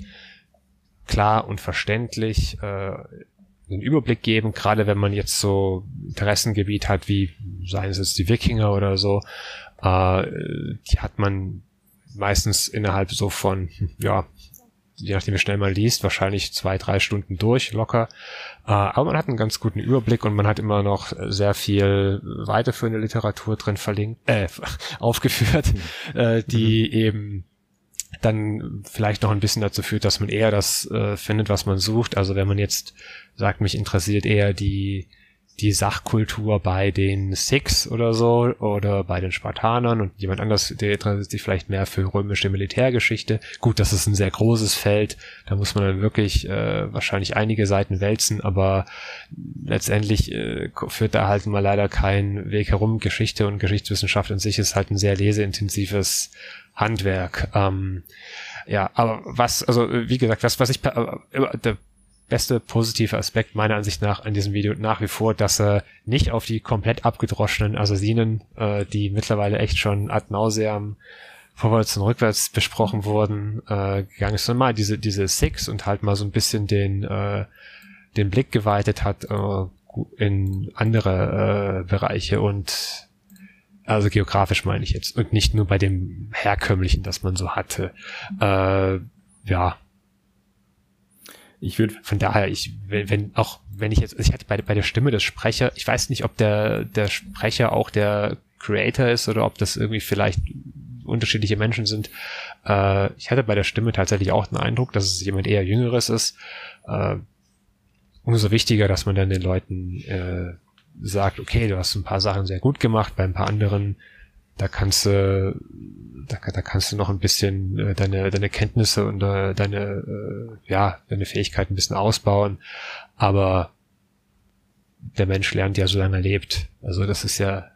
S3: klar und verständlich äh, einen Überblick geben, gerade wenn man jetzt so Interessengebiet hat, wie seien es jetzt die Wikinger oder so, äh, die hat man meistens innerhalb so von, ja, je nachdem wie schnell man liest, wahrscheinlich zwei, drei Stunden durch, locker. Äh, aber man hat einen ganz guten Überblick und man hat immer noch sehr viel weiterführende Literatur drin verlinkt, äh, [LAUGHS] aufgeführt, mhm. äh, die mhm. eben dann vielleicht noch ein bisschen dazu führt, dass man eher das äh, findet, was man sucht. Also wenn man jetzt sagt, mich interessiert eher die die Sachkultur bei den Sikhs oder so oder bei den Spartanern und jemand anders, der interessiert sich vielleicht mehr für römische Militärgeschichte. Gut, das ist ein sehr großes Feld, da muss man dann wirklich äh, wahrscheinlich einige Seiten wälzen, aber letztendlich äh, führt da halt mal leider kein Weg herum. Geschichte und Geschichtswissenschaft in sich ist halt ein sehr leseintensives Handwerk. Ähm, ja, aber was, also wie gesagt, was, was ich, äh, der beste positive Aspekt meiner Ansicht nach an diesem Video nach wie vor, dass er nicht auf die komplett abgedroschenen Assassinen, äh, die mittlerweile echt schon ad nauseam vorwärts und rückwärts besprochen wurden, äh, gegangen ist, sondern mal diese, diese Six und halt mal so ein bisschen den, äh, den Blick geweitet hat äh, in andere äh, Bereiche und also geografisch meine ich jetzt und nicht nur bei dem herkömmlichen, das man so hatte. Äh, ja, ich würde von daher, ich, wenn, auch wenn ich jetzt, ich hatte bei, bei der Stimme des Sprecher, ich weiß nicht, ob der, der Sprecher auch der Creator ist oder ob das irgendwie vielleicht unterschiedliche Menschen sind. Äh, ich hatte bei der Stimme tatsächlich auch den Eindruck, dass es jemand eher Jüngeres ist. Äh, umso wichtiger, dass man dann den Leuten äh, sagt, okay, du hast ein paar Sachen sehr gut gemacht, bei ein paar anderen, da kannst du da, da kannst du noch ein bisschen äh, deine, deine Kenntnisse und äh, deine, äh, ja, deine Fähigkeiten ein bisschen ausbauen. Aber der Mensch lernt ja, solange er lebt. Also das ist ja,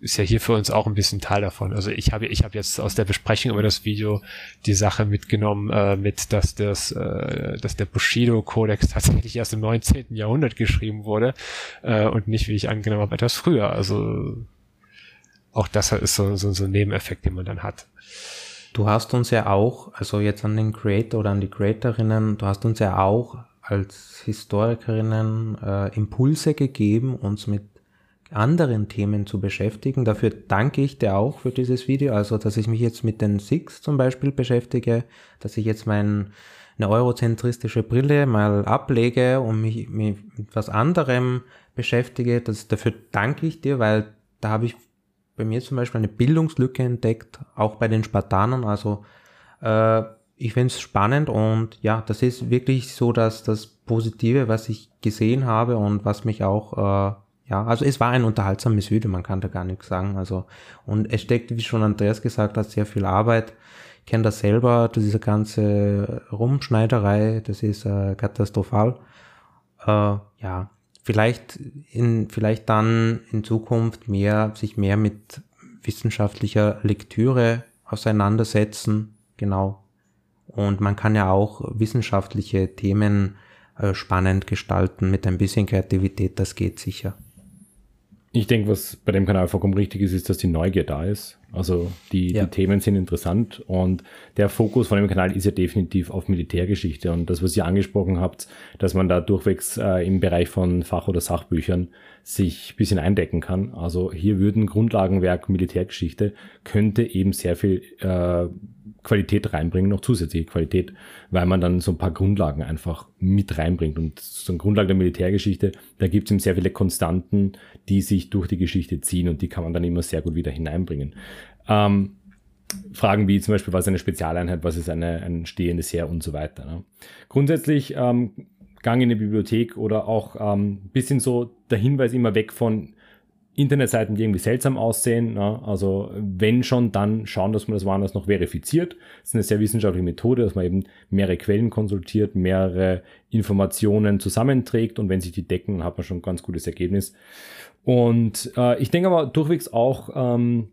S3: ist ja hier für uns auch ein bisschen Teil davon. Also ich habe ich habe jetzt aus der Besprechung über das Video die Sache mitgenommen, äh, mit dass das, äh, dass der Bushido-Kodex [LAUGHS] tatsächlich erst im 19. Jahrhundert geschrieben wurde äh, und nicht, wie ich angenommen habe, etwas früher. Also auch das ist so, so, so ein Nebeneffekt, den man dann hat.
S2: Du hast uns ja auch, also jetzt an den Creator oder an die Creatorinnen, du hast uns ja auch als Historikerinnen äh, Impulse gegeben, uns mit anderen Themen zu beschäftigen. Dafür danke ich dir auch für dieses Video, also dass ich mich jetzt mit den Six zum Beispiel beschäftige, dass ich jetzt mein, eine eurozentristische Brille mal ablege und mich mit was anderem beschäftige. Das, dafür danke ich dir, weil da habe ich bei mir zum Beispiel eine Bildungslücke entdeckt, auch bei den Spartanern. Also äh, ich finde es spannend und ja, das ist wirklich so, dass das Positive, was ich gesehen habe und was mich auch, äh, ja, also es war ein unterhaltsames Video, man kann da gar nichts sagen. Also und es steckt, wie schon Andreas gesagt hat, sehr viel Arbeit. Ich kenne das selber, diese ganze Rumschneiderei, das ist äh, katastrophal. Äh, ja, vielleicht in, vielleicht dann in Zukunft mehr, sich mehr mit wissenschaftlicher Lektüre auseinandersetzen, genau. Und man kann ja auch wissenschaftliche Themen äh, spannend gestalten mit ein bisschen Kreativität, das geht sicher.
S1: Ich denke, was bei dem Kanal vollkommen richtig ist, ist, dass die Neugier da ist. Also die, ja. die Themen sind interessant und der Fokus von dem Kanal ist ja definitiv auf Militärgeschichte und das, was ihr angesprochen habt, dass man da durchwegs äh, im Bereich von Fach- oder Sachbüchern sich ein bisschen eindecken kann. Also hier würden Grundlagenwerk Militärgeschichte könnte eben sehr viel äh, Qualität reinbringen, noch zusätzliche Qualität, weil man dann so ein paar Grundlagen einfach mit reinbringt. Und so ein Grundlage der Militärgeschichte, da gibt es eben sehr viele Konstanten, die sich durch die Geschichte ziehen und die kann man dann immer sehr gut wieder hineinbringen. Ähm, Fragen wie zum Beispiel, was ist eine Spezialeinheit, was ist eine, ein stehendes Heer und so weiter. Ne? Grundsätzlich ähm, Gang in die Bibliothek oder auch ähm, bisschen so der Hinweis immer weg von Internetseiten, die irgendwie seltsam aussehen. Ja, also wenn schon, dann schauen, dass man das woanders noch verifiziert. Das ist eine sehr wissenschaftliche Methode, dass man eben mehrere Quellen konsultiert, mehrere Informationen zusammenträgt und wenn sich die decken, hat man schon ein ganz gutes Ergebnis. Und äh, ich denke aber durchwegs auch, ähm,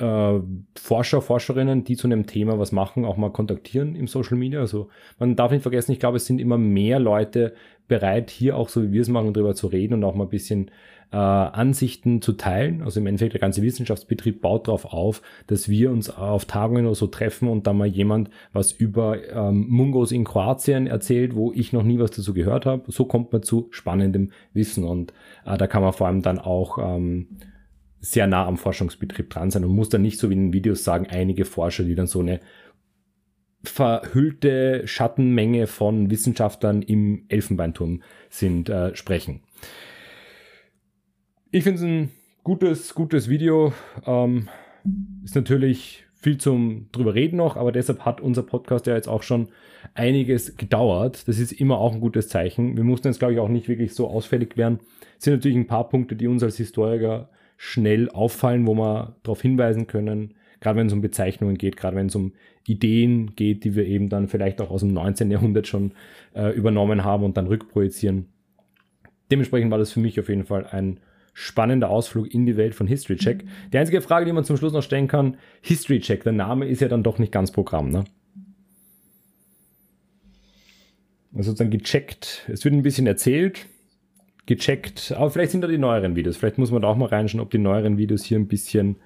S1: äh, Forscher, Forscherinnen, die zu einem Thema was machen, auch mal kontaktieren im Social Media. Also man darf nicht vergessen, ich glaube, es sind immer mehr Leute bereit, hier auch so wie wir es machen, darüber zu reden und auch mal ein bisschen äh, Ansichten zu teilen. Also im Endeffekt der ganze Wissenschaftsbetrieb baut darauf auf, dass wir uns auf Tagungen oder so treffen und da mal jemand was über ähm, Mungos in Kroatien erzählt, wo ich noch nie was dazu gehört habe. So kommt man zu spannendem Wissen und äh, da kann man vor allem dann auch ähm, sehr nah am Forschungsbetrieb dran sein und muss dann nicht so wie in den Videos sagen, einige Forscher, die dann so eine verhüllte Schattenmenge von Wissenschaftlern im Elfenbeinturm sind, äh, sprechen. Ich finde es ein gutes, gutes Video. Ähm, ist natürlich viel zum drüber reden noch, aber deshalb hat unser Podcast ja jetzt auch schon einiges gedauert. Das ist immer auch ein gutes Zeichen. Wir mussten jetzt, glaube ich, auch nicht wirklich so ausfällig werden. Es sind natürlich ein paar Punkte, die uns als Historiker schnell auffallen, wo wir darauf hinweisen können, gerade wenn es um Bezeichnungen geht, gerade wenn es um Ideen geht, die wir eben dann vielleicht auch aus dem 19. Jahrhundert schon äh, übernommen haben und dann rückprojizieren. Dementsprechend war das für mich auf jeden Fall ein spannender Ausflug in die Welt von History Check. Die einzige Frage, die man zum Schluss noch stellen kann, History Check, der Name ist ja dann doch nicht ganz Programm, ne? Also sozusagen gecheckt, es wird ein bisschen erzählt, gecheckt. Aber vielleicht sind da die neueren Videos. Vielleicht muss man da auch mal reinschauen, ob die neueren Videos hier ein bisschen.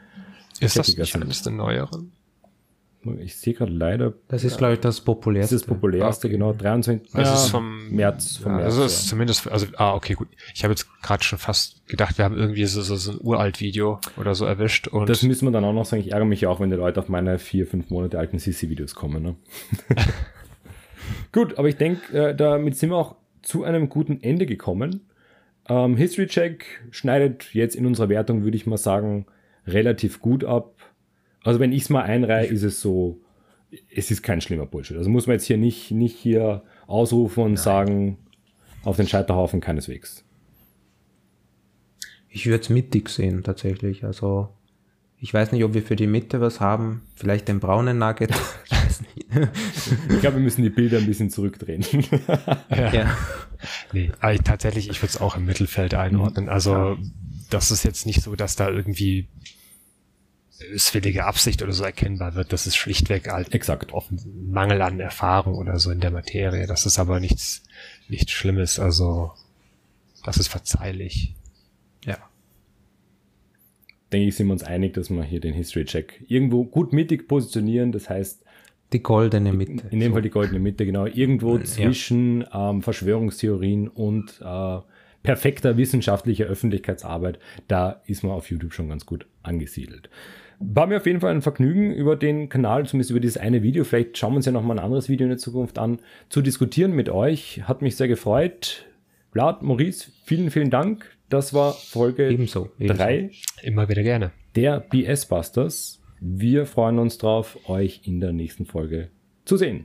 S3: Ist das nicht eines der neueren?
S1: Ich sehe gerade leider.
S2: Das ist, glaube ich, das populärste.
S1: Das ist das populärste, okay. genau. 23.
S3: Das ja, ist vom März. Vom ja, März, das ist ja. zumindest, also, ah, okay, gut. Ich habe jetzt gerade schon fast gedacht, wir haben irgendwie so, so, so ein uralt Video oder so erwischt.
S1: Und das müssen wir dann auch noch sagen. Ich ärgere mich auch, wenn die Leute auf meine vier, fünf Monate alten CC-Videos kommen. Ne? [LAUGHS] gut, aber ich denke, äh, damit sind wir auch zu einem guten Ende gekommen. Ähm, History Check schneidet jetzt in unserer Wertung, würde ich mal sagen, relativ gut ab. Also wenn ich es mal einreihe, ist es so, es ist kein schlimmer Bullshit. Also muss man jetzt hier nicht, nicht hier ausrufen und Nein. sagen, auf den Scheiterhaufen keineswegs.
S2: Ich würde es mittig sehen, tatsächlich. Also ich weiß nicht, ob wir für die Mitte was haben. Vielleicht den braunen Nugget. [LAUGHS] ich weiß
S1: nicht. ich glaube, wir müssen die Bilder ein bisschen zurückdrehen. [LAUGHS]
S3: ja. ja. Nee, aber tatsächlich, ich würde es auch im Mittelfeld einordnen. Also, ja. das ist jetzt nicht so, dass da irgendwie böswillige Absicht oder so erkennbar wird. Das ist schlichtweg halt
S1: Exakt.
S3: offen Mangel an Erfahrung oder so in der Materie. Das ist aber nichts, nichts Schlimmes. Also, das ist verzeihlich.
S1: Ja. Denke ich, sind wir uns einig, dass wir hier den History Check irgendwo gut mittig positionieren. Das heißt,
S2: die goldene Mitte.
S1: In dem so. Fall die goldene Mitte, genau. Irgendwo ja. zwischen ähm, Verschwörungstheorien und äh, perfekter wissenschaftlicher Öffentlichkeitsarbeit. Da ist man auf YouTube schon ganz gut angesiedelt. War mir auf jeden Fall ein Vergnügen, über den Kanal, zumindest über dieses eine Video, vielleicht schauen wir uns ja nochmal ein anderes Video in der Zukunft an, zu diskutieren mit euch. Hat mich sehr gefreut. Vlad, Maurice, vielen, vielen Dank. Das war Folge 3.
S3: Immer wieder gerne.
S1: Der BS Busters. Wir freuen uns drauf, euch in der nächsten Folge zu sehen.